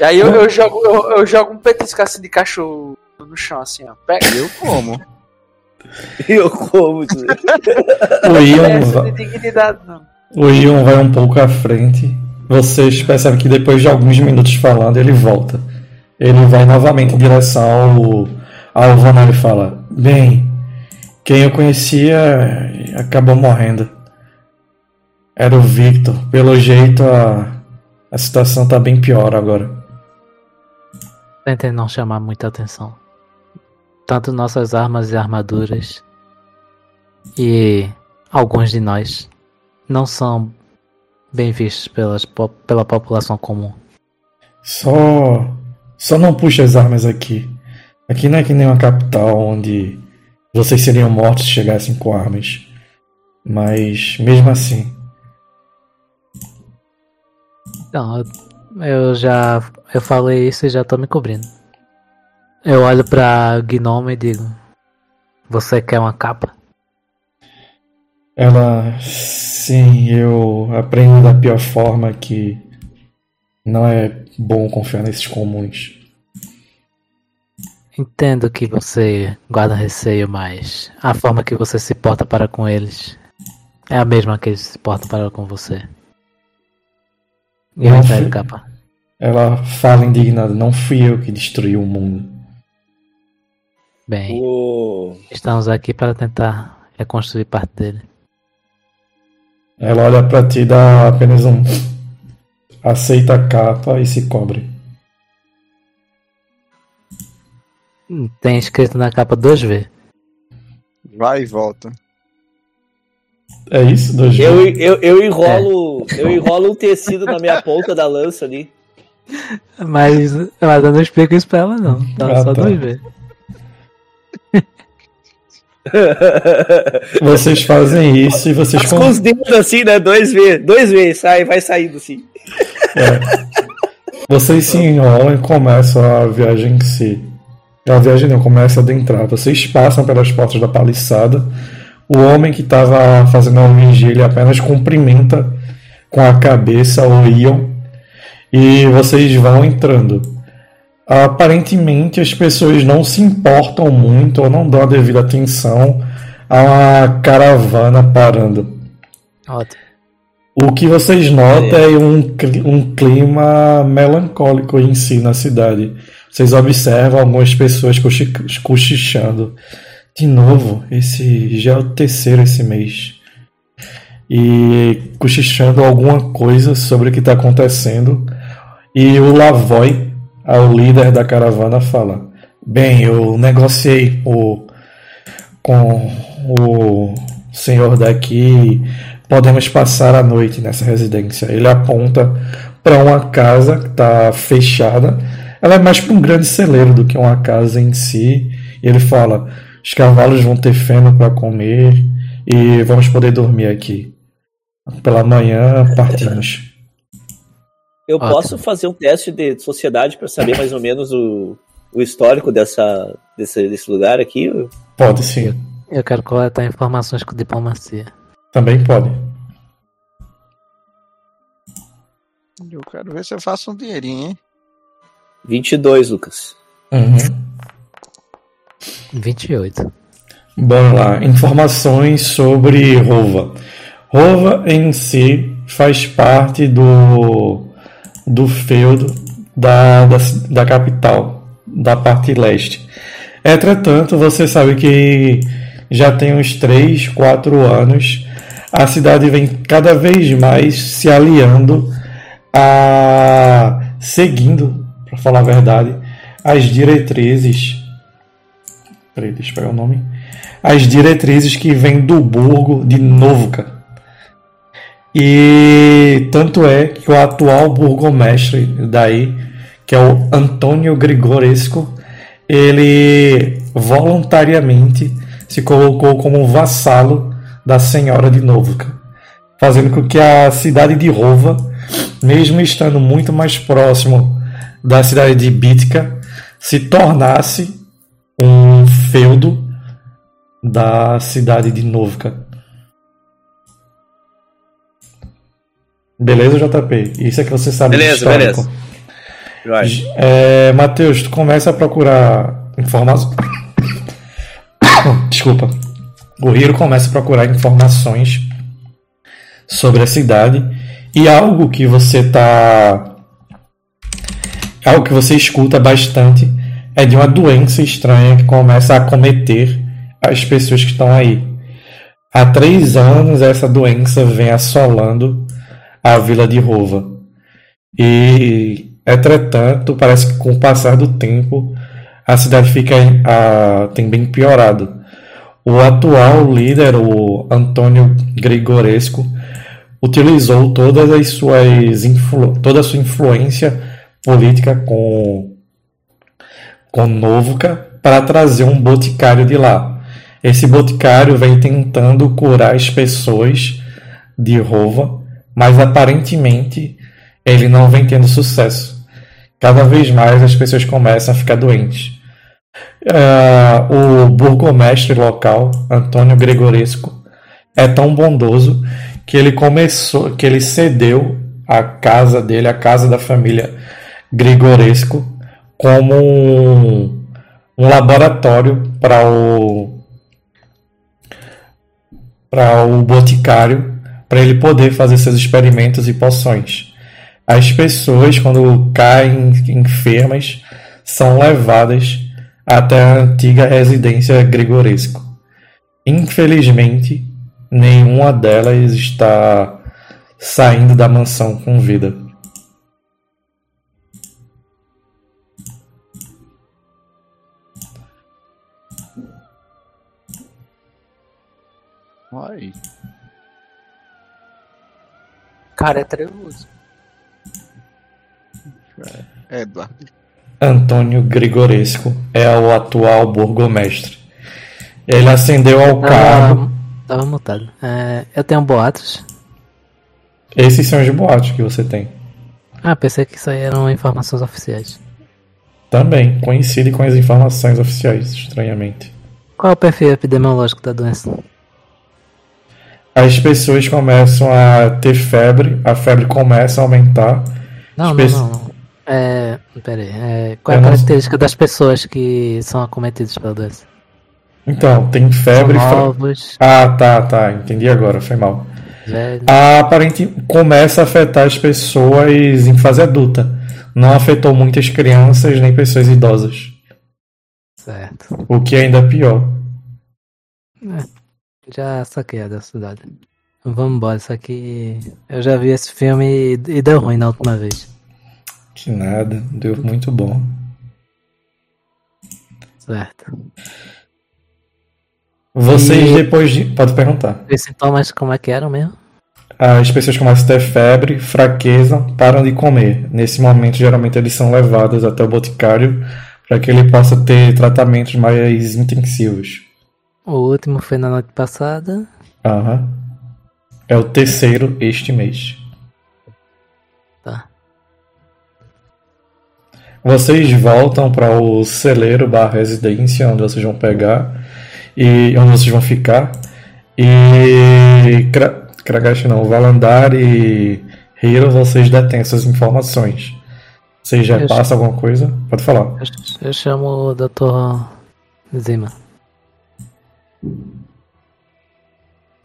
E aí eu, eu jogo, eu, eu jogo um petisco assim de cachorro no chão, assim, ó. Pega. Eu como. Eu como. Zé. O Ion, o Ion vai um pouco à frente. Vocês percebem que depois de alguns minutos falando, ele volta. Ele vai novamente em direção ao, ao Vanal e fala: Bem, quem eu conhecia acabou morrendo. Era o Victor. Pelo jeito, a, a situação tá bem pior agora. Tentem não chamar muita atenção. Tanto nossas armas e armaduras e alguns de nós não são bem vistos pelas, pela população comum. Só. Só não puxe as armas aqui. Aqui não é que nem uma capital onde vocês seriam mortos se chegassem com armas. Mas mesmo assim. Não, eu, eu já eu falei isso e já tô me cobrindo. Eu olho pra Gnome e digo: Você quer uma capa? Ela. Sim, eu aprendi da pior forma que não é bom confiar nesses comuns. Entendo que você guarda receio, mas a forma que você se porta para com eles é a mesma que eles se portam para com você. E eu entrego capa. Ela fala indignada: Não fui eu que destruí o mundo. Bem, O... estamos aqui para tentar reconstruir parte dele. Ela olha pra ti e dá apenas um. Aceita a capa e se cobre. Tem escrito na capa 2V. Vai e volta. É isso, dois Eu, eu, eu enrolo. Eu enrolo um tecido na minha ponta da lança ali. Mas, mas eu não explico isso pra ela, não. Então Ah, só tá. 2V. Vocês fazem isso e vocês com os dedos assim, né? Dois vezes. Dois vezes, sai, vai saindo assim. Vocês se enrolam e começam a viagem em si. A viagem não começa a adentrar. Vocês passam pelas portas da paliçada. O homem que estava fazendo a vigília apenas cumprimenta com a cabeça o Ion. E vocês vão entrando. Aparentemente as pessoas não se importam muito ou não dão a devida atenção à caravana parando. Ótimo. O que vocês notam é um, cli- um clima melancólico em si na cidade. Vocês observam algumas pessoas cochi- cochichando. De novo, esse já é o terceiro esse mês. E cochichando alguma coisa sobre o que está acontecendo. E o Lavoy, o líder da caravana, fala: Bem, eu negociei o, com o senhor daqui podemos passar a noite nessa residência. Ele aponta para uma casa que está fechada. Ela é mais para um grande celeiro do que uma casa em si. E ele fala: os cavalos vão ter feno para comer e vamos poder dormir aqui. Pela manhã partimos. Eu Ótimo. posso fazer um teste de sociedade pra saber mais ou menos o, o histórico dessa, desse, desse lugar aqui? Pode sim. Eu quero coletar informações com diplomacia. Também pode. Eu quero ver se eu faço um dinheirinho, hein? 22, Lucas. Uhum. 28. Bora lá. Informações sobre Rova. Rova em si faz parte do, do feudo da, da, da capital, da parte leste. Entretanto, você sabe que já tem uns 3, 4 anos a cidade vem cada vez mais se aliando a seguindo, para falar a verdade, as diretrizes. Peraí, deixa eu pegar o nome. As diretrizes que vêm do burgo de Novka. E tanto é que o atual burgomestre daí, que é o Antônio Grigoresco, ele voluntariamente se colocou como vassalo da senhora de Novka, fazendo com que a cidade de Rova, mesmo estando muito mais próximo da cidade de Bitka, se tornasse um feudo da cidade de Novka. Beleza, JP? Isso é que você sabe Beleza, histórico. beleza. Vai. É, Matheus, tu começa a procurar informações. Desculpa. O Hiro começa a procurar informações sobre a cidade e algo que você tá. Algo que você escuta bastante é de uma doença estranha que começa a acometer as pessoas que estão aí. Há três anos essa doença vem assolando a vila de Rova. E, entretanto, parece que com o passar do tempo a cidade fica a, tem bem piorado. O atual líder, o Antônio Grigoresco, utilizou todas as suas influ, toda a sua influência política com com Novka para trazer um boticário de lá. Esse boticário vem tentando curar as pessoas de Rova, mas aparentemente ele não vem tendo sucesso. Cada vez mais as pessoas começam a ficar doentes. Ah, o burgomestre local, Antônio Gregoresco, é tão bondoso que ele começou, que ele cedeu a casa dele, a casa da família Grigoresco, como um, um laboratório para o para o boticário, para ele poder fazer seus experimentos e poções. As pessoas, quando caem enfermas, são levadas até a antiga residência Grigoresco. Infelizmente, nenhuma delas está saindo da mansão com vida. Ai, Cara, é trevoso. é, Eduardo. Antônio Grigoresco é o atual burgomestre. Ele ascendeu ao cargo. Tava, tava mutado. É, eu tenho boatos. Esses são os boatos que você tem. Ah, pensei que isso aí eram informações oficiais. Também coincide com as informações oficiais, estranhamente. Qual é o perfil epidemiológico da doença? As pessoas começam a ter febre, a febre começa a aumentar. Não, não, não, não. É. Peraí. É, qual é a não- característica das pessoas que são acometidas pela doença? Então, tem febre. São novos, Ah, tá, tá, entendi agora, foi mal. velhos. A aparente começa a afetar as pessoas em fase adulta. Não afetou muitas crianças nem pessoas idosas. Certo. O que é ainda pior. Já saquei a da cidade. Vamos embora, isso aqui. Eu já vi esse filme e, e deu ruim na última vez. Que nada, deu muito bom. Certo. Vocês E- depois de. Pode perguntar. Os sintomas como é que eram mesmo? As pessoas começam a ter febre, fraqueza, param de comer. Nesse momento, geralmente, eles são levados até o boticário para que ele possa ter tratamentos mais intensivos. O último foi na noite passada. Aham. É o terceiro este mês. Tá. Vocês voltam para o celeiro barra residência, onde vocês vão pegar e onde vocês vão ficar. E Kra- Kragash não, Valandar e Hiro, vocês detêm essas informações. Vocês já passam alguma coisa? Pode falar. Eu, eu chamo o Dr. Zima.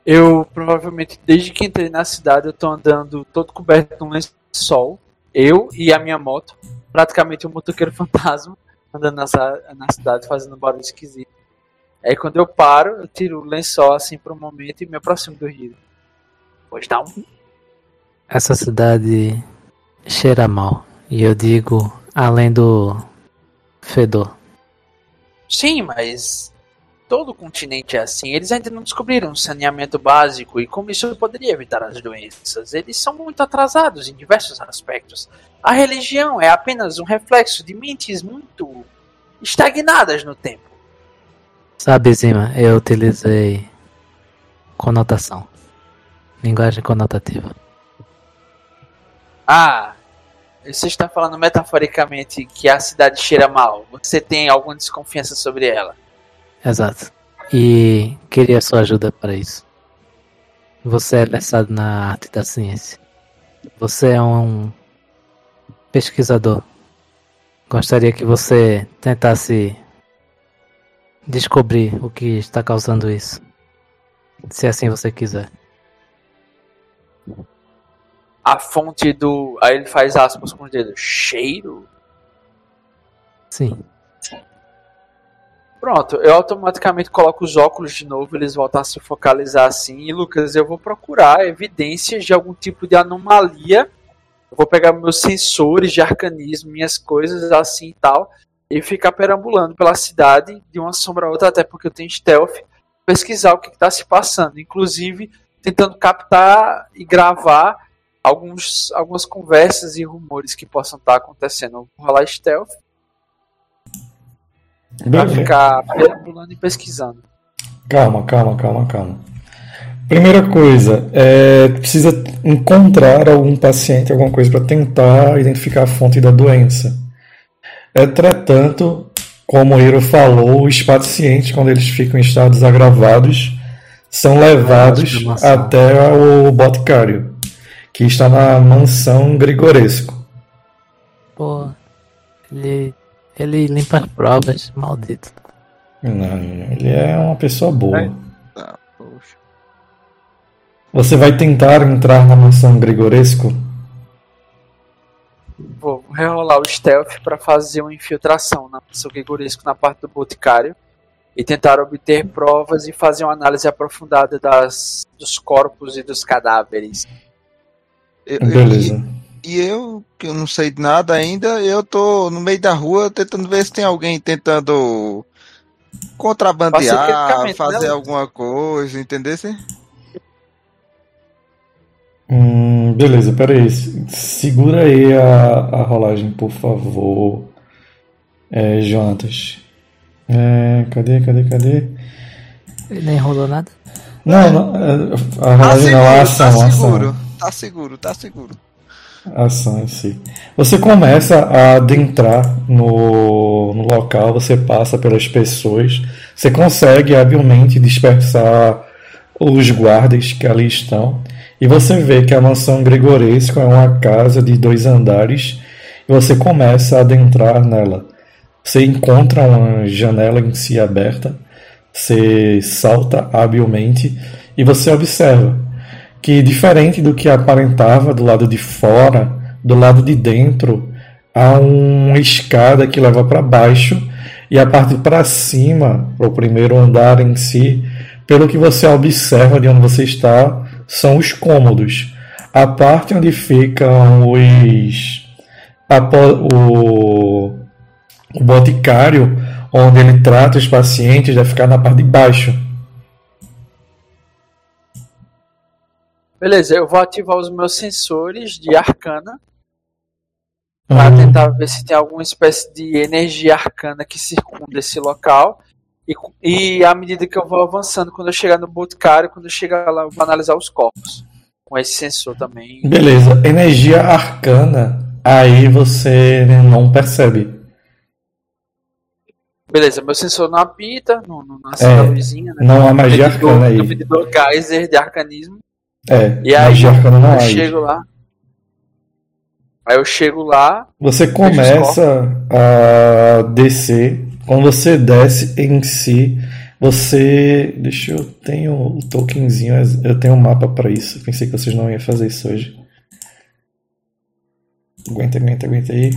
Eu provavelmente, desde que entrei na cidade, eu tô andando todo coberto de um lençol. Eu e a minha moto. Praticamente um motoqueiro fantasma. Andando nessa, na cidade fazendo barulho esquisito. Aí quando eu paro, eu tiro o lençol assim por um momento e me aproximo do rio. Pois dá um. Essa cidade cheira mal. E eu digo, além do fedor. Sim, mas todo o continente é assim. Eles ainda não descobriram saneamento básico e como isso poderia evitar as doenças. Eles são muito atrasados em diversos aspectos. A religião é apenas um reflexo de mentes muito estagnadas no tempo. Sabe, Zima, eu utilizei conotação. Linguagem conotativa. Ah, você está falando metaforicamente que a cidade cheira mal. Você tem alguma desconfiança sobre ela? Exato. E queria sua ajuda para isso. Você é versado na arte da ciência. Você é um pesquisador. Gostaria que você tentasse descobrir o que está causando isso. Se assim você quiser. A fonte do. Aí ele faz aspas com os dedos. Cheiro? Sim. Pronto, eu automaticamente coloco os óculos de novo, eles voltam a se focalizar assim. E Lucas, eu vou procurar evidências de algum tipo de anomalia. Eu vou pegar meus sensores de arcanismo, minhas coisas assim e tal, e ficar perambulando pela cidade de uma sombra a outra, até porque eu tenho stealth, pesquisar o que está se passando. Inclusive, tentando captar e gravar alguns, algumas conversas e rumores que possam estar acontecendo. Eu vou rolar stealth Pra Beleza. ficar perambulando e pesquisando. Calma, calma, calma, calma. Primeira coisa, é, precisa encontrar algum paciente, alguma coisa para tentar identificar a fonte da doença. Entretanto, como o Hiro falou, os pacientes, quando eles ficam em estados agravados, são levados pra mansão. até o boticário, que está na mansão Grigoresco. Pô, ele, ele limpa as provas, maldito. Não, ele é uma pessoa boa. Tá, poxa. Você vai tentar entrar na mansão Grigoresco? Vou rerolar o stealth para fazer uma infiltração na mansão Gregoresco na parte do boticário e tentar obter provas e fazer uma análise aprofundada das, dos corpos e dos cadáveres. Eu- Beleza. E, e eu, que eu não sei de nada ainda, eu tô no meio da rua tentando ver se tem alguém tentando contrabandear, fazer né? alguma coisa, entendeu? Hum, beleza, peraí. Segura aí a, a rolagem, por favor. É, Jonatas. É, cadê, cadê, cadê? Ele nem rolou nada. Não, não, é, a Tá rolagem não, a seguro, ação, tá a seguro, ação. tá seguro, tá seguro. Ação em si. Você começa a adentrar no, no local, você passa pelas pessoas, você consegue habilmente dispersar os guardas que ali estão, e você vê que a mansão Gregoresco é uma casa de dois andares, e você começa a adentrar nela. Você encontra uma janela em si aberta, você salta habilmente e você observa que, diferente do que aparentava do lado de fora, do lado de dentro, há uma escada que leva para baixo e a parte para cima, o primeiro andar em si, pelo que você observa de onde você está, são os cômodos. A parte onde ficam os. o, o boticário, onde ele trata os pacientes, vai ficar na parte de baixo. Beleza, eu vou ativar os meus sensores de arcana Uhum. tentar ver se tem alguma espécie de energia arcana que circunda esse local. E, e à medida que eu vou avançando, quando eu chegar no boticário, quando eu chegar lá, eu vou analisar os corpos. Com esse sensor também. Beleza, energia arcana, aí você não percebe. Beleza, meu sensor não apita, não, não nasce a luzinha, né? Não há magia arcana aí. medidor Geyser de arcanismo. É, E aí, eu aí. chego lá. Aí eu chego lá, Você começa a descer. Quando você desce em si, você. Deixa eu. Tenho o tokenzinho, eu tenho um mapa para isso. Pensei que vocês não iam fazer isso hoje. Aguenta, aguenta, aguenta aí.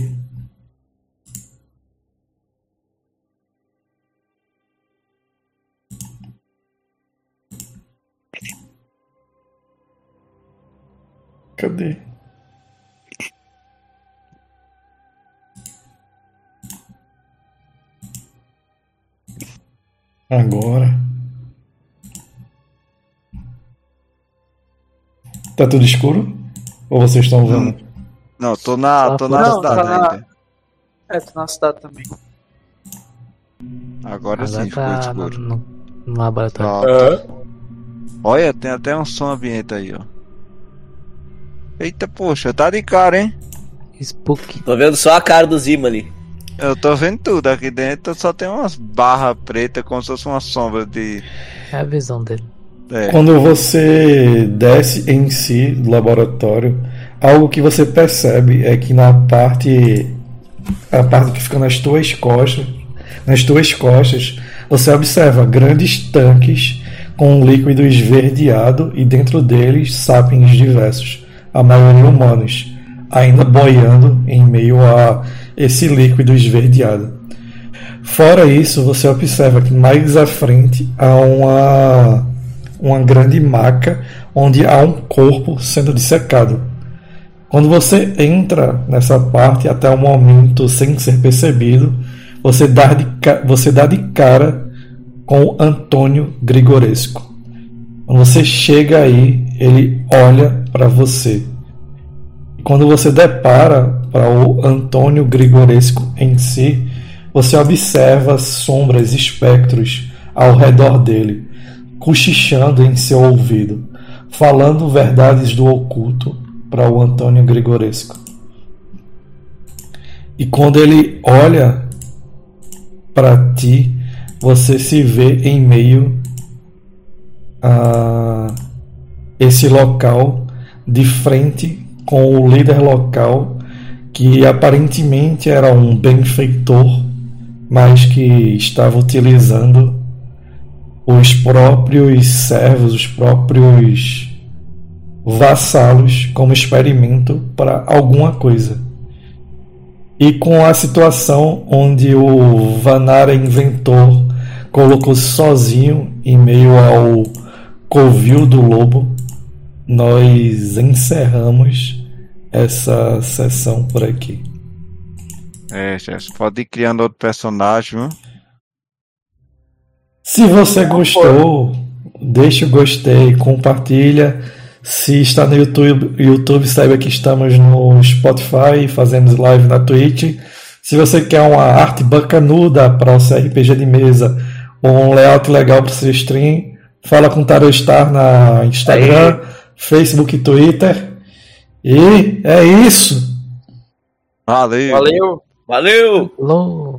Cadê? Agora. Tá tudo escuro? Ou vocês estão vendo? Não, tô na, Tá tô na Não, cidade tá ainda. É, tô na cidade também. Agora sim ficou tá escuro. no, no laboratório. Pronto. Olha, tem até um som ambiente aí, ó. Eita, poxa, tá de cara, hein? Spook. Tô vendo só a cara do Zima ali. Eu tô vendo tudo aqui dentro, só tem umas barras pretas, como se fosse uma sombra de. É a visão dele. É, Quando você desce em si do laboratório, algo que você percebe é que na parte a parte que fica nas tuas costas, nas tuas costas, você observa grandes tanques com um líquido esverdeado e dentro deles sapiens diversos, a maioria humanos, ainda boiando em meio a esse líquido esverdeado. Fora isso, você observa que mais à frente há uma uma grande maca onde há um corpo sendo dissecado. Quando você entra nessa parte até o momento sem ser percebido, você dá de, você dá de cara com Antônio Grigoresco. Você chega aí, ele olha para você. Quando você depara para o Antônio Grigoresco em si, você observa sombras, espectros ao redor dele, cochichando em seu ouvido, falando verdades do oculto para o Antônio Grigoresco. E quando ele olha para ti, você se vê em meio a esse local de frente com o líder local que aparentemente era um benfeitor, mas que estava utilizando os próprios servos, os próprios vassalos como experimento para alguma coisa. E com a situação onde o Vanara inventor colocou sozinho em meio ao covil do lobo, nós encerramos essa sessão por aqui. é, chefe, pode ir criando outro personagem, viu? Se você gostou, deixa o gostei, compartilha. Se está no YouTube, YouTube saiba que estamos no Spotify, fazemos live na Twitch. Se você quer uma arte bacanuda para o seu RPG de mesa ou um layout legal para o seu stream, fala com o Tarostar na Instagram, Facebook e Twitter. E é isso. Valeu! Valeu! Valeu! Alô!